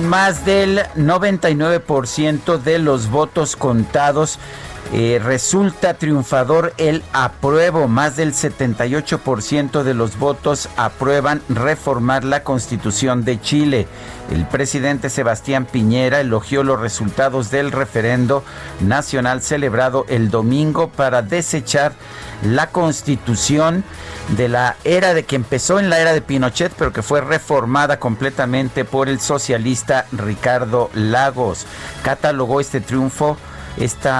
Más del 99% de los votos contados, eh, resulta triunfador el apruebo. Más del 78% de los votos aprueban reformar la constitución de Chile. El presidente Sebastián Piñera elogió los resultados del referendo nacional celebrado el domingo para desechar la constitución de la era de que empezó en la era de Pinochet, pero que fue reformada completamente por el socialista Ricardo Lagos. Catalogó este triunfo este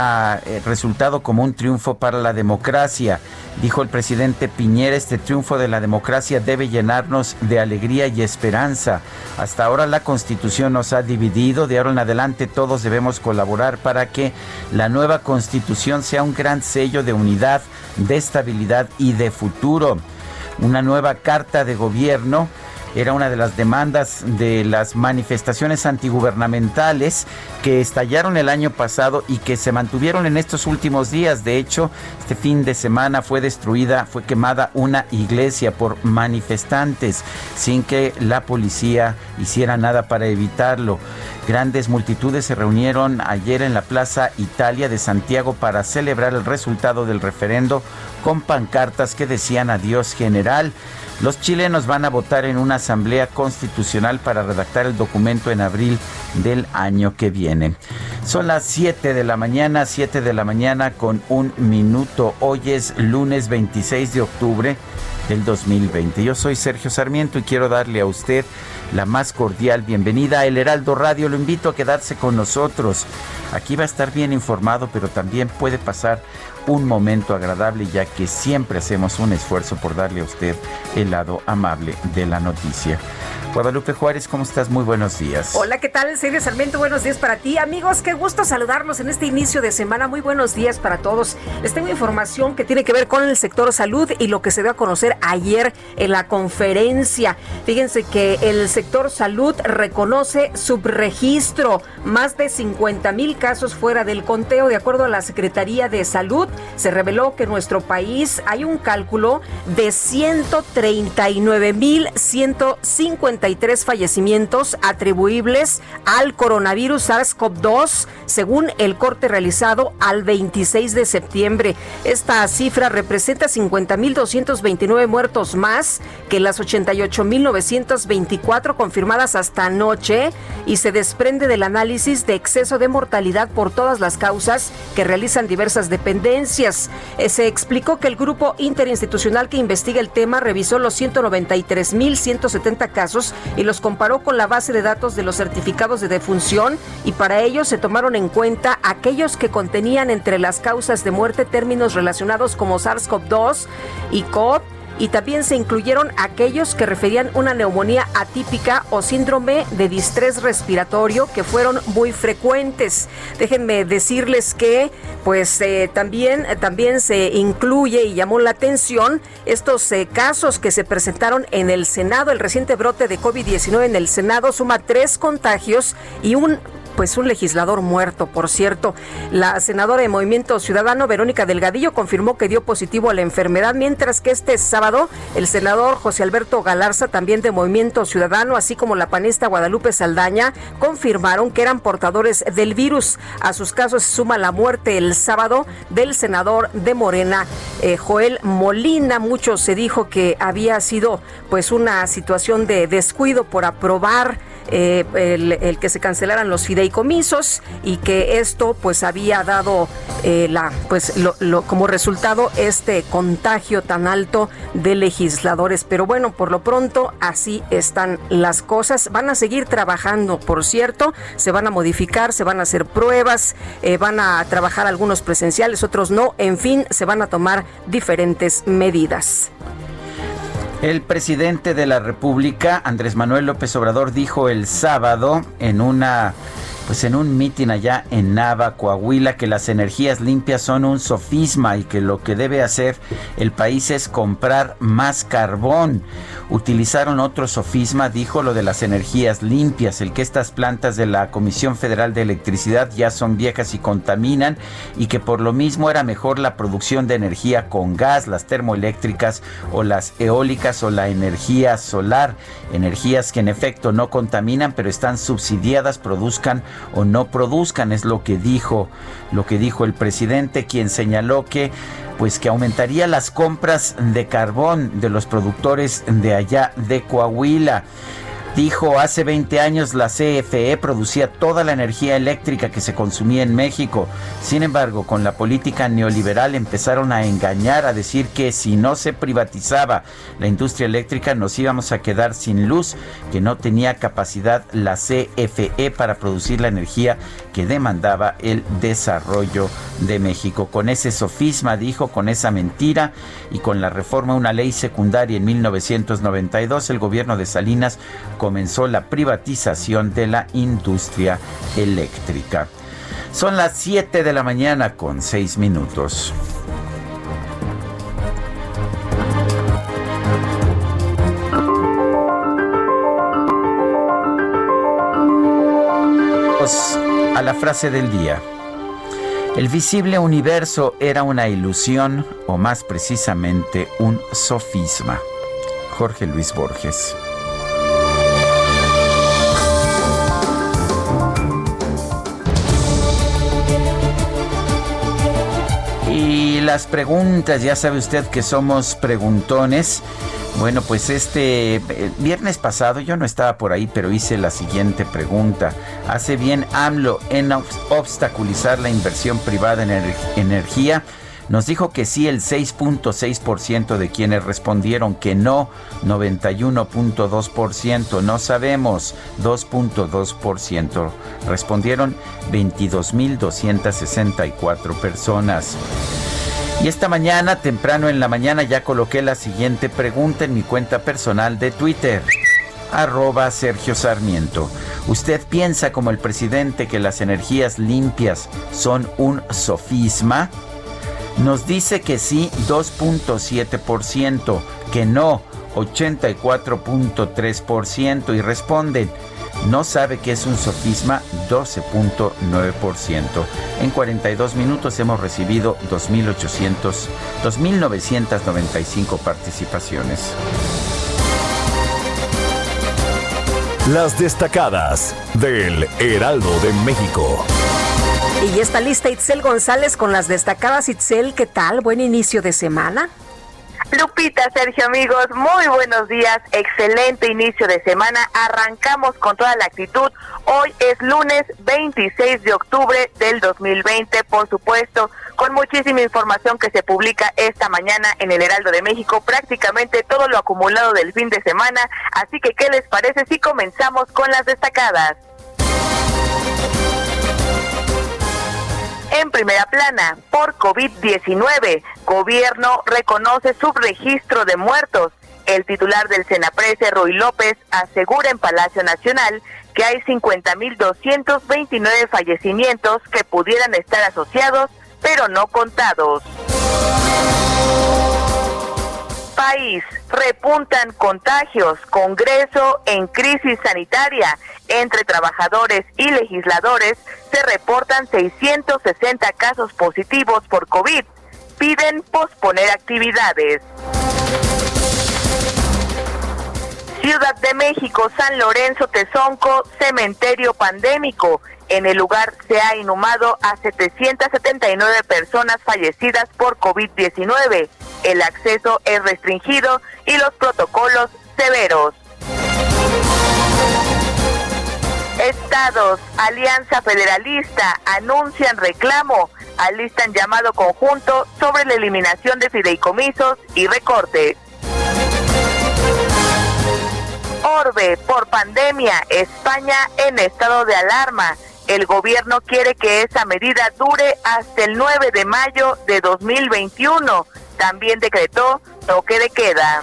resultado como un triunfo para la democracia. Dijo el presidente Piñera, este triunfo de la democracia debe llenarnos de alegría y esperanza. Hasta ahora la constitución nos ha dividido, de ahora en adelante todos debemos colaborar para que la nueva constitución sea un gran sello de unidad, de estabilidad y de futuro. Una nueva carta de gobierno era una de las demandas de las manifestaciones antigubernamentales que estallaron el año pasado y que se mantuvieron en estos últimos días. De hecho, este fin de semana fue destruida, fue quemada una iglesia por manifestantes sin que la policía hiciera nada para evitarlo. Grandes multitudes se reunieron ayer en la Plaza Italia de Santiago para celebrar el resultado del referendo con pancartas que decían adiós general. Los chilenos van a votar en una asamblea constitucional para redactar el documento en abril del año que viene. Son las 7 de la mañana, 7 de la mañana con un minuto. Hoy es lunes 26 de octubre del 2020. Yo soy Sergio Sarmiento y quiero darle a usted la más cordial bienvenida a El Heraldo Radio. Lo invito a quedarse con nosotros. Aquí va a estar bien informado, pero también puede pasar un momento agradable ya que siempre hacemos un esfuerzo por darle a usted el lado amable de la noticia. Guadalupe Juárez, ¿cómo estás? Muy buenos días. Hola, ¿qué tal? Sergio Sarmiento, buenos días para ti. Amigos, qué gusto saludarlos en este inicio de semana. Muy buenos días para todos. Les tengo información que tiene que ver con el sector salud y lo que se dio a conocer ayer en la conferencia. Fíjense que el sector salud reconoce subregistro, más de 50 mil casos fuera del conteo. De acuerdo a la Secretaría de Salud, se reveló que en nuestro país hay un cálculo de 139 mil 150 fallecimientos atribuibles al coronavirus SARS-CoV-2, según el corte realizado al 26 de septiembre. Esta cifra representa 50.229 muertos más que las 88.924 confirmadas hasta anoche y se desprende del análisis de exceso de mortalidad por todas las causas que realizan diversas dependencias. Eh, se explicó que el grupo interinstitucional que investiga el tema revisó los 193.170 casos y los comparó con la base de datos de los certificados de defunción y para ello se tomaron en cuenta aquellos que contenían entre las causas de muerte términos relacionados como SARS-CoV-2 y COV y también se incluyeron aquellos que referían una neumonía atípica o síndrome de distrés respiratorio que fueron muy frecuentes. Déjenme decirles que pues eh, también, también se incluye y llamó la atención estos eh, casos que se presentaron en el Senado. El reciente brote de COVID-19 en el Senado suma tres contagios y un pues un legislador muerto, por cierto. La senadora de Movimiento Ciudadano, Verónica Delgadillo, confirmó que dio positivo a la enfermedad, mientras que este sábado el senador José Alberto Galarza, también de Movimiento Ciudadano, así como la panista Guadalupe Saldaña, confirmaron que eran portadores del virus. A sus casos se suma la muerte el sábado del senador de Morena, eh, Joel Molina. Mucho se dijo que había sido pues una situación de descuido por aprobar eh, el, que se cancelaran los fideicomisos y que esto pues había dado eh, la pues lo, como resultado este contagio tan alto de legisladores. Pero bueno por lo pronto así están las cosas. Van a seguir trabajando por cierto. Se van a modificar se van a hacer pruebas eh, van a trabajar algunos presenciales otros no. En fin se van a tomar diferentes medidas el presidente de la República, Andrés Manuel López Obrador, dijo el sábado en una pues en un mitin allá en Nava, Coahuila, que las energías limpias son un sofisma y que lo que debe hacer el país es comprar más carbón. Utilizaron otro sofisma, dijo lo de las energías limpias, el que estas plantas de la Comisión Federal de Electricidad ya son viejas y contaminan y que por lo mismo era mejor la producción de energía con gas, las termoeléctricas o las eólicas o la energía solar, energías que en efecto no contaminan pero están subsidiadas, produzcan o no produzcan, es lo que dijo, lo que dijo el presidente, quien señaló que pues que aumentaría las compras de carbón de los productores de allá de Coahuila. Dijo, hace 20 años la CFE producía toda la energía eléctrica que se consumía en México. Sin embargo, con la política neoliberal empezaron a engañar, a decir que si no se privatizaba la industria eléctrica nos íbamos a quedar sin luz, que no tenía capacidad la CFE para producir la energía que demandaba el desarrollo de México. Con ese sofisma, dijo, con esa mentira y con la reforma a una ley secundaria en 1992, el gobierno de Salinas comenzó la privatización de la industria eléctrica. Son las 7 de la mañana con 6 minutos. a la frase del día. El visible universo era una ilusión o más precisamente un sofisma. Jorge Luis Borges. Las preguntas, ya sabe usted que somos preguntones. Bueno, pues este eh, viernes pasado yo no estaba por ahí, pero hice la siguiente pregunta. ¿Hace bien AMLO en obstaculizar la inversión privada en energía? Nos dijo que sí el 6.6% de quienes respondieron que no, 91.2%, no sabemos, 2.2%. Respondieron 22.264 personas. Y esta mañana, temprano en la mañana, ya coloqué la siguiente pregunta en mi cuenta personal de Twitter arroba Sergio Sarmiento. ¿Usted piensa como el presidente que las energías limpias son un sofisma? Nos dice que sí 2.7%, que no 84.3% y responden no sabe que es un sofisma 12.9%. En 42 minutos hemos recibido 2.800, 2.995 participaciones. Las destacadas del Heraldo de México. Y ya está lista Itzel González con las destacadas. Itzel, ¿qué tal? Buen inicio de semana. Lupita, Sergio, amigos, muy buenos días. Excelente inicio de semana. Arrancamos con toda la actitud. Hoy es lunes 26 de octubre del 2020, por supuesto, con muchísima información que se publica esta mañana en el Heraldo de México, prácticamente todo lo acumulado del fin de semana. Así que, ¿qué les parece si comenzamos con las destacadas? En primera plana, por COVID-19, gobierno reconoce subregistro de muertos. El titular del Senaprese, Roy López, asegura en Palacio Nacional que hay 50.229 fallecimientos que pudieran estar asociados, pero no contados. Repuntan contagios, Congreso en crisis sanitaria. Entre trabajadores y legisladores se reportan 660 casos positivos por COVID. Piden posponer actividades. Ciudad de México, San Lorenzo, Tezonco, cementerio pandémico. En el lugar se ha inhumado a 779 personas fallecidas por COVID-19. El acceso es restringido y los protocolos severos. Estados, Alianza Federalista, anuncian reclamo, alistan llamado conjunto sobre la eliminación de fideicomisos y recortes. Orbe, por pandemia, España en estado de alarma. El gobierno quiere que esa medida dure hasta el 9 de mayo de 2021. También decretó toque de queda.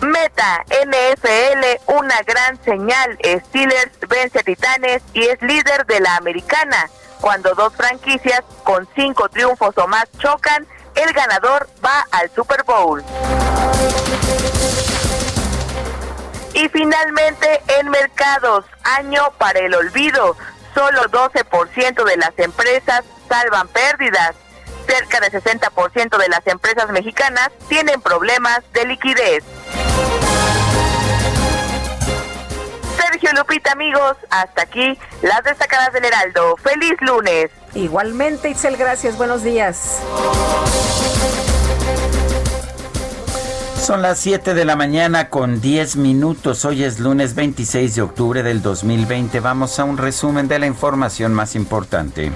Meta, NFL, una gran señal. Steelers vence a Titanes y es líder de la americana. Cuando dos franquicias con cinco triunfos o más chocan, el ganador va al Super Bowl. Y finalmente, en mercados, año para el olvido. Solo 12% de las empresas salvan pérdidas. Cerca del 60% de las empresas mexicanas tienen problemas de liquidez. Sergio Lupita, amigos, hasta aquí las destacadas del Heraldo. ¡Feliz lunes! Igualmente, Itzel, gracias. Buenos días. Son las 7 de la mañana con 10 minutos. Hoy es lunes 26 de octubre del 2020. Vamos a un resumen de la información más importante.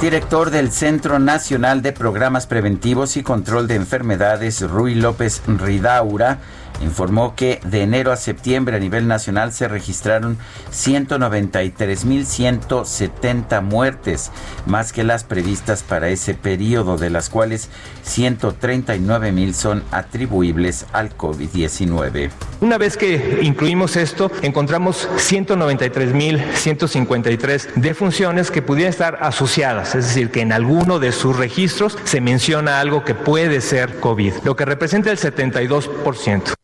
Director del Centro Nacional de Programas Preventivos y Control de Enfermedades, Rui López Ridaura, informó que de enero a septiembre a nivel nacional se registraron 193.170 muertes, más que las previstas para ese periodo, de las cuales 139.000 son atribuibles al COVID-19. Una vez que incluimos esto, encontramos 193.153 defunciones que pudieran estar asociadas, es decir, que en alguno de sus registros se menciona algo que puede ser COVID, lo que representa el 72%.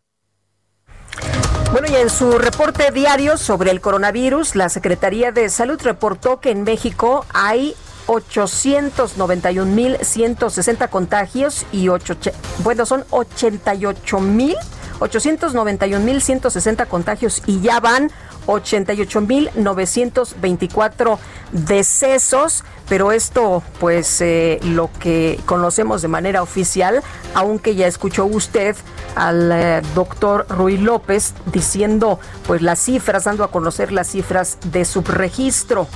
Bueno, y en su reporte diario sobre el coronavirus, la Secretaría de Salud reportó que en México hay 891.160 contagios y 8, bueno, son 88.000 891.160 contagios y ya van 88.924 decesos, pero esto pues eh, lo que conocemos de manera oficial, aunque ya escuchó usted al eh, doctor Rui López diciendo pues las cifras, dando a conocer las cifras de subregistro.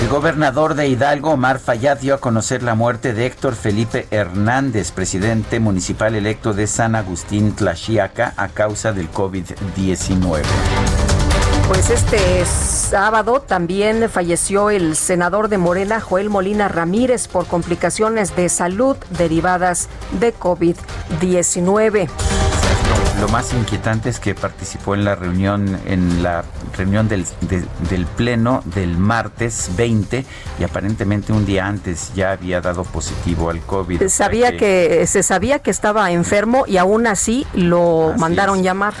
El gobernador de Hidalgo, Omar Fayad, dio a conocer la muerte de Héctor Felipe Hernández, presidente municipal electo de San Agustín Tlaxiaca, a causa del COVID-19. Pues este sábado también falleció el senador de Morena, Joel Molina Ramírez, por complicaciones de salud derivadas de COVID-19. Lo más inquietante es que participó en la reunión, en la reunión del, del pleno del martes 20 y aparentemente un día antes ya había dado positivo al COVID. Sabía que, se sabía que estaba enfermo y aún así lo mandaron llamar.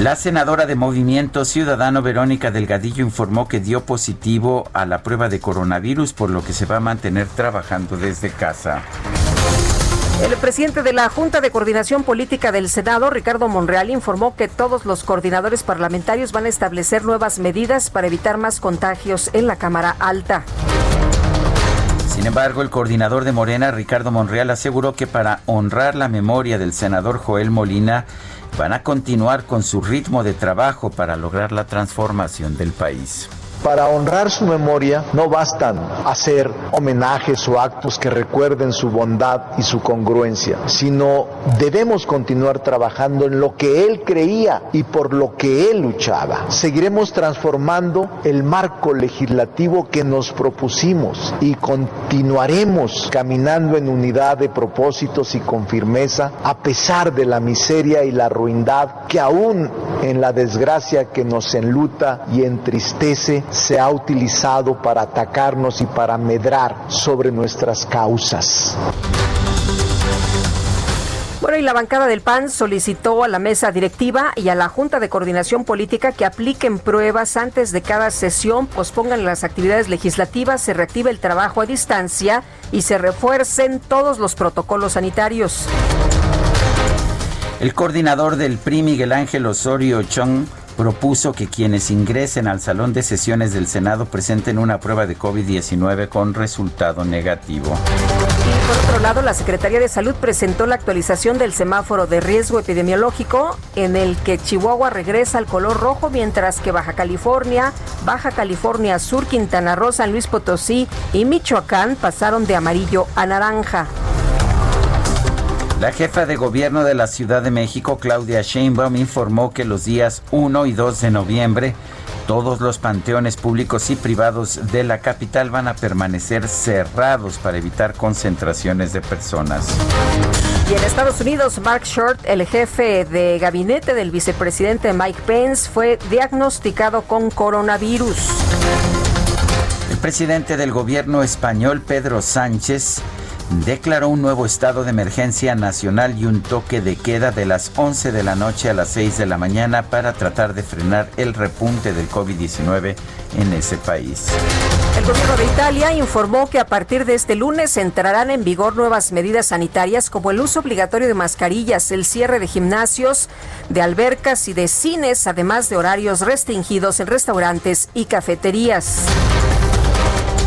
La senadora de Movimiento Ciudadano Verónica Delgadillo informó que dio positivo a la prueba de coronavirus, por lo que se va a mantener trabajando desde casa. El presidente de la Junta de Coordinación Política del Senado, Ricardo Monreal, informó que todos los coordinadores parlamentarios van a establecer nuevas medidas para evitar más contagios en la Cámara Alta. Sin embargo, el coordinador de Morena, Ricardo Monreal, aseguró que para honrar la memoria del senador Joel Molina, van a continuar con su ritmo de trabajo para lograr la transformación del país. Para honrar su memoria no bastan hacer homenajes o actos que recuerden su bondad y su congruencia, sino debemos continuar trabajando en lo que él creía y por lo que él luchaba. Seguiremos transformando el marco legislativo que nos propusimos y continuaremos caminando en unidad de propósitos y con firmeza a pesar de la miseria y la ruindad que aún en la desgracia que nos enluta y entristece se ha utilizado para atacarnos y para medrar sobre nuestras causas. Bueno, y la bancada del PAN solicitó a la mesa directiva y a la Junta de Coordinación Política que apliquen pruebas antes de cada sesión, pospongan las actividades legislativas, se reactive el trabajo a distancia y se refuercen todos los protocolos sanitarios. El coordinador del PRI, Miguel Ángel Osorio Chong, propuso que quienes ingresen al salón de sesiones del Senado presenten una prueba de COVID-19 con resultado negativo. Y por otro lado, la Secretaría de Salud presentó la actualización del semáforo de riesgo epidemiológico en el que Chihuahua regresa al color rojo, mientras que Baja California, Baja California Sur, Quintana Roo, San Luis Potosí y Michoacán pasaron de amarillo a naranja. La jefa de gobierno de la Ciudad de México, Claudia Sheinbaum, informó que los días 1 y 2 de noviembre todos los panteones públicos y privados de la capital van a permanecer cerrados para evitar concentraciones de personas. Y en Estados Unidos, Mark Short, el jefe de gabinete del vicepresidente Mike Pence, fue diagnosticado con coronavirus. El presidente del gobierno español, Pedro Sánchez, declaró un nuevo estado de emergencia nacional y un toque de queda de las 11 de la noche a las 6 de la mañana para tratar de frenar el repunte del COVID-19 en ese país. El gobierno de Italia informó que a partir de este lunes entrarán en vigor nuevas medidas sanitarias como el uso obligatorio de mascarillas, el cierre de gimnasios, de albercas y de cines, además de horarios restringidos en restaurantes y cafeterías.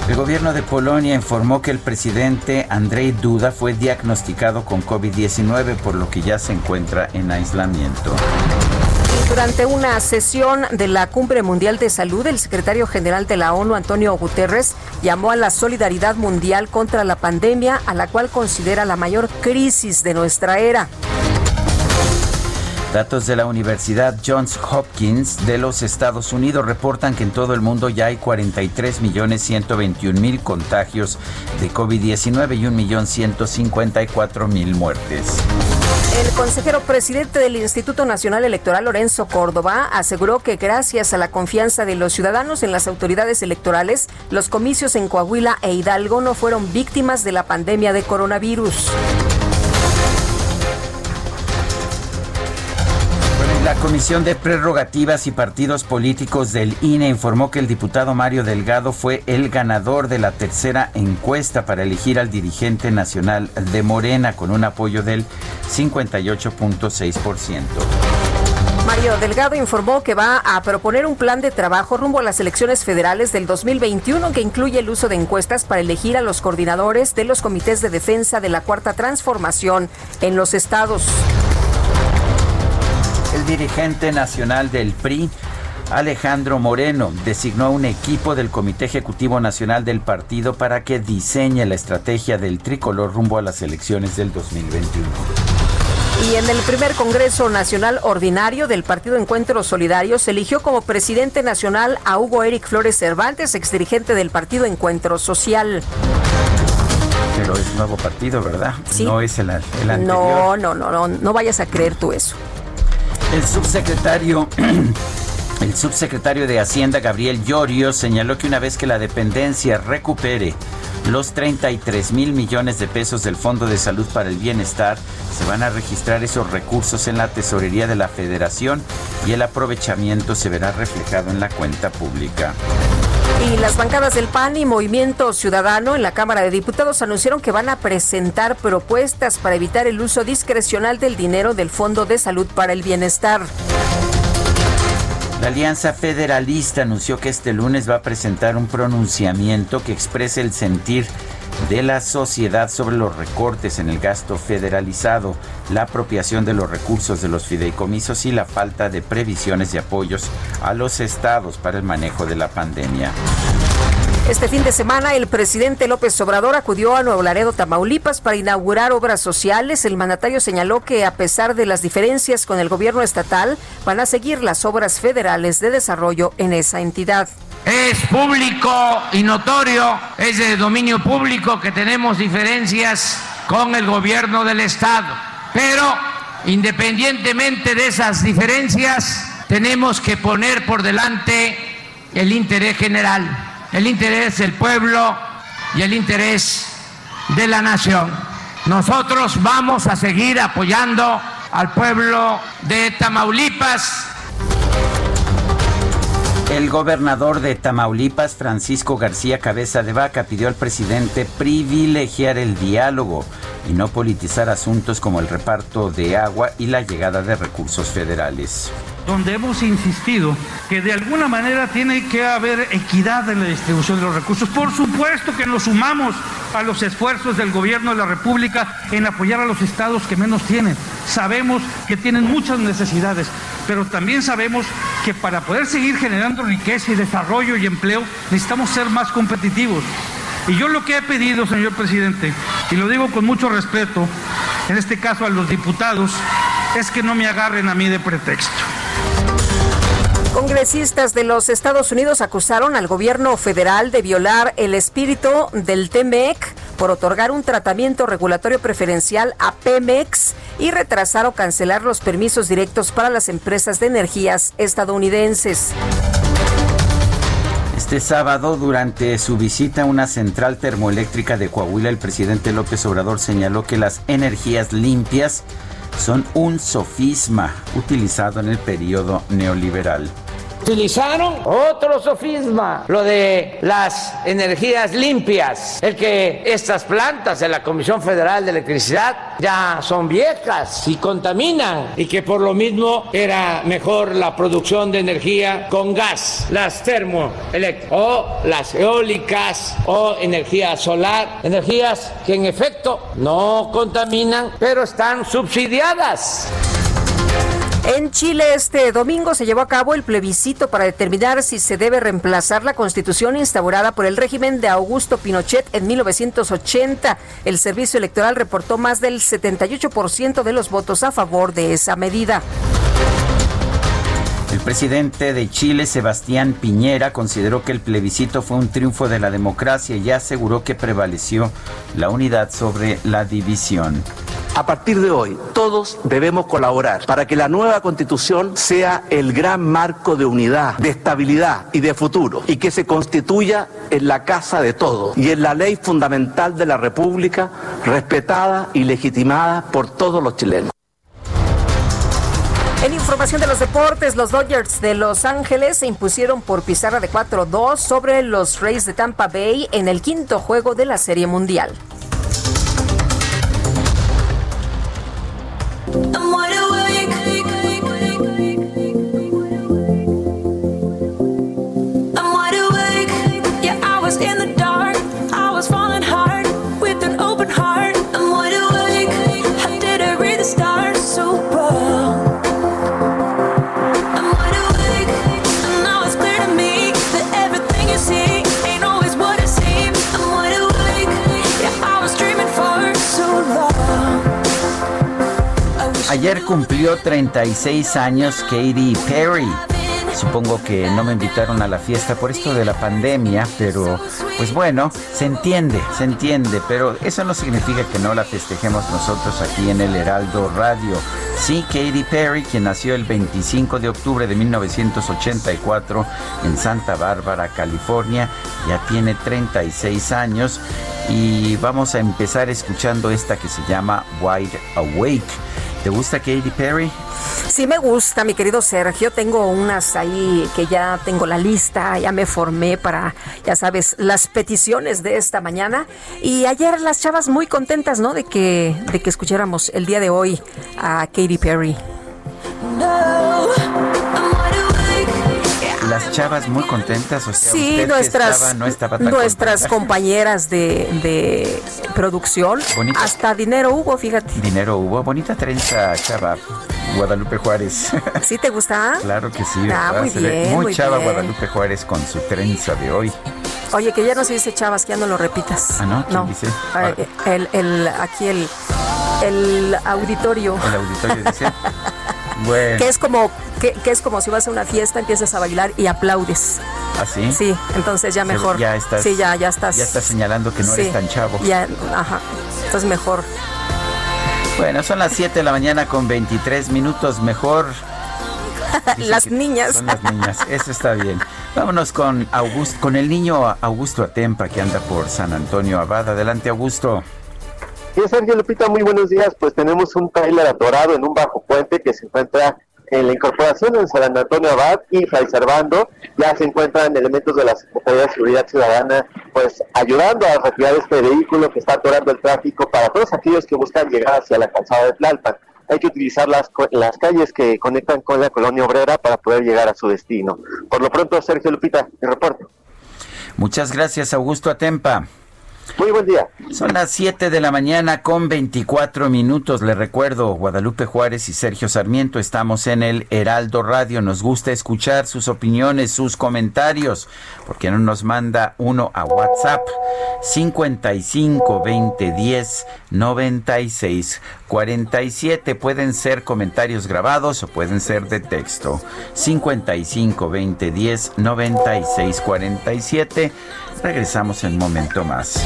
El gobierno de Polonia informó que el presidente Andrzej Duda fue diagnosticado con COVID-19, por lo que ya se encuentra en aislamiento. Durante una sesión de la Cumbre Mundial de Salud, el secretario general de la ONU, Antonio Guterres, llamó a la solidaridad mundial contra la pandemia, a la cual considera la mayor crisis de nuestra era. Datos de la Universidad Johns Hopkins de los Estados Unidos reportan que en todo el mundo ya hay 43 millones 121 mil contagios de COVID-19 y 1 millón 154 mil muertes. El consejero presidente del Instituto Nacional Electoral, Lorenzo Córdoba, aseguró que gracias a la confianza de los ciudadanos en las autoridades electorales, los comicios en Coahuila e Hidalgo no fueron víctimas de la pandemia de coronavirus. Comisión de Prerrogativas y Partidos Políticos del INE informó que el diputado Mario Delgado fue el ganador de la tercera encuesta para elegir al dirigente nacional de Morena con un apoyo del 58.6%. Mario Delgado informó que va a proponer un plan de trabajo rumbo a las elecciones federales del 2021 que incluye el uso de encuestas para elegir a los coordinadores de los comités de defensa de la Cuarta Transformación en los estados. El dirigente nacional del PRI, Alejandro Moreno, designó un equipo del Comité Ejecutivo Nacional del partido para que diseñe la estrategia del tricolor rumbo a las elecciones del 2021. Y en el primer Congreso Nacional Ordinario del Partido Encuentro Solidario se eligió como presidente nacional a Hugo Eric Flores Cervantes, exdirigente del Partido Encuentro Social. Pero es nuevo partido, ¿verdad? Sí. No es el, el anterior. No, no, no, no, no vayas a creer tú eso. El subsecretario, el subsecretario de Hacienda, Gabriel Llorio, señaló que una vez que la dependencia recupere los 33 mil millones de pesos del Fondo de Salud para el Bienestar, se van a registrar esos recursos en la tesorería de la Federación y el aprovechamiento se verá reflejado en la cuenta pública. Y las bancadas del PAN y Movimiento Ciudadano en la Cámara de Diputados anunciaron que van a presentar propuestas para evitar el uso discrecional del dinero del Fondo de Salud para el Bienestar. La Alianza Federalista anunció que este lunes va a presentar un pronunciamiento que exprese el sentir de la sociedad sobre los recortes en el gasto federalizado, la apropiación de los recursos de los fideicomisos y la falta de previsiones y apoyos a los estados para el manejo de la pandemia. Este fin de semana, el presidente López Obrador acudió a Nuevo Laredo, Tamaulipas, para inaugurar obras sociales. El mandatario señaló que, a pesar de las diferencias con el gobierno estatal, van a seguir las obras federales de desarrollo en esa entidad. Es público y notorio, es de dominio público que tenemos diferencias con el gobierno del Estado. Pero, independientemente de esas diferencias, tenemos que poner por delante el interés general, el interés del pueblo y el interés de la nación. Nosotros vamos a seguir apoyando al pueblo de Tamaulipas el gobernador de Tamaulipas, Francisco García Cabeza de Vaca, pidió al presidente privilegiar el diálogo y no politizar asuntos como el reparto de agua y la llegada de recursos federales donde hemos insistido que de alguna manera tiene que haber equidad en la distribución de los recursos. Por supuesto que nos sumamos a los esfuerzos del gobierno de la República en apoyar a los estados que menos tienen. Sabemos que tienen muchas necesidades, pero también sabemos que para poder seguir generando riqueza y desarrollo y empleo necesitamos ser más competitivos. Y yo lo que he pedido, señor presidente, y lo digo con mucho respeto, en este caso a los diputados, es que no me agarren a mí de pretexto. Congresistas de los Estados Unidos acusaron al gobierno federal de violar el espíritu del TEMEC por otorgar un tratamiento regulatorio preferencial a Pemex y retrasar o cancelar los permisos directos para las empresas de energías estadounidenses. Este sábado, durante su visita a una central termoeléctrica de Coahuila, el presidente López Obrador señaló que las energías limpias son un sofisma utilizado en el periodo neoliberal. Utilizaron otro sofisma, lo de las energías limpias, el que estas plantas de la Comisión Federal de Electricidad ya son viejas y contaminan y que por lo mismo era mejor la producción de energía con gas, las termoeléctricas o las eólicas o energía solar, energías que en efecto no contaminan pero están subsidiadas. En Chile este domingo se llevó a cabo el plebiscito para determinar si se debe reemplazar la constitución instaurada por el régimen de Augusto Pinochet en 1980. El servicio electoral reportó más del 78% de los votos a favor de esa medida. El presidente de Chile, Sebastián Piñera, consideró que el plebiscito fue un triunfo de la democracia y aseguró que prevaleció la unidad sobre la división. A partir de hoy, todos debemos colaborar para que la nueva constitución sea el gran marco de unidad, de estabilidad y de futuro, y que se constituya en la casa de todos y en la ley fundamental de la República, respetada y legitimada por todos los chilenos. En información de los deportes, los Dodgers de Los Ángeles se impusieron por pizarra de 4-2 sobre los Rays de Tampa Bay en el quinto juego de la Serie Mundial. Ayer cumplió 36 años Katy Perry. Supongo que no me invitaron a la fiesta por esto de la pandemia, pero pues bueno, se entiende, se entiende, pero eso no significa que no la festejemos nosotros aquí en el Heraldo Radio. Sí, Katy Perry, quien nació el 25 de octubre de 1984 en Santa Bárbara, California, ya tiene 36 años y vamos a empezar escuchando esta que se llama Wide Awake. ¿Te gusta Katy Perry? Sí me gusta, mi querido Sergio. Tengo unas ahí que ya tengo la lista, ya me formé para, ya sabes, las peticiones de esta mañana. Y ayer las chavas muy contentas, ¿no? De que, de que escucháramos el día de hoy a Katy Perry las chavas muy contentas, o sea, sí, nuestras, nuestras compañeras de, producción, hasta dinero hubo, fíjate. Dinero hubo, bonita trenza, chava. Guadalupe Juárez. ¿Sí te gusta? claro que sí. Ah, muy bien, muy, chava Guadalupe Juárez con su trenza de hoy. Oye, que ya no se dice chavas, que ya no lo repitas. Ah, ¿no? ¿Quién dice? El, el, aquí el, el auditorio. El auditorio dice. Que es como que, es como si vas a una fiesta, empiezas a bailar y aplaudes. ¿Así? ¿Ah, sí, entonces ya mejor. Ya estás. Sí, ya, ya estás. Ya estás señalando que no eres tan chavo. Ya, ajá. Entonces mejor. Bueno, son las 7 de la mañana con 23 minutos. Mejor. las niñas. Son las niñas. Eso está bien. Vámonos con Augusto, con el niño Augusto Atempa que anda por San Antonio Abad. Adelante, Augusto. Sí, Sergio Lupita, muy buenos días. Pues tenemos un trailer atorado en un bajo puente que se encuentra en la incorporación en San Antonio Abad y Fray Servando. Ya se encuentran elementos de la Secretaría de Seguridad Ciudadana, pues ayudando a retirar este vehículo que está atorando el tráfico para todos aquellos que buscan llegar hacia la calzada de Tlalpan hay que utilizar las, las calles que conectan con la colonia obrera para poder llegar a su destino. Por lo pronto, Sergio Lupita, mi reporte. Muchas gracias, Augusto Atempa. Muy buen día. Son las 7 de la mañana con 24 minutos. Le recuerdo, Guadalupe Juárez y Sergio Sarmiento estamos en el Heraldo Radio. Nos gusta escuchar sus opiniones, sus comentarios. porque no nos manda uno a WhatsApp? 55 20 10 96 47. Pueden ser comentarios grabados o pueden ser de texto. 55 20 10 96 47. Regresamos en un momento más.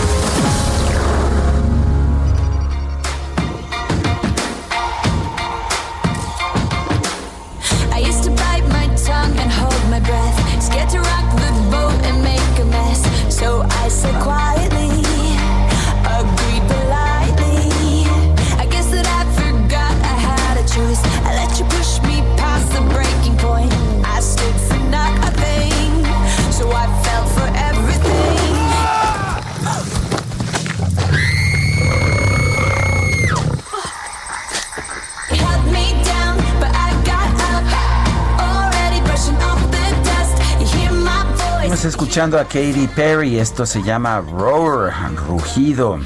Escuchando a Katy Perry. Esto se llama Roar, rugido.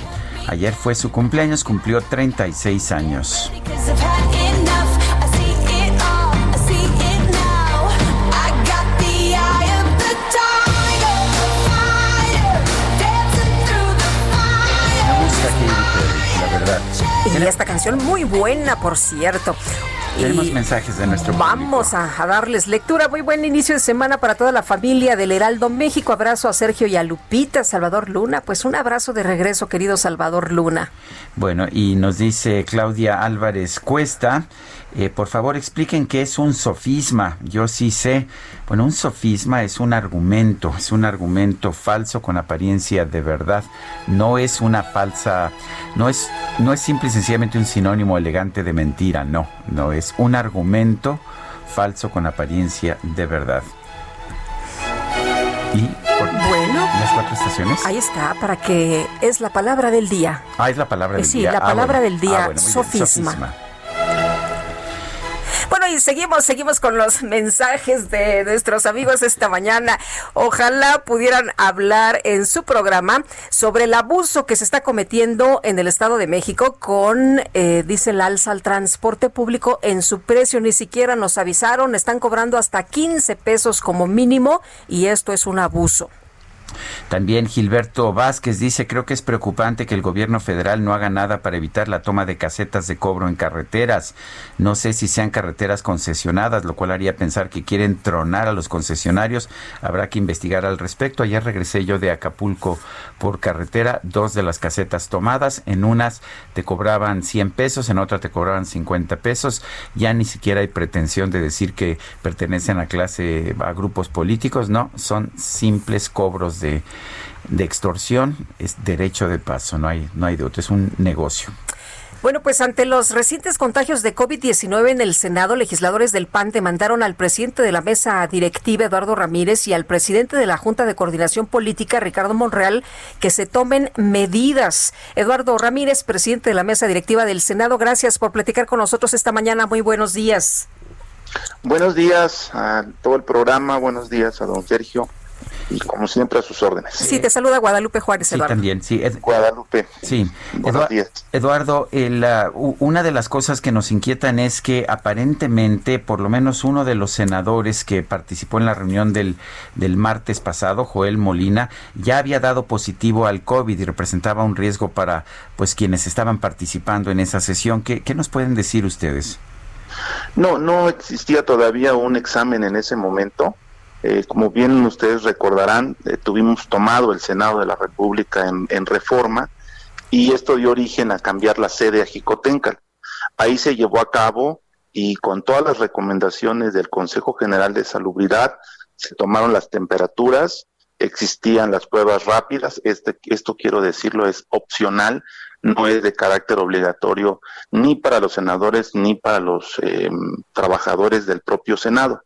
Ayer fue su cumpleaños, cumplió 36 años. Y esta canción muy buena, por cierto. Tenemos mensajes de nuestro Vamos a, darles lectura. Muy buen inicio de semana para toda la familia del Heraldo México. Abrazo a Sergio y a Lupita, Salvador Luna. Pues un abrazo de regreso, querido Salvador Luna. Bueno, y nos dice Claudia Álvarez Cuesta. Eh, por favor, expliquen qué es un sofisma. Yo sí sé. Bueno, un sofisma es un argumento, es un argumento falso con apariencia de verdad. No es una falsa, no es, no es simple y sencillamente un sinónimo elegante de mentira. No, no es un argumento falso con apariencia de verdad. Y bueno, las cuatro estaciones. Ahí está, para que es la palabra del día. Ah, es la palabra del día. Sí, la ah, palabra del día, ah, sofisma. Y seguimos, seguimos con los mensajes de nuestros amigos esta mañana. Ojalá pudieran hablar en su programa sobre el abuso que se está cometiendo en el Estado de México con, eh, dice el alza al transporte público en su precio. Ni siquiera nos avisaron, están cobrando hasta 15 pesos como mínimo y esto es un abuso. También Gilberto Vázquez dice, creo que es preocupante que el gobierno federal no haga nada para evitar la toma de casetas de cobro en carreteras. No sé si sean carreteras concesionadas, lo cual haría pensar que quieren tronar a los concesionarios. Habrá que investigar al respecto. Ayer regresé yo de Acapulco por carretera, dos de las casetas tomadas. En unas te cobraban 100 pesos, en otra te cobraban 50 pesos. Ya ni siquiera hay pretensión de decir que pertenecen a clase, a grupos políticos. No, son simples cobros de de, extorsión es derecho de paso, no hay, no hay de otro, es un negocio. Bueno, pues ante los recientes contagios de COVID-19 en el Senado, legisladores del PAN demandaron al presidente de la mesa directiva, Eduardo Ramírez, y al presidente de la Junta de Coordinación Política, Ricardo Monreal, que se tomen medidas. Eduardo Ramírez, presidente de la mesa directiva del Senado, gracias por platicar con nosotros esta mañana. Muy buenos días. Buenos días a todo el programa, buenos días a don Sergio y como siempre a sus órdenes. Sí, te saluda Guadalupe Juárez, Eduardo. Sí, también, sí. Guadalupe. Sí, Eduardo, una de las cosas que nos inquietan es que aparentemente, por lo menos uno de los senadores que participó en la reunión del, del martes pasado, Joel Molina, ya había dado positivo al COVID y representaba un riesgo para pues quienes estaban participando en esa sesión. ¿Qué, qué nos pueden decir ustedes? No, no existía todavía un examen en ese momento eh, como bien ustedes recordarán, eh, tuvimos tomado el Senado de la República en, reforma y esto dio origen a cambiar la sede a Jicotencal. Ahí se llevó a cabo y con todas las recomendaciones del Consejo General de Salubridad se tomaron las temperaturas, existían las pruebas rápidas, este, esto quiero decirlo es opcional, no es de carácter obligatorio ni para los senadores ni para los eh, trabajadores del propio Senado.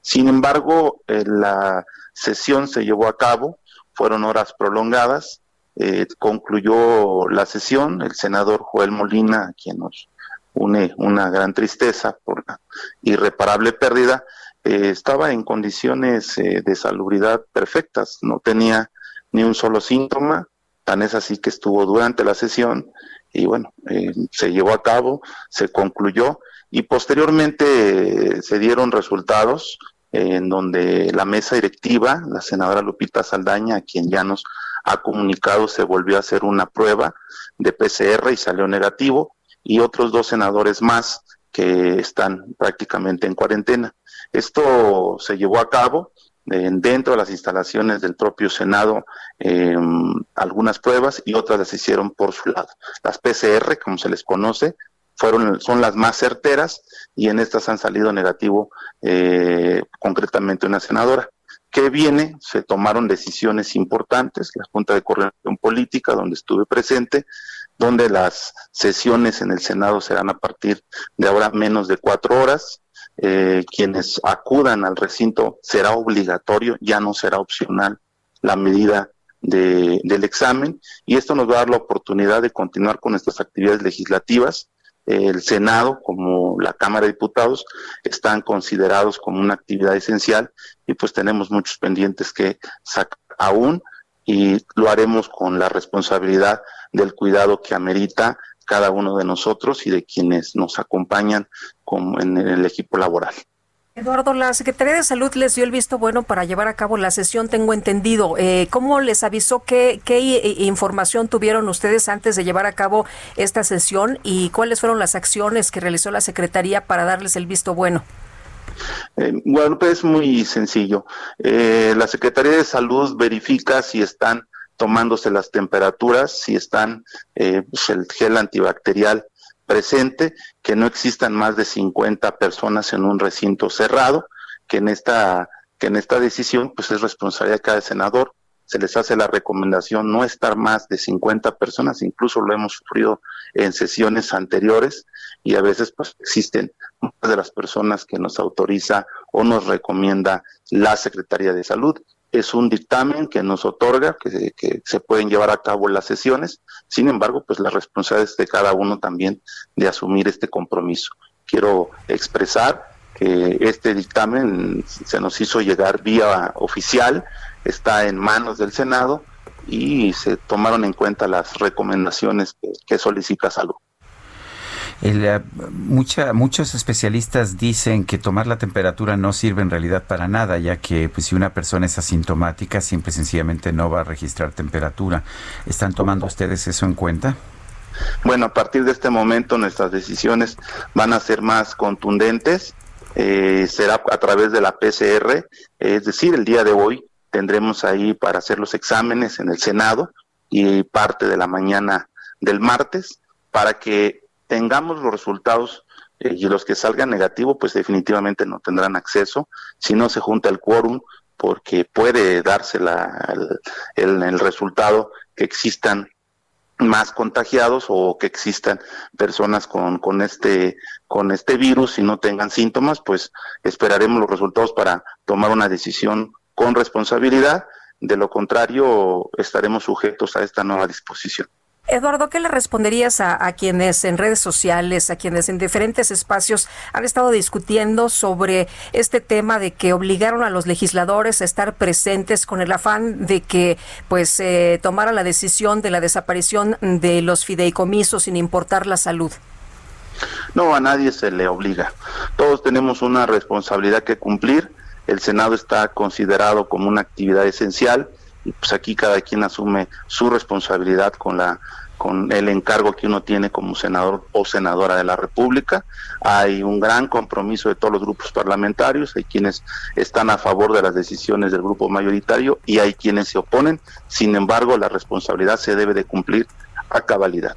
Sin embargo, eh, la sesión se llevó a cabo, fueron horas prolongadas, eh, concluyó la sesión, el senador Joel Molina, quien nos une una gran tristeza por la irreparable pérdida, eh, estaba en condiciones de salubridad perfectas, no tenía ni un solo síntoma, tan es así que estuvo durante la sesión y bueno, se llevó a cabo, se concluyó y posteriormente se dieron resultados en donde la mesa directiva, la senadora Lupita Saldaña, a quien ya nos ha comunicado, se volvió a hacer una prueba de PCR y salió negativo, y otros dos senadores más que están prácticamente en cuarentena. Esto se llevó a cabo dentro de las instalaciones del propio Senado em, algunas pruebas y otras las hicieron por su lado. Las PCR, como se les conoce, fueron, son las más certeras y en estas han salido negativo eh, concretamente una senadora. que viene? Se tomaron decisiones importantes, la Junta de Coordinación Política, donde estuve presente, donde las sesiones en el Senado serán a partir de ahora menos de cuatro horas. Eh, quienes acudan al recinto será obligatorio, ya no será opcional la medida del examen y esto nos va a dar la oportunidad de continuar con nuestras actividades legislativas el Senado como la Cámara de Diputados están considerados como una actividad esencial y pues tenemos muchos pendientes que sacar aún y lo haremos con la responsabilidad del cuidado que amerita cada uno de nosotros y de quienes nos acompañan como en el equipo laboral. Eduardo, la Secretaría de Salud les dio el visto bueno para llevar a cabo la sesión, tengo entendido. Eh, ¿Cómo les avisó? ¿Qué, ¿Qué información tuvieron ustedes antes de llevar a cabo esta sesión y cuáles fueron las acciones que realizó la Secretaría para darles el visto bueno? Eh, bueno, pues es muy sencillo. Eh, la Secretaría de Salud verifica si están tomándose las temperaturas, si están eh, pues el gel antibacterial presente, que no existan más de 50 personas en un recinto cerrado, que en esta que en esta decisión pues es responsabilidad de cada senador, se les hace la recomendación no estar más de 50 personas, incluso lo hemos sufrido en sesiones anteriores y a veces pues existen muchas de las personas que nos autoriza o nos recomienda la Secretaría de Salud es un dictamen que nos otorga que, se pueden llevar a cabo las sesiones, sin embargo, pues la responsabilidad es de cada uno también de asumir este compromiso. Quiero expresar que este dictamen se nos hizo llegar vía oficial, está en manos del Senado y se tomaron en cuenta las recomendaciones que solicita salud. Eh, mucha, muchos especialistas dicen que tomar la temperatura no sirve en realidad para nada, ya que pues, si una persona es asintomática, siempre sencillamente no va a registrar temperatura. ¿Están tomando ustedes eso en cuenta? Bueno, a partir de este momento nuestras decisiones van a ser más contundentes. Eh, será a través de la PCR, es decir, el día de hoy tendremos ahí para hacer los exámenes en el Senado y parte de la mañana del martes para que tengamos los resultados eh, y los que salgan negativos, pues definitivamente no tendrán acceso. Si no se junta el quórum, porque puede darse la, el, el, resultado que existan más contagiados o que existan personas con, con este con este virus y no tengan síntomas, pues esperaremos los resultados para tomar una decisión con responsabilidad. De lo contrario, estaremos sujetos a esta nueva disposición. Eduardo, ¿qué le responderías a, quienes en redes sociales, a quienes en diferentes espacios han estado discutiendo sobre este tema de que obligaron a los legisladores a estar presentes con el afán de que pues eh, tomara la decisión de la desaparición de los fideicomisos sin importar la salud? No, a nadie se le obliga. Todos tenemos una responsabilidad que cumplir. El Senado está considerado como una actividad esencial y pues aquí cada quien asume su responsabilidad con la con el encargo que uno tiene como senador o senadora de la República. Hay un gran compromiso de todos los grupos parlamentarios, hay quienes están a favor de las decisiones del grupo mayoritario y hay quienes se oponen. Sin embargo, la responsabilidad se debe de cumplir a cabalidad.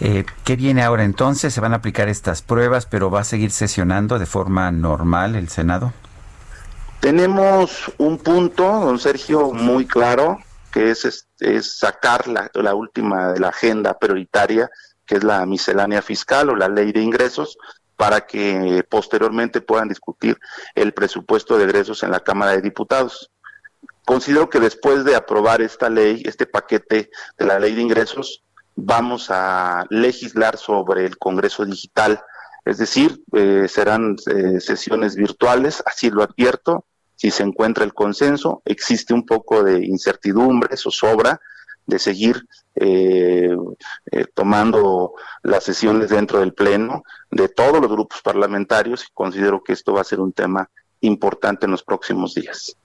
Eh, ¿Qué viene ahora entonces? Se van a aplicar estas pruebas, pero va a seguir sesionando de forma normal el Senado. Tenemos un punto, don Sergio, muy claro, que es, es sacar la, la última de la agenda prioritaria, que es la miscelánea fiscal o la ley de ingresos, para que posteriormente puedan discutir el presupuesto de egresos en la Cámara de Diputados. Considero que después de aprobar esta ley, este paquete de la ley de ingresos, vamos a legislar sobre el Congreso Digital, es decir, eh, serán eh, sesiones virtuales, así lo advierto, si se encuentra el consenso, existe un poco de incertidumbre o sobra de seguir eh, eh, tomando las sesiones dentro del Pleno de todos los grupos parlamentarios y considero que esto va a ser un tema importante en los próximos días.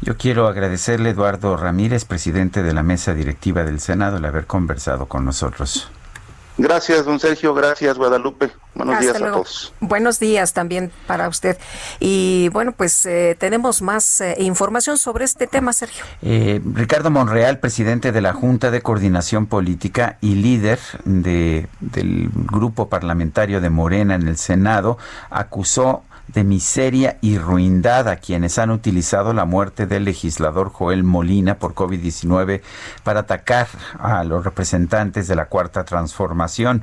Yo quiero agradecerle a Eduardo Ramírez, presidente de la mesa directiva del Senado, el haber conversado con nosotros. Gracias, don Sergio. Gracias, Guadalupe. Buenos días a todos. Buenos días también para usted. Y bueno, pues eh, tenemos más eh, información sobre este tema, Sergio. Eh, Ricardo Monreal, presidente de la Junta de Coordinación Política y líder de, del grupo parlamentario de Morena en el Senado, acusó de miseria y ruindad a quienes han utilizado la muerte del legislador Joel Molina por COVID-19 para atacar a los representantes de la Cuarta Transformación.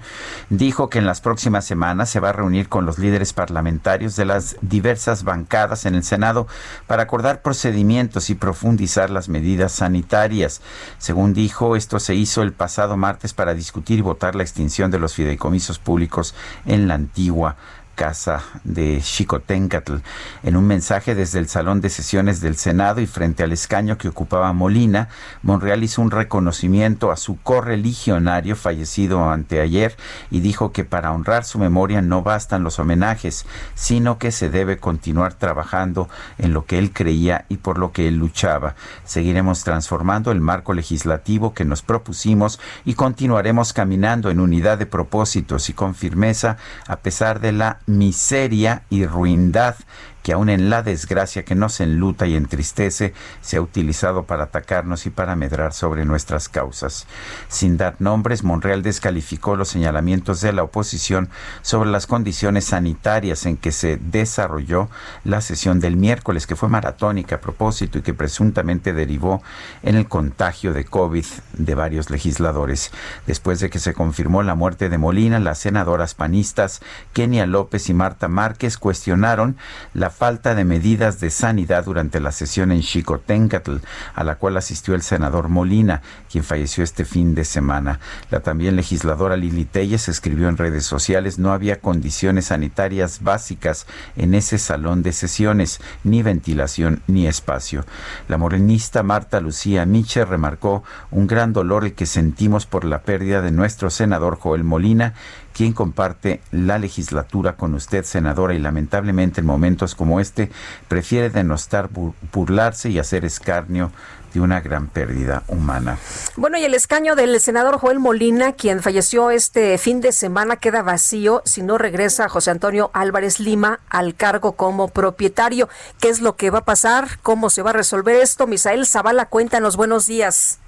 Dijo que en las próximas semanas se va a reunir con los líderes parlamentarios de las diversas bancadas en el Senado para acordar procedimientos y profundizar las medidas sanitarias. Según dijo, esto se hizo el pasado martes para discutir y votar la extinción de los fideicomisos públicos en la antigua casa de Xicoténcatl. En un mensaje desde el salón de sesiones del Senado y frente al escaño que ocupaba Molina, Monreal hizo un reconocimiento a su correligionario fallecido anteayer y dijo que para honrar su memoria no bastan los homenajes, sino que se debe continuar trabajando en lo que él creía y por lo que él luchaba. Seguiremos transformando el marco legislativo que nos propusimos y continuaremos caminando en unidad de propósitos y con firmeza a pesar de la miseria y ruindad que aún en la desgracia que nos enluta y entristece, se ha utilizado para atacarnos y para medrar sobre nuestras causas. Sin dar nombres, Monreal descalificó los señalamientos de la oposición sobre las condiciones sanitarias en que se desarrolló la sesión del miércoles, que fue maratónica a propósito y que presuntamente derivó en el contagio de COVID de varios legisladores. Después de que se confirmó la muerte de Molina, las senadoras panistas Kenia López y Marta Márquez cuestionaron la falta de medidas de sanidad durante la sesión en Xicoténcatl, a la cual asistió el senador Molina, quien falleció este fin de semana. La también legisladora Lili Telles escribió en redes sociales no había condiciones sanitarias básicas en ese salón de sesiones, ni ventilación ni espacio. La morenista Marta Lucía Miche remarcó un gran dolor el que sentimos por la pérdida de nuestro senador Joel Molina, quien comparte la legislatura con usted, senadora, y lamentablemente en momentos como este prefiere denostar, burlarse y hacer escarnio de una gran pérdida humana. Bueno, y el escaño del senador Joel Molina, quien falleció este fin de semana, queda vacío si no regresa José Antonio Álvarez Lima al cargo como propietario. ¿Qué es lo que va a pasar? ¿Cómo se va a resolver esto? Misael Zavala, cuéntanos, buenos días.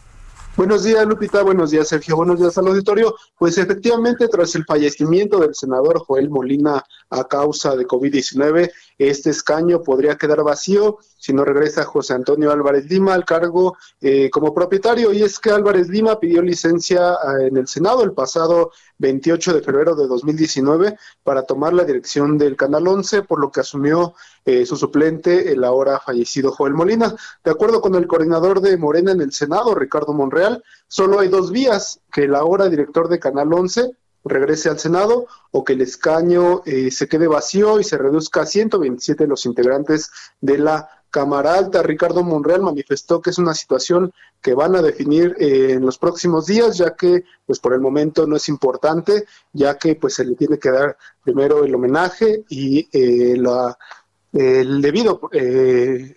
Buenos días, Lupita. Buenos días, Sergio. Buenos días al auditorio. Pues efectivamente, tras el fallecimiento del senador Joel Molina a causa de COVID-19, este escaño podría quedar vacío si no regresa José Antonio Álvarez Lima al cargo eh, como propietario. Y es que Álvarez Lima pidió licencia eh, en el Senado el pasado 28 de febrero de 2019 para tomar la dirección del Canal 11, por lo que asumió eh, su suplente, el ahora fallecido Joel Molina. De acuerdo con el coordinador de Morena en el Senado, Ricardo Monreal, solo hay dos vías, que el ahora director de Canal 11 regrese al Senado o que el escaño eh, se quede vacío y se reduzca a 127 los integrantes de la Cámara Alta. Ricardo Monreal manifestó que es una situación que van a definir eh, en los próximos días, ya que pues por el momento no es importante, ya que pues se le tiene que dar primero el homenaje y eh, la, el debido eh,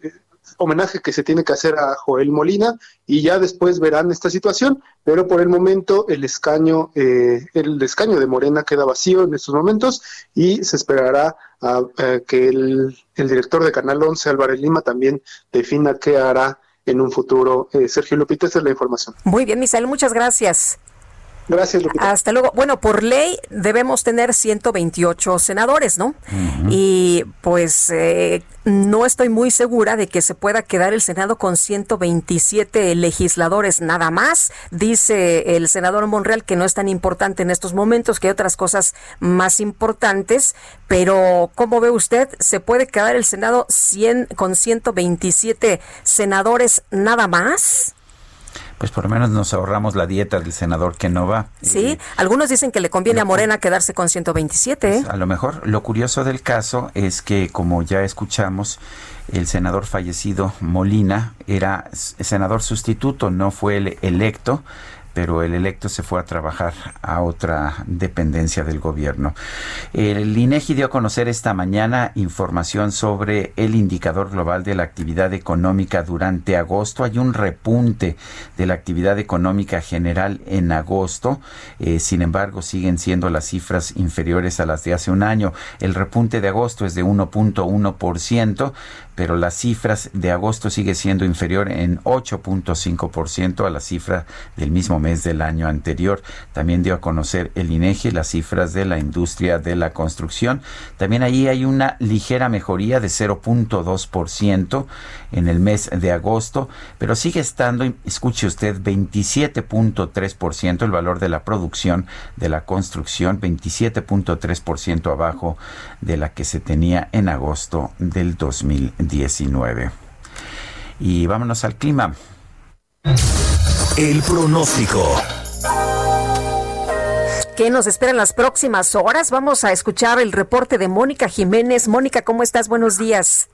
homenaje que se tiene que hacer a Joel Molina y ya después verán esta situación, pero por el momento el escaño, eh, el escaño de Morena queda vacío en estos momentos y se esperará a, que el, director de Canal 11, Álvarez Lima, también defina qué hará en un futuro. Eh, Sergio Lupita, esta es la información. Muy bien, Misael, muchas gracias. Gracias, Hasta luego. Bueno, por ley debemos tener 128 senadores, ¿no? Y pues eh, no estoy muy segura de que se pueda quedar el Senado con 127 legisladores nada más. Dice el senador Monreal que no es tan importante en estos momentos, que hay otras cosas más importantes, pero ¿cómo ve usted? ¿Se puede quedar el Senado 100, con 127 senadores nada más? Pues por lo menos nos ahorramos la dieta del senador que no va. Sí, algunos dicen que le conviene a Morena quedarse con 127. Pues, a lo mejor lo curioso del caso es que, como ya escuchamos, el senador fallecido Molina era senador sustituto, no fue el electo pero el electo se fue a trabajar a otra dependencia del gobierno. El INEGI dio a conocer esta mañana información sobre el indicador global de la actividad económica durante agosto. Hay un repunte de la actividad económica general en agosto. Eh, sin embargo, siguen siendo las cifras inferiores a las de hace un año. El repunte de agosto es de 1.1%, pero las cifras de agosto sigue siendo inferior en 8.5% a la cifra del mismo mes del año anterior. También dio a conocer el INEGI las cifras de la industria de la construcción. También ahí hay una ligera mejoría de 0.2% en el mes de agosto, pero sigue estando, escuche usted, 27.3% el valor de la producción de la construcción, 27.3% abajo de la que se tenía en agosto del 2019. Y vámonos al clima. El pronóstico. ¿Qué nos espera en las próximas horas? Vamos a escuchar el reporte de Mónica Jiménez. Mónica, ¿cómo estás? Buenos días.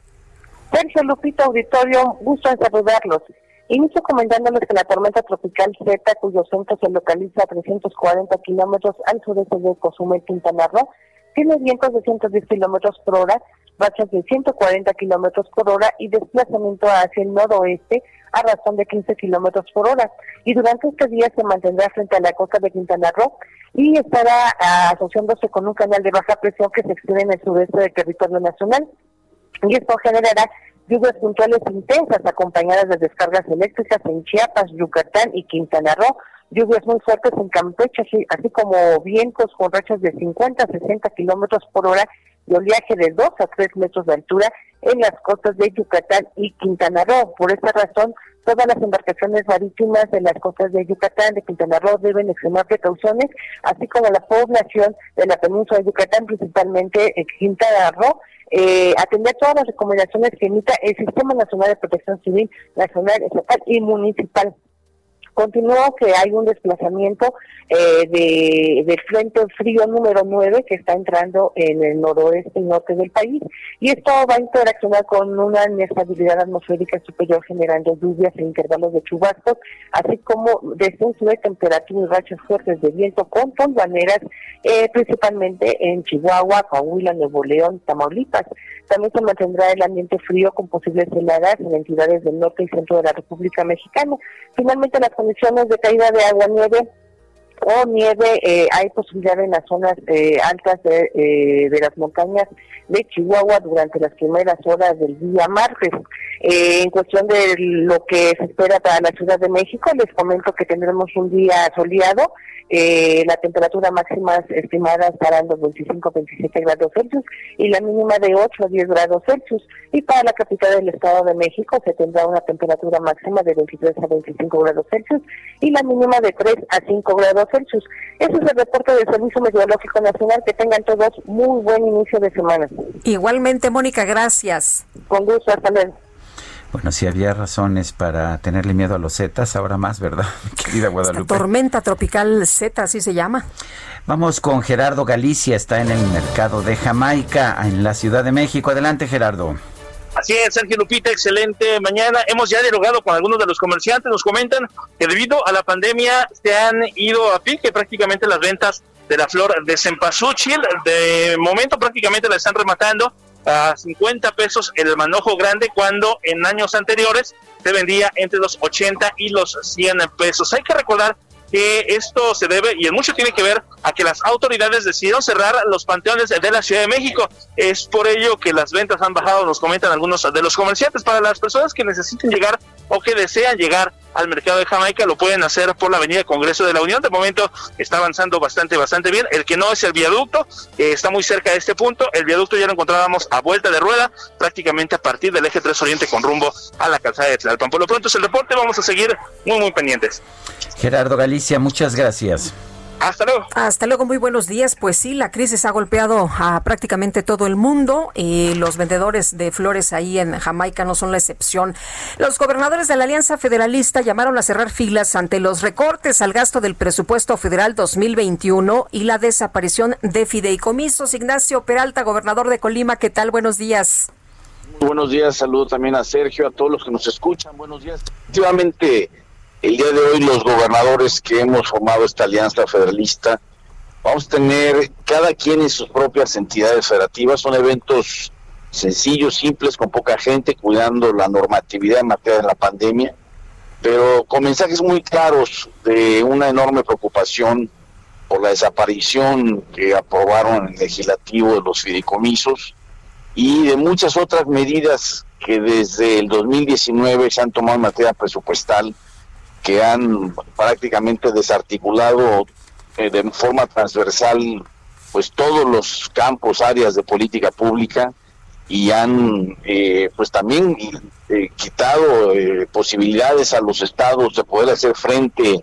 Sergio Lupita Auditorio, gusto en saludarlos. Inicio comentándoles que la tormenta tropical Z, cuyo centro se localiza a 340 kilómetros al sureste de Cozumel, Quintana Roo, tiene vientos de 110 kilómetros por hora, rachas de 140 kilómetros por hora y desplazamiento hacia el noroeste a razón de 15 kilómetros por hora. Y durante este día se mantendrá frente a la costa de Quintana Roo y estará asociándose con un canal de baja presión que se extiende en el sureste del territorio nacional y esto generará lluvias puntuales intensas acompañadas de descargas eléctricas en Chiapas, Yucatán y Quintana Roo, lluvias muy fuertes en Campeche, así, como vientos con rachas de 50 a 60 kilómetros por hora y oleaje de 2 a 3 metros de altura en las costas de Yucatán y Quintana Roo. Por esta razón, todas las embarcaciones marítimas de las costas de Yucatán, de Quintana Roo, deben extremar precauciones, así como la población de la península de Yucatán, principalmente en Quintana Roo, eh, atender todas las recomendaciones que emita el Sistema Nacional de Protección Civil, Nacional, Estatal y Municipal. Continúa que hay un desplazamiento eh, de, del frente frío número 9 que está entrando en el noroeste y norte del país y esto va a interaccionar con una inestabilidad atmosférica superior generando lluvias e intervalos de chubascos, así como descenso de temperatura y rachas fuertes de viento con tondaneras, eh, principalmente en Chihuahua, Coahuila, Nuevo León, Tamaulipas. También se mantendrá el ambiente frío con posibles heladas en entidades del norte y centro de la República Mexicana. Finalmente, las condiciones de caída de agua nieve o nieve. Eh, hay posibilidad en las zonas eh, altas de, eh, de las montañas de Chihuahua durante las primeras horas del día martes. en cuestión de lo que se espera para la Ciudad de México, les comento que tendremos un día soleado eh, la temperatura máxima estimada estará en los 25-27 grados Celsius y la mínima de 8 a 10 grados Celsius. Y para la capital del Estado de México se tendrá una temperatura máxima de 23 a 25 grados Celsius y la mínima de 3 a 5 grados Celsius. Ese es el reporte del Servicio Meteorológico Nacional. Que tengan todos muy buen inicio de semana. Igualmente, Mónica, gracias. Con gusto, hasta luego. Bueno, si había razones para tenerle miedo a los Zetas, ahora más, ¿verdad, querida Guadalupe? tormenta tropical Z, así se llama. Vamos con Gerardo Galicia, está en el mercado de Jamaica, en la Ciudad de México. Adelante, Gerardo. Así es, Sergio Lupita, excelente mañana. Hemos ya dialogado con algunos de los comerciantes, nos comentan que debido a la pandemia se han ido a pique prácticamente las ventas de la flor de cempasúchil. De momento prácticamente la están rematando a 50 pesos el manojo grande cuando en años anteriores se vendía entre los 80 y los 100 pesos. Hay que recordar que esto se debe, y en mucho tiene que ver, a que las autoridades decidieron cerrar los panteones de la Ciudad de México. Es por ello que las ventas han bajado, nos comentan algunos de los comerciantes. Para las personas que necesiten llegar o que desean llegar al mercado de Jamaica, lo pueden hacer por la Avenida Congreso de la Unión. De momento está avanzando bastante, bastante bien. El que no es el viaducto, eh, está muy cerca de este punto. El viaducto ya lo encontrábamos a vuelta de rueda, prácticamente a partir del eje 3 Oriente con rumbo a la calzada de Tlalpan. Por lo pronto es el reporte, vamos a seguir muy, muy pendientes. Gerardo Galicia, muchas gracias. Hasta luego. Hasta luego, muy buenos días. Pues sí, la crisis ha golpeado a prácticamente todo el mundo y los vendedores de flores ahí en Jamaica no son la excepción. Los gobernadores de la Alianza Federalista llamaron a cerrar filas ante los recortes al gasto del presupuesto federal 2021 y la desaparición de fideicomisos. Ignacio Peralta, gobernador de Colima, ¿qué tal? Buenos días. Buenos días, saludo también a Sergio, a todos los que nos escuchan. Buenos días. Efectivamente, el día de hoy los gobernadores que hemos formado esta alianza federalista, vamos a tener cada quien en sus propias entidades federativas, son eventos sencillos, simples, con poca gente, cuidando la normatividad en materia de la pandemia, pero con mensajes muy claros de una enorme preocupación por la desaparición que aprobaron en el legislativo de los fideicomisos y de muchas otras medidas que desde el 2019 se han tomado en materia presupuestal que han prácticamente desarticulado eh, de forma transversal pues todos los campos, áreas de política pública y han eh, pues también eh, quitado posibilidades a los estados de poder hacer frente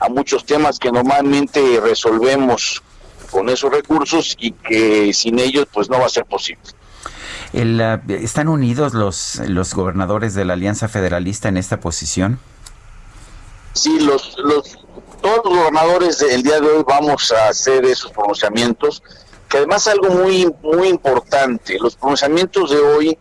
a muchos temas que normalmente resolvemos con esos recursos y que sin ellos pues no va a ser posible. ¿Están unidos los, los gobernadores de la Alianza Federalista en esta posición? Sí, los, los, todos los gobernadores del día de hoy vamos a hacer esos pronunciamientos, que además es algo muy, muy importante. Los pronunciamientos de hoy,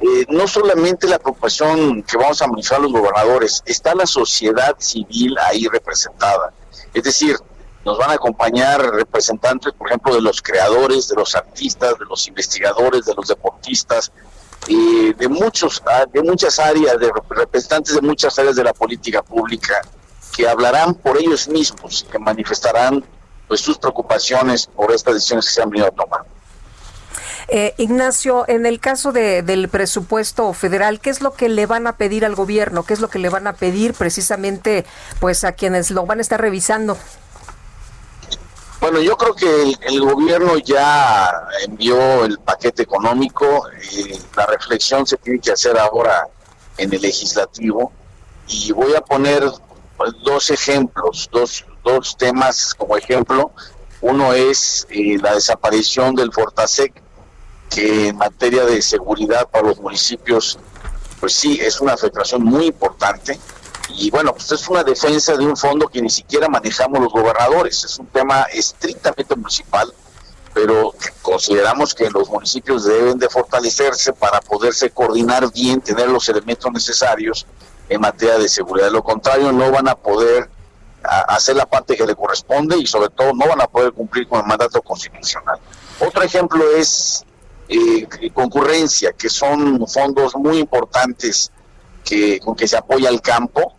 eh, no solamente la preocupación que vamos a manifestar los gobernadores, está la sociedad civil ahí representada. Es decir, nos van a acompañar representantes, por ejemplo, de los creadores, de los artistas, de los investigadores, de los deportistas, de muchos ah, de muchas áreas, de representantes de muchas áreas de la política pública que hablarán por ellos mismos, que manifestarán pues sus preocupaciones por estas decisiones que se han venido a tomar. Eh, Ignacio, en el caso de, del presupuesto federal, ¿qué es lo que le van a pedir al gobierno? ¿Qué es lo que le van a pedir precisamente pues a quienes lo van a estar revisando? Bueno, yo creo que el, gobierno ya envió el paquete económico, y la reflexión se tiene que hacer ahora en el legislativo y voy a poner dos ejemplos, dos, dos temas como ejemplo. Uno es eh, la desaparición del Fortasec, que en materia de seguridad para los municipios, pues sí, es una afectación muy importante y bueno, pues es una defensa de un fondo que ni siquiera manejamos los gobernadores, es un tema estrictamente municipal, pero consideramos que los municipios deben de fortalecerse para poderse coordinar bien, tener los elementos necesarios en materia de seguridad. De lo contrario, no van a poder hacer la parte que le corresponde y sobre todo no van a poder cumplir con el mandato constitucional. Otro ejemplo es eh, concurrencia, que son fondos muy importantes que, con que se apoya el campo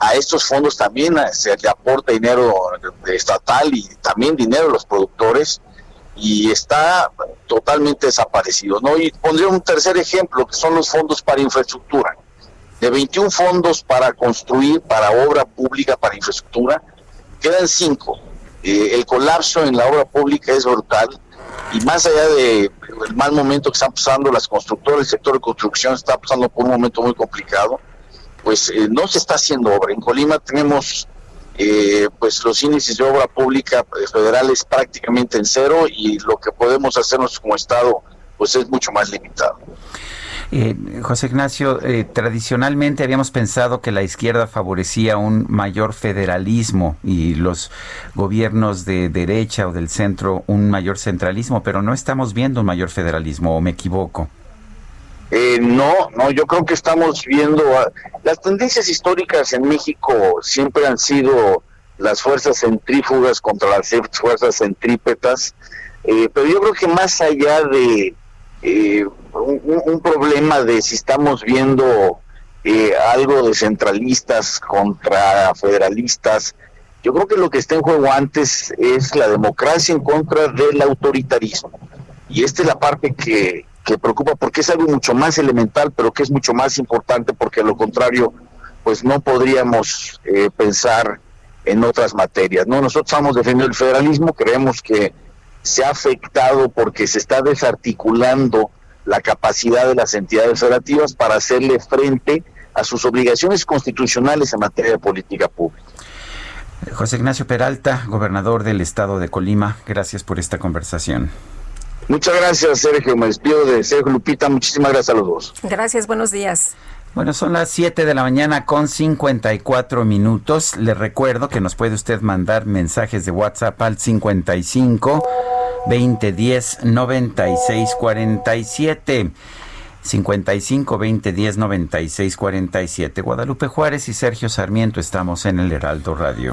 a, estos fondos también se le aporta dinero estatal y también dinero a los productores y está totalmente desaparecido. ¿no? Y pondría un tercer ejemplo, que son los fondos para infraestructura. De 21 fondos para construir, para obra pública, para infraestructura, quedan 5. Eh, el colapso en la obra pública es brutal y más allá de el mal momento que están pasando las constructoras, el sector de construcción está pasando por un momento muy complicado, pues eh, no se está haciendo obra. En Colima tenemos eh, pues los índices de obra pública federales prácticamente en cero y lo que podemos hacernos como Estado pues es mucho más limitado. Eh, José Ignacio, eh, tradicionalmente habíamos pensado que la izquierda favorecía un mayor federalismo y los gobiernos de derecha o del centro un mayor centralismo, pero no estamos viendo un mayor federalismo, ¿o me equivoco? Eh, no, no, yo creo que estamos viendo las tendencias históricas en México siempre han sido las fuerzas centrífugas contra las fuerzas centrípetas, pero yo creo que más allá de eh, un, problema de si estamos viendo eh, algo de centralistas contra federalistas. Yo creo que lo que está en juego antes es la democracia en contra del autoritarismo. Y esta es la parte que, que preocupa porque es algo mucho más elemental, pero que es mucho más importante porque a lo contrario, pues no podríamos eh, pensar en otras materias. No, nosotros estamos defendiendo el federalismo, creemos que se ha afectado porque se está desarticulando la capacidad de las entidades federativas para hacerle frente a sus obligaciones constitucionales en materia de política pública. José Ignacio Peralta, gobernador del estado de Colima, gracias por esta conversación. Muchas gracias, Sergio. Me despido de Sergio Lupita. Muchísimas gracias a los dos. Gracias, buenos días. Bueno, son las 7 de la mañana con 54 minutos. Le recuerdo que nos puede usted mandar mensajes de WhatsApp al 55 2010 96 47. 55 2010 96 47. Guadalupe Juárez y Sergio Sarmiento estamos en el Heraldo Radio.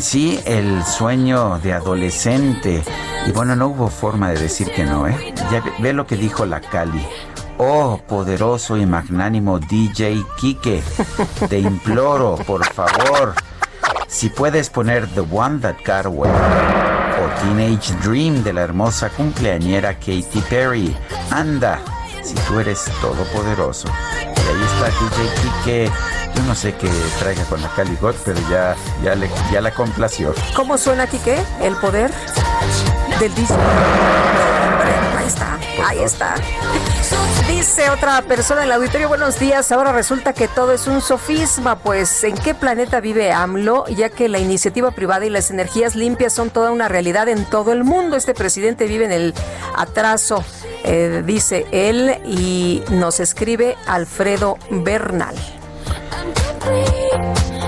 Sí, el sueño de adolescente. Y bueno, no hubo forma de decir que no, ¿eh? Ya ve, lo que dijo la Cali. Oh, poderoso y magnánimo DJ Kike, te imploro, por favor, si puedes poner The One That Got Away o Teenage Dream de la hermosa cumpleañera Katy Perry. Anda, si tú eres todopoderoso. Ahí está DJ Kike yo no sé qué traiga con la Caligot, pero ya, ya, le, ya la complació. ¿Cómo suena qué? El poder del disco. ahí está, ahí está. Dice otra persona en el auditorio, buenos días, ahora resulta que todo es un sofisma, pues ¿en qué planeta vive AMLO? Ya que la iniciativa privada y las energías limpias son toda una realidad en todo el mundo. Este presidente vive en el atraso, eh, dice él, y nos escribe Alfredo Bernal.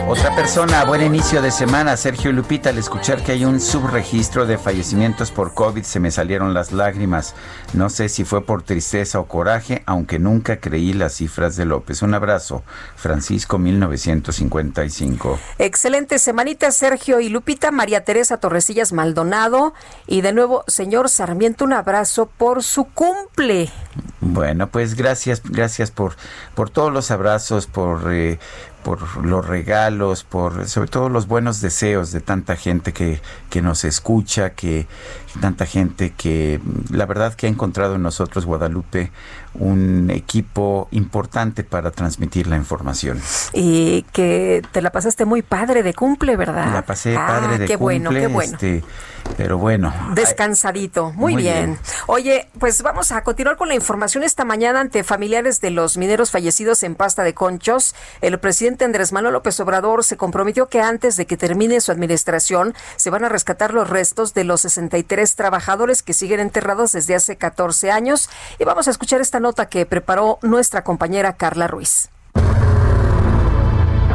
Otra persona, buen inicio de semana, Sergio Lupita, al escuchar que hay un subregistro de fallecimientos por COVID se me salieron las lágrimas. No sé si fue por tristeza o coraje, aunque nunca creí las cifras de López. Un abrazo, Francisco 1955. Excelente semanita, Sergio y Lupita, María Teresa Torresillas Maldonado y de nuevo, señor Sarmiento, un abrazo por su cumple. Bueno, pues gracias, gracias por, por todos los abrazos, por, eh, por los regalos, por sobre todo los buenos deseos de tanta gente que, que nos escucha, que tanta gente que la verdad que ha encontrado en nosotros Guadalupe un equipo importante para transmitir la información. Y que te la pasaste muy padre de cumple, ¿verdad? La pasé ah, padre de qué cumple. Bueno, qué bueno. Este, pero bueno. Descansadito. Muy, Muy bien. bien. Oye, pues vamos a continuar con la información esta mañana ante familiares de los mineros fallecidos en pasta de conchos. El presidente Andrés Manuel López Obrador se comprometió que antes de que termine su administración se van a rescatar los restos de los 63 trabajadores que siguen enterrados desde hace 14 años. Y vamos a escuchar esta nota que preparó nuestra compañera Carla Ruiz.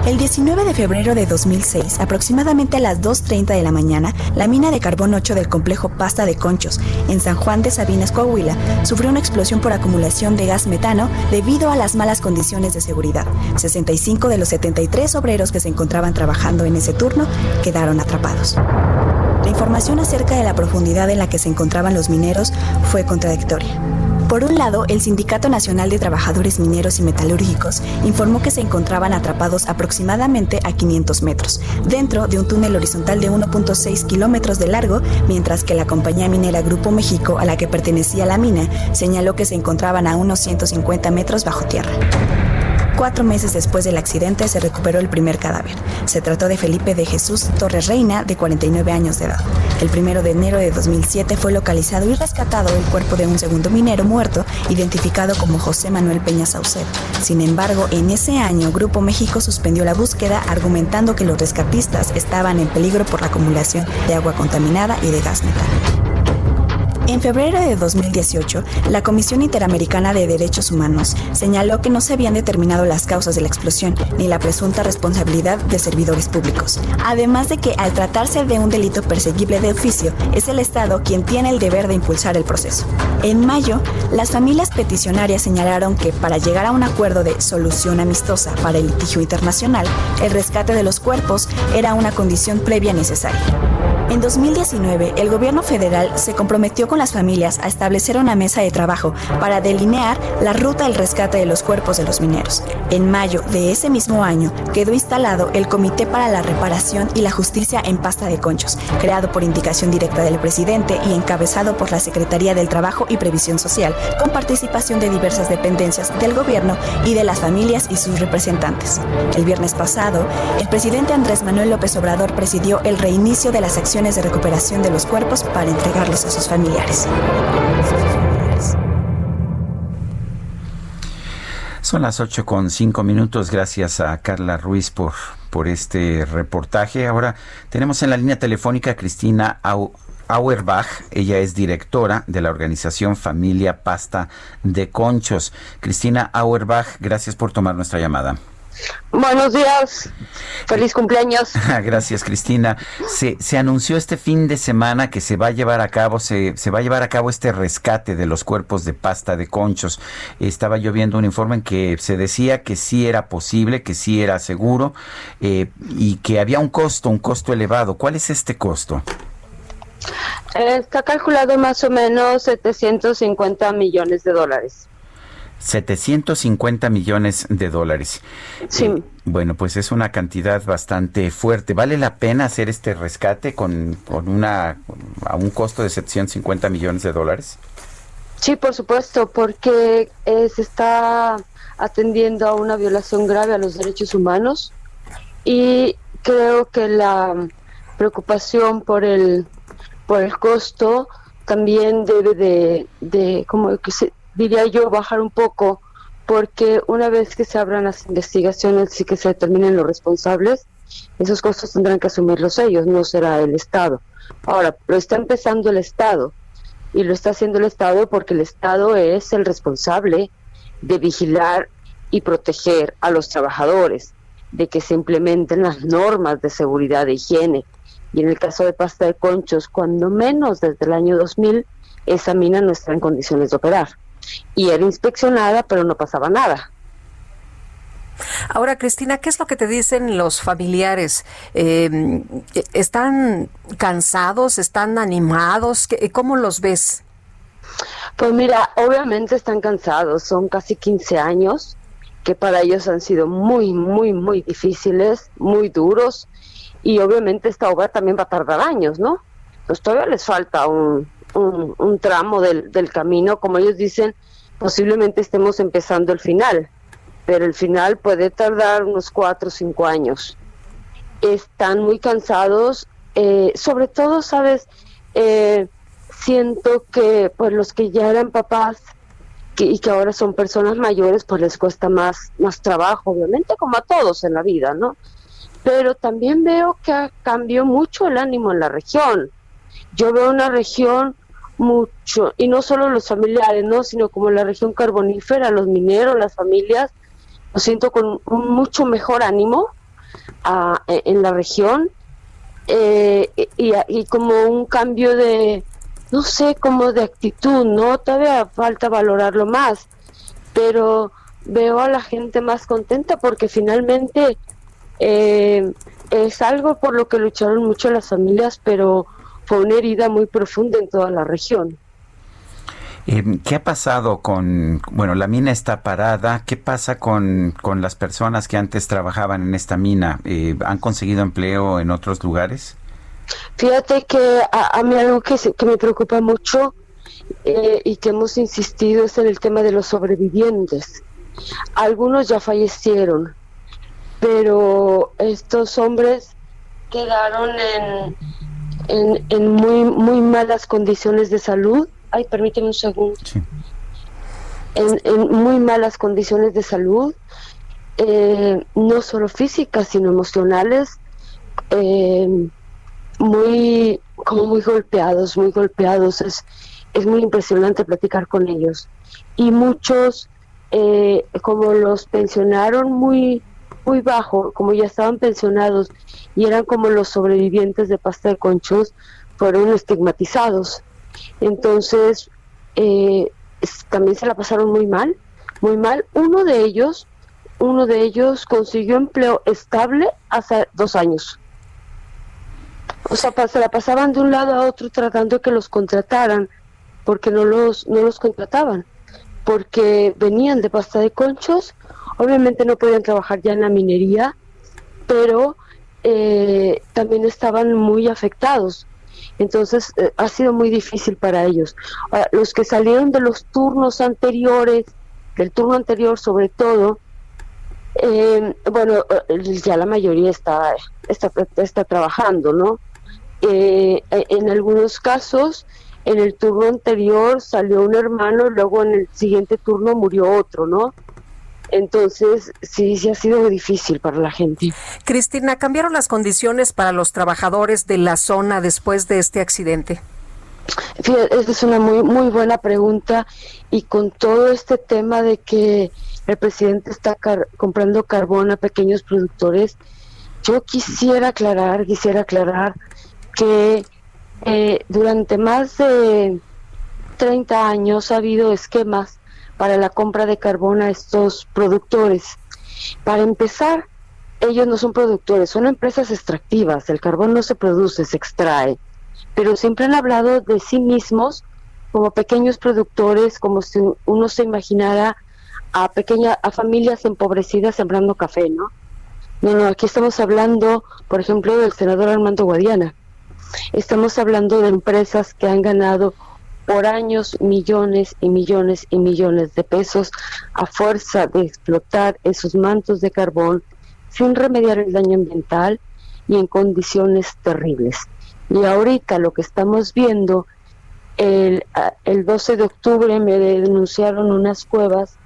El 19 de febrero de 2006, aproximadamente a las 2.30 de la mañana, la mina de carbón 8 del complejo Pasta de Conchos, en San Juan de Sabinas, Coahuila, sufrió una explosión por acumulación de gas metano debido a las malas condiciones de seguridad. 65 de los 73 obreros que se encontraban trabajando en ese turno quedaron atrapados. La información acerca de la profundidad en la que se encontraban los mineros fue contradictoria. Por un lado, el Sindicato Nacional de Trabajadores Mineros y Metalúrgicos informó que se encontraban atrapados aproximadamente a 500 metros, dentro de un túnel horizontal de 1.6 kilómetros de largo, mientras que la compañía minera Grupo México, a la que pertenecía la mina, señaló que se encontraban a unos 150 metros bajo tierra. Cuatro meses después del accidente se recuperó el primer cadáver. Se trató de Felipe de Jesús Torres Reina, de 49 años de edad. El primero de enero de 2007 fue localizado y rescatado el cuerpo de un segundo minero muerto, identificado como José Manuel Peña Saucedo. Sin embargo, en ese año, Grupo México suspendió la búsqueda, argumentando que los rescatistas estaban en peligro por la acumulación de agua contaminada y de gas metano. En febrero de 2018, la Comisión Interamericana de Derechos Humanos señaló que no se habían determinado las causas de la explosión ni la presunta responsabilidad de servidores públicos. Además de que al tratarse de un delito perseguible de oficio, es el Estado quien tiene el deber de impulsar el proceso. En mayo, las familias peticionarias señalaron que para llegar a un acuerdo de solución amistosa para el litigio internacional, el rescate de los cuerpos era una condición previa necesaria. En 2019, el gobierno federal se comprometió con las familias a establecer una mesa de trabajo para delinear la ruta del rescate de los cuerpos de los mineros. En mayo de ese mismo año quedó instalado el Comité para la Reparación y la Justicia en Pasta de Conchos, creado por indicación directa del presidente y encabezado por la Secretaría del Trabajo y Previsión Social, con participación de diversas dependencias del gobierno y de las familias y sus representantes. El viernes pasado, el presidente Andrés Manuel López Obrador presidió el reinicio de las acciones de recuperación de los cuerpos para entregarlos a sus Son las 8 con cinco minutos. Gracias a Carla Ruiz por, por este reportaje. Ahora tenemos en la línea telefónica a Cristina Au- Auerbach. Ella es directora de la organización Familia Pasta de Conchos. Cristina Auerbach, gracias por tomar nuestra llamada. Buenos días, feliz cumpleaños. Gracias, Cristina. Se, se anunció este fin de semana que se va a llevar a cabo, se, se va a llevar a cabo este rescate de los cuerpos de pasta de conchos. Estaba yo viendo un informe en que se decía que sí era posible, que sí era seguro eh, y que había un costo, un costo elevado. ¿Cuál es este costo? Está calculado más o menos 750 millones de dólares. 750 millones de dólares. Sí. Eh, bueno, pues es una cantidad bastante fuerte. ¿Vale la pena hacer este rescate con, con una a un costo de 750 millones de dólares? Sí, por supuesto, porque eh, se está atendiendo a una violación grave a los derechos humanos y creo que la preocupación por el por el costo también debe de, de como que se, diría yo bajar un poco porque una vez que se abran las investigaciones y que se determinen los responsables esos costos tendrán que asumirlos ellos no será el estado ahora lo está empezando el estado y lo está haciendo el estado porque el estado es el responsable de vigilar y proteger a los trabajadores de que se implementen las normas de seguridad de higiene. Y en el caso de pasta de conchos, cuando menos desde el año 2000, esa mina no está en condiciones de operar. Y era inspeccionada, pero no pasaba nada. Ahora, Cristina, ¿qué es lo que te dicen los familiares? Em, ¿Están cansados? ¿Están animados? ¿Cómo los ves? Pues mira, obviamente están cansados, son casi 15 años que para ellos han sido muy, muy, muy difíciles, muy duros y obviamente esta obra también va a tardar años, ¿no? Pues todavía les falta un, un, tramo del, del camino, como ellos dicen, posiblemente estemos empezando el final pero el final puede tardar unos cuatro o cinco años. Están muy cansados, eh, sobre todo, sabes, eh, siento que pues los que ya eran papás y que ahora son personas mayores, pues les cuesta más, más trabajo, obviamente, como a todos en la vida, ¿no? Pero también veo que cambió mucho el ánimo en la región. Yo veo una región mucho, y no solo los familiares, ¿no? Sino como la región carbonífera, los mineros, las familias, lo siento con mucho mejor ánimo e, en la región eh, y, como un cambio de, no sé, como de actitud, ¿no? Todavía falta valorarlo más, pero veo a la gente más contenta porque finalmente eh, es algo por lo que lucharon mucho las familias, pero fue una herida muy profunda en toda la región. Eh, ¿Qué ha pasado con, bueno, la mina está parada, ¿qué pasa con, con las personas que antes trabajaban en esta mina? Eh, ¿Han conseguido empleo en otros lugares? Fíjate que a, mí algo que, que me preocupa mucho eh, y que hemos insistido es en el tema de los sobrevivientes. Algunos ya fallecieron, pero estos hombres quedaron en, en, en muy, muy malas condiciones de salud ay, permíteme un segundo, en, muy malas condiciones de salud, eh, no solo físicas, sino emocionales, eh, muy, como muy golpeados, muy golpeados. Es, es muy impresionante platicar con ellos. Y muchos, eh, como los pensionaron muy, muy bajo, como ya estaban pensionados y eran como los sobrevivientes de pasta de conchos, fueron estigmatizados. Entonces, eh, también se la pasaron muy mal, muy mal. Uno de ellos, uno de ellos consiguió empleo estable hace dos años. O sea, se la pasaban de un lado a otro tratando de que los contrataran, porque no los, no los contrataban, porque venían de pasta de conchos, obviamente no podían trabajar ya en la minería, pero eh, también estaban muy afectados entonces eh, ha sido muy difícil para ellos. los que salieron de los turnos anteriores, del turno anterior sobre todo, em, bueno, eh, ya la mayoría está, está, está trabajando, ¿no? Eh, en algunos casos, en el turno anterior salió un hermano, luego en el siguiente turno murió otro, ¿no? Entonces, sí, sí ha sido difícil para la gente. Cristina, ¿cambiaron las condiciones para los trabajadores de la zona después de este accidente? Fíjate, esa es una muy, muy buena pregunta y con todo este tema de que el presidente está comprando carbón a pequeños productores, yo quisiera aclarar, quisiera aclarar que eh, durante más de 30 años ha habido esquemas para la compra de carbón a estos productores. Para empezar, ellos no son productores, son empresas extractivas. El carbón no se produce, se extrae. Pero siempre han hablado de sí mismos como pequeños productores, como si uno se imaginara a pequeña, a familias empobrecidas sembrando café, ¿no? No, no, aquí estamos hablando, por ejemplo, del senador Armando Guadiana. Estamos hablando de empresas que han ganado por años millones y millones y millones de pesos a fuerza de explotar esos mantos de carbón sin remediar el daño ambiental y en condiciones terribles. Y ahorita lo que estamos viendo, el, el 12 de octubre me denunciaron unas cuevas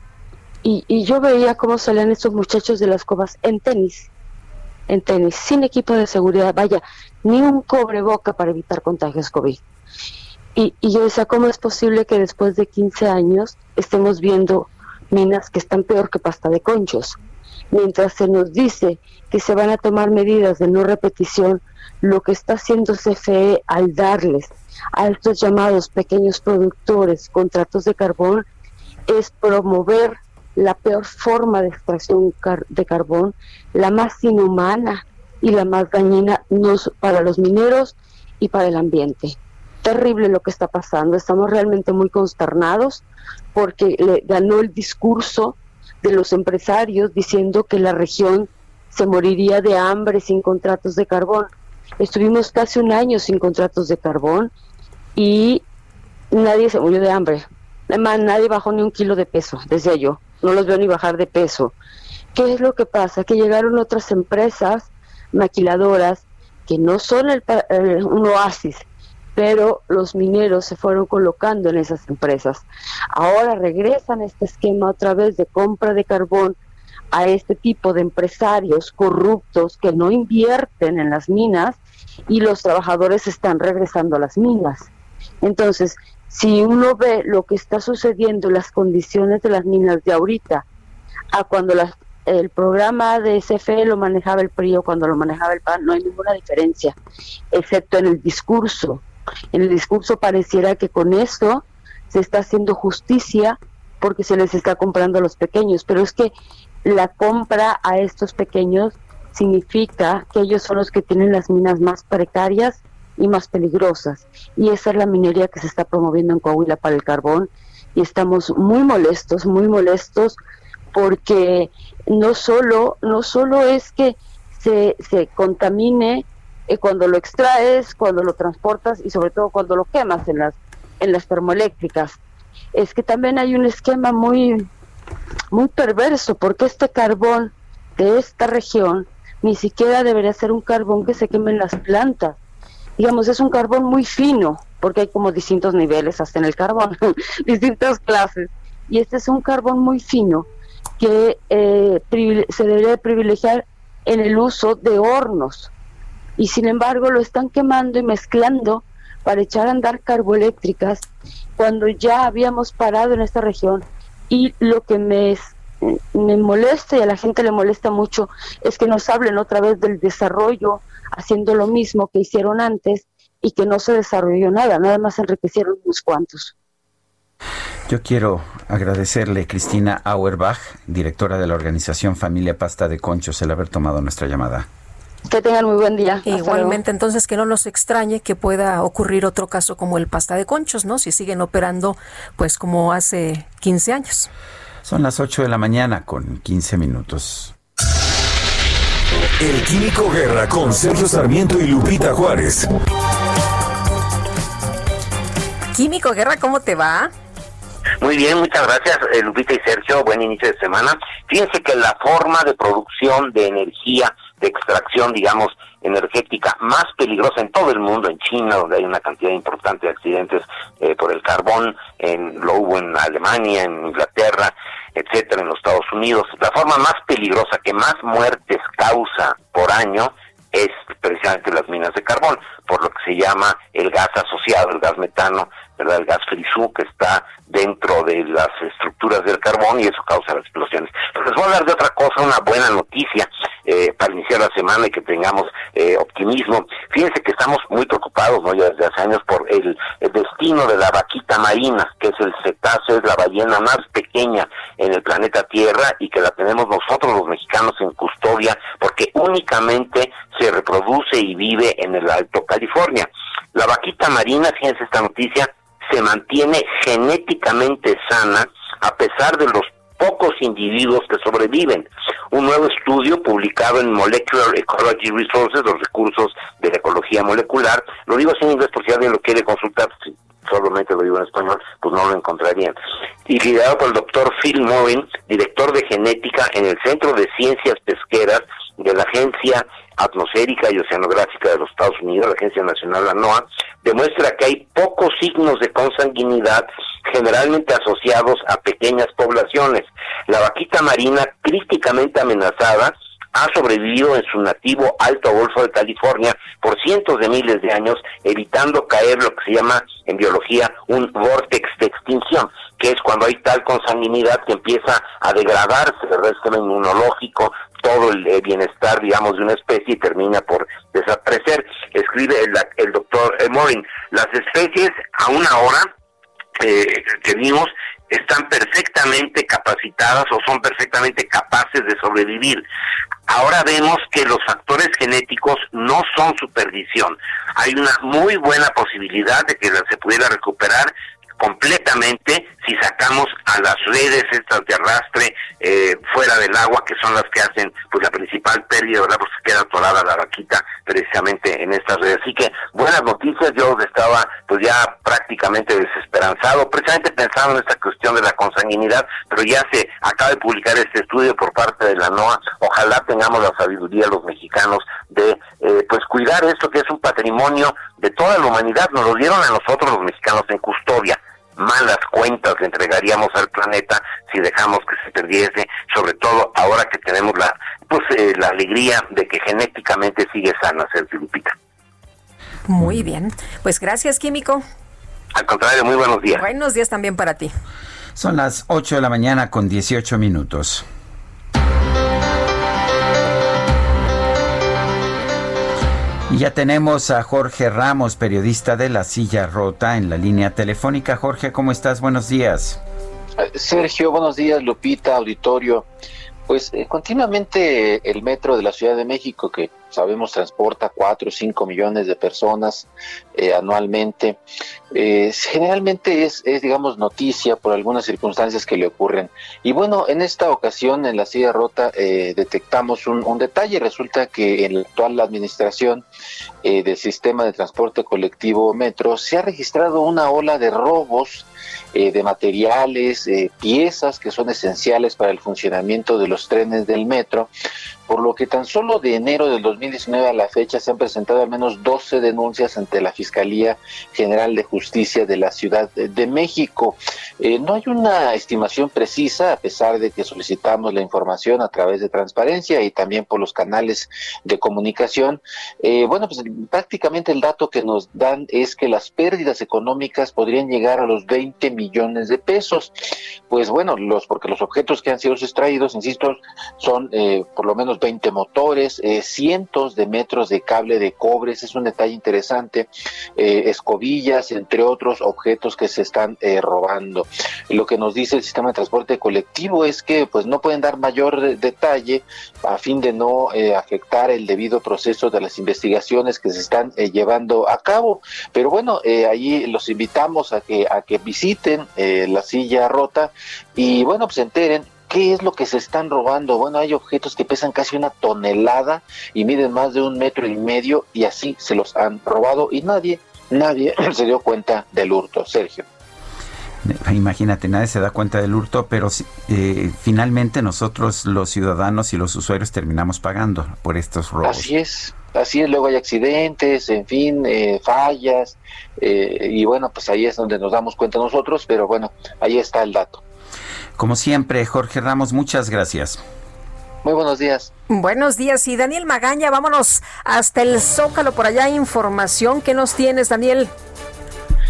y, y yo veía cómo salían estos muchachos de las cuevas en tenis, en tenis, sin equipo de seguridad, vaya, ni un cobre boca para evitar contagios COVID. Y, yo decía, ¿cómo es posible que después de 15 años estemos viendo minas que están peor que pasta de conchos? mientras se nos dice que se van a tomar medidas de no repetición, lo que está haciendo CFE al darles a estos llamados pequeños productores contratos de carbón es promover la peor forma de extracción de carbón, la más inhumana y la más dañina para los mineros y para el ambiente. Terrible lo que está pasando, estamos realmente muy consternados porque le ganó el discurso de los empresarios diciendo que la región se moriría de hambre sin contratos de carbón. Estuvimos casi un año sin contratos de carbón y nadie se murió de hambre. Además, nadie bajó ni un kilo de peso, decía yo. No los veo ni bajar de peso. ¿Qué es lo que pasa? Que llegaron otras empresas maquiladoras que no son el, un oasis, pero los mineros se fueron colocando en esas empresas. Ahora regresan este esquema otra vez de compra de carbón a este tipo de empresarios corruptos que no invierten en las minas y los trabajadores están regresando a las minas. Entonces, si uno ve lo que está sucediendo, las condiciones de las minas de ahorita, a cuando el programa de CFE lo manejaba el PRI o cuando lo manejaba el PAN, no hay ninguna diferencia, excepto en el discurso. En el discurso pareciera que con esto se está haciendo justicia porque se les está comprando a los pequeños, pero es que la compra a estos pequeños significa que ellos son los que tienen las minas más precarias y más peligrosas. Y esa es la minería que se está promoviendo en Coahuila para el carbón. Y estamos muy molestos, muy molestos, porque no solo, no solo es que se, se contamine eh, cuando lo extraes, cuando lo transportas y sobre todo cuando lo quemas en las, en las termoeléctricas. Es que también hay un esquema muy, muy perverso, porque este carbón de esta región ni siquiera debería ser un carbón que se queme en las plantas digamos, es un carbón muy fino, porque hay como distintos niveles hasta en el carbón, distintas clases. Y este es un carbón muy fino que eh, se debería privilegiar en el uso de hornos. Y sin embargo lo están quemando y mezclando para echar a andar carboeléctricas cuando ya habíamos parado en esta región. Y lo que me, me molesta y a la gente le molesta mucho es que nos hablen otra vez del desarrollo haciendo lo mismo que hicieron antes y que no se desarrolló nada, nada más enriquecieron unos cuantos. Yo quiero agradecerle, Cristina Auerbach, directora de la organización Familia Pasta de Conchos, el haber tomado nuestra llamada. Que tengan muy buen día. Igualmente, entonces, que no nos extrañe que pueda ocurrir otro caso como el Pasta de Conchos, ¿no? Si siguen operando, pues como hace 15 años. Son las 8 de la mañana con 15 minutos. El Químico Guerra con Sergio Sarmiento y Lupita Juárez. Químico Guerra, ¿cómo te va? Muy bien, muchas gracias eh, Lupita y Sergio, buen inicio de semana. Fíjense que la forma de producción de energía, extracción, digamos, energética más peligrosa en todo el mundo, en China, donde hay una cantidad importante de accidentes eh, por el carbón, en, lo hubo en Alemania, en Inglaterra, etcétera, en los Estados Unidos. La forma más peligrosa que más muertes causa por año es precisamente las minas de carbón, por lo que se llama el gas asociado, el gas metano, ¿verdad? El gas frisú que está dentro de las estructuras del carbón y eso causa las explosiones. Pero les voy a hablar de otra cosa, una buena noticia eh, para iniciar la semana y que tengamos eh, optimismo. Fíjense que estamos muy preocupados, ¿no? Ya desde hace años por el, destino de la vaquita marina, que es el cetáceo, es la ballena más pequeña en el planeta Tierra y que la tenemos nosotros los mexicanos en custodia porque únicamente se reproduce y vive en el Alto California. La vaquita marina, fíjense esta noticia, se mantiene genéticamente sana a pesar de los pocos individuos que sobreviven. Un nuevo estudio publicado en Molecular Ecology Resources, los recursos de la ecología molecular, lo digo en inglés por si alguien lo quiere consultar, si solamente lo digo en español, pues no lo encontrarían. Y liderado por el doctor Phil Moen, director de genética en el Centro de Ciencias Pesqueras de la Agencia Atmosférica y Oceanográfica de los Estados Unidos, la Agencia Nacional, la NOAA, demuestra que hay pocos signos de consanguinidad generalmente asociados a pequeñas poblaciones. La vaquita marina, críticamente amenazada, ha sobrevivido en su nativo Alto Golfo de California por cientos de miles de años, evitando caer lo que se llama en biología un vortex de extinción, que es cuando hay tal consanguinidad que empieza a degradarse el sistema inmunológico, todo el, bienestar, digamos, de una especie y termina por desaparecer. Escribe el, el doctor Morin, las especies a una hora eh, que vimos están perfectamente capacitadas o son perfectamente capaces de sobrevivir. Ahora vemos que los factores genéticos no son supervisión. Hay una muy buena posibilidad de que se pudiera recuperar completamente si sacamos a las redes estas de arrastre eh, fuera del agua que son las que hacen pues la principal pérdida verdad porque queda atorada la vaquita precisamente en estas redes. Así que buenas noticias yo estaba pues ya prácticamente desesperanzado precisamente pensando en esta cuestión de la consanguinidad pero ya se acaba de publicar este estudio por parte de la NOA ojalá tengamos la sabiduría los mexicanos de eh, pues cuidar esto que es un patrimonio de toda la humanidad. Nos lo dieron a nosotros los mexicanos en custodia malas cuentas le entregaríamos al planeta si dejamos que se perdiese, sobre todo ahora que tenemos la pues eh, la alegría de que genéticamente sigue sana Sergio Lupita. Muy bien, pues gracias Químico. Al contrario, muy buenos días. Buenos días también para ti. Son las 8 de la mañana con 18 minutos. Y ya tenemos a Jorge Ramos, periodista de La Silla Rota, en la línea telefónica. Jorge, ¿cómo estás? Buenos días. Sergio, buenos días, Lupita, auditorio. Pues eh, continuamente el metro de la Ciudad de México, que sabemos transporta 4 o 5 millones de personas eh, anualmente. Eh, generalmente es, es, digamos, noticia por algunas circunstancias que le ocurren. Y bueno, en esta ocasión, en la silla rota, eh, detectamos un, un, detalle. Resulta que en la actual administración del sistema de transporte colectivo Metro se ha registrado una ola de robos de materiales, piezas que son esenciales para el funcionamiento de los trenes del metro, por lo que tan solo de enero del 2019 a la fecha se han presentado al menos 12 denuncias ante la Fiscalía General de Justicia de la Ciudad de México. Eh, no hay una estimación precisa, a pesar de que solicitamos la información a través de transparencia y también por los canales de comunicación. Eh, bueno, pues prácticamente el dato que nos dan es que las pérdidas económicas podrían llegar a los 20 millones de pesos. Pues bueno, los porque los objetos que han sido extraídos, insisto, son eh, por lo menos 20 motores, eh, cientos de metros de cable de cobre, es un detalle interesante, eh, escobillas, entre otros objetos que se están eh, robando. Lo que nos dice el sistema de transporte colectivo es que pues no pueden dar mayor detalle a fin de no afectar el debido proceso de las investigaciones que se están llevando a cabo. Pero bueno, ahí los invitamos a que a que visiten la silla rota y bueno, pues enteren ¿Qué es lo que se están robando? Bueno, hay objetos que pesan casi una tonelada y miden más de un metro y medio y así se los han robado y nadie, nadie se dio cuenta del hurto, Sergio. Imagínate, nadie se da cuenta del hurto, pero eh, finalmente nosotros los ciudadanos y los usuarios terminamos pagando por estos robos. Así es, así es, luego hay accidentes, en fin, eh, fallas, eh, y bueno, pues ahí es donde nos damos cuenta nosotros, pero bueno, ahí está el dato. Como siempre, Jorge Ramos, muchas gracias. Muy buenos días. Buenos días. Y Daniel Magaña, vámonos hasta el Zócalo. Por allá información. ¿Qué nos tienes, Daniel?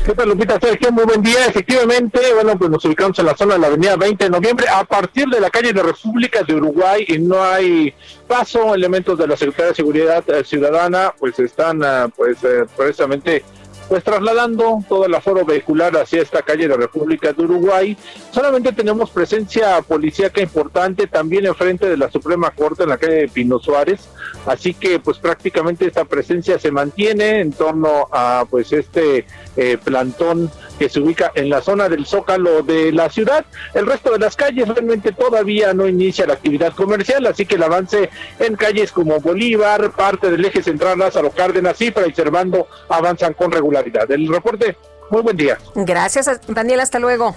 ¿Qué tal, Lupita? Sergio, muy buen día. Efectivamente, bueno, pues nos ubicamos en la zona de la avenida 20 de noviembre. A partir de la calle de República de Uruguay y no hay paso, elementos de la Secretaría de Seguridad eh, Ciudadana pues están ah, pues eh, precisamente pues trasladando todo el aforo vehicular hacia esta calle de República de Uruguay. Solamente tenemos presencia policíaca importante también enfrente de la Suprema Corte en la calle de Pino Suárez, así que pues prácticamente esta presencia se mantiene en torno a pues este eh, plantón que se ubica en la zona del Zócalo de la ciudad. El resto de las calles realmente todavía no inicia la actividad comercial, así que el avance en calles como Bolívar, parte del eje central Lázaro Cárdenas y Fray Servando avanzan con regularidad. El reporte, muy buen día. Gracias, Daniel, hasta luego.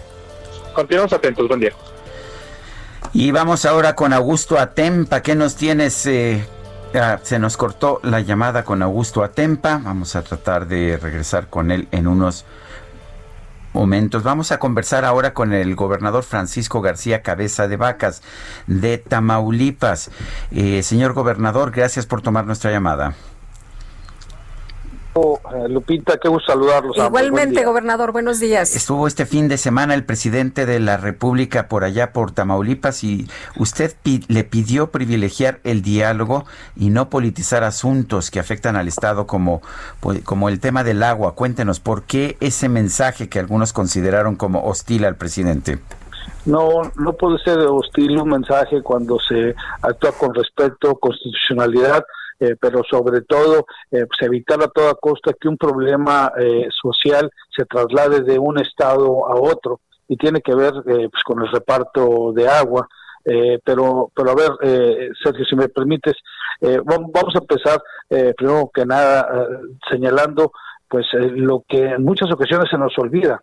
Continuamos atentos, buen día. Y vamos ahora con Augusto Atempa. ¿Qué nos tienes? Eh, ah, se nos cortó la llamada con Augusto Atempa. Vamos a tratar de regresar con él en unos momentos. Vamos a conversar ahora con el gobernador Francisco García Cabeza de Vacas de Tamaulipas. Eh, señor gobernador, gracias por tomar nuestra llamada. Eh, Lupita, qué gusto saludarlos. Igualmente, gobernador, buenos días. Estuvo este fin de semana el presidente de la República por allá, por Tamaulipas, y usted le pidió privilegiar el diálogo y no politizar asuntos que afectan al Estado como, pues, como el tema del agua. Cuéntenos, ¿por qué ese mensaje que algunos consideraron como hostil al presidente? No, no puede ser hostil un mensaje cuando se actúa con respeto, constitucionalidad eh, pero sobre todo eh, pues evitar a toda costa que un problema eh, social se traslade de un estado a otro y tiene que ver pues con el reparto de agua. pero, pero a ver, Sergio, si me permites, vamos a empezar primero que nada señalando pues lo que en muchas ocasiones se nos olvida,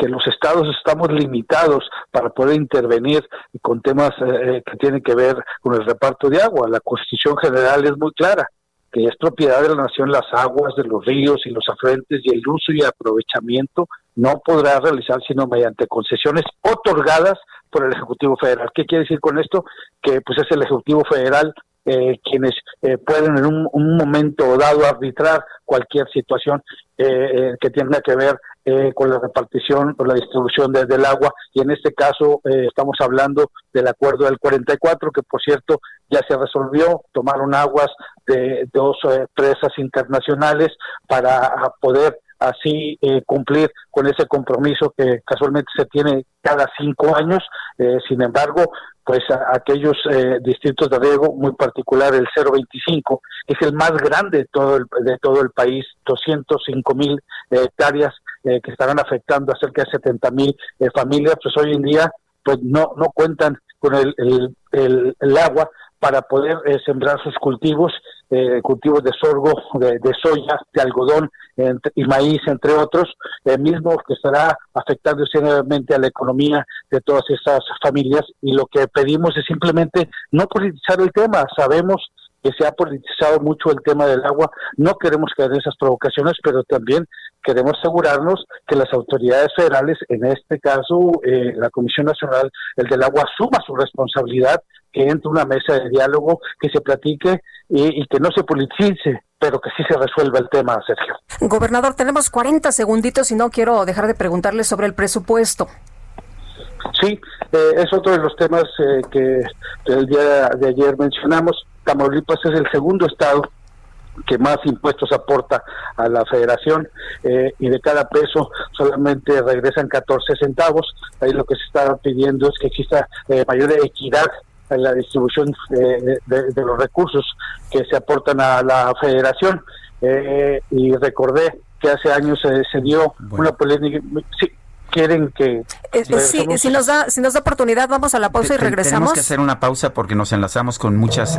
que los estados estamos limitados para poder intervenir con temas eh, eh, que tienen que ver con el reparto de agua. La Constitución General es muy clara, que es propiedad de la nación las aguas de los ríos y los afluentes y el uso y aprovechamiento no podrá realizar sino mediante concesiones otorgadas por el Ejecutivo Federal. ¿Qué quiere decir con esto? Que pues es el Ejecutivo Federal eh, quienes pueden en un, momento dado arbitrar cualquier situación que tenga que ver eh, con la repartición, con la distribución del agua y en este caso eh, estamos hablando del acuerdo del 44 que por cierto ya se resolvió, tomaron aguas de dos eh, presas internacionales para poder así cumplir con ese compromiso que casualmente se tiene cada cinco años. sin embargo, pues aquellos distritos de riego, muy particular el 025, que es el más grande de todo el, de todo el país, 205 mil hectáreas, eh, que estarán afectando a cerca de 70 mil eh, familias, pues hoy en día pues no, no cuentan con el, el, el, agua para poder eh, sembrar sus cultivos, cultivos de sorgo, de, soya, de algodón y maíz, entre otros, mismo que estará afectando seriamente a la economía de todas estas familias. Y lo que pedimos es simplemente no politizar el tema. Sabemos que se ha politizado mucho el tema del agua. No queremos caer en esas provocaciones, pero también queremos asegurarnos que las autoridades federales, en este caso eh, la Comisión Nacional el del Agua, asuma su responsabilidad, que entre una mesa de diálogo, que se platique y, y que no se politice, pero que sí se resuelva el tema, Sergio. Gobernador, tenemos 40 segunditos y no quiero dejar de preguntarle sobre el presupuesto. Sí, eh, es otro de los temas eh, que el día de ayer mencionamos. Tamaulipas es el segundo estado que más impuestos aporta a la federación eh, y de cada peso solamente regresan 14 centavos. Ahí lo que se está pidiendo es que exista eh, mayor equidad en la distribución eh, de, los recursos que se aportan a la federación. y recordé que hace años se dio una polémica. Sí, quieren que sí, si nos da si nos da oportunidad vamos a la pausa y regresamos tenemos que hacer una pausa porque nos enlazamos con muchas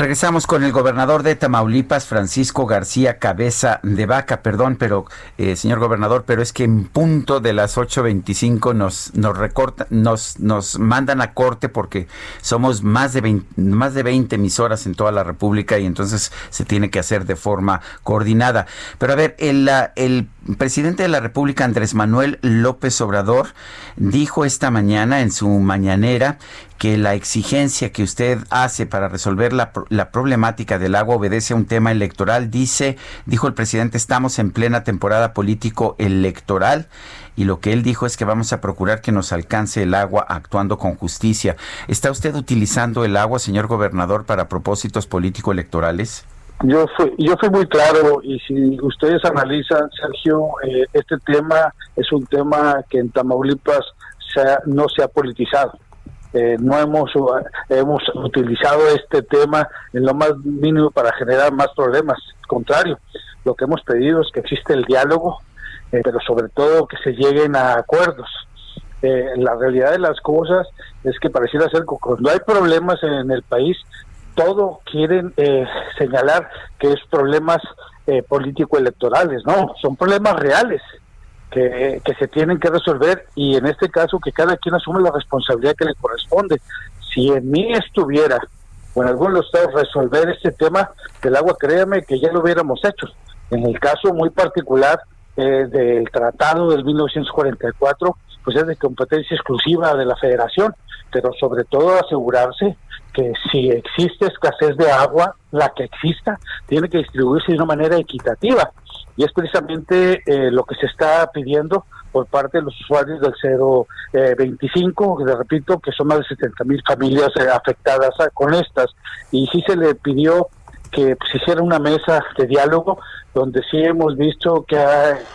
Regresamos con el gobernador de Tamaulipas, Francisco García Cabeza de Vaca, perdón, pero eh, señor gobernador, pero es que en punto de las 8.25 nos nos nos nos mandan a corte porque somos más de 20, más de 20 emisoras en toda la República y entonces se tiene que hacer de forma coordinada. Pero a ver, el, el presidente de la República, Andrés Manuel López Obrador, dijo esta mañana en su mañanera que la exigencia que usted hace para resolver la, la, problemática del agua obedece a un tema electoral. Dice, dijo el presidente, estamos en plena temporada político electoral y lo que él dijo es que vamos a procurar que nos alcance el agua actuando con justicia. ¿Está usted utilizando el agua, señor gobernador, para propósitos político electorales? Yo fui, yo fui muy claro y si ustedes analizan, Sergio, eh, este tema es un tema que en Tamaulipas no se ha politizado eh, no hemos, hemos utilizado este tema en lo más mínimo para generar más problemas. Al contrario, lo que hemos pedido es que existe el diálogo, eh, pero sobre todo que se lleguen a acuerdos. eh, la realidad de las cosas es que pareciera ser que cuando hay problemas en el país, todo quieren eh, señalar que es problemas eh, político-electorales, no, son problemas reales que, que se tienen que resolver y en este caso que cada quien asume la responsabilidad que le corresponde. Si en mí estuviera o en algún de estados resolver este tema del agua, créame que ya lo hubiéramos hecho. En el caso muy particular eh, del tratado del 1944, pues es de competencia exclusiva de la federación, pero sobre todo asegurarse que si existe escasez de agua, la que exista, tiene que distribuirse de una manera equitativa. Y es precisamente eh, lo que se está pidiendo por parte de los usuarios del 025, eh, repito, que son más de 70 mil familias eh, afectadas con estas. Y sí se le pidió que se hiciera una mesa de diálogo donde sí hemos visto que,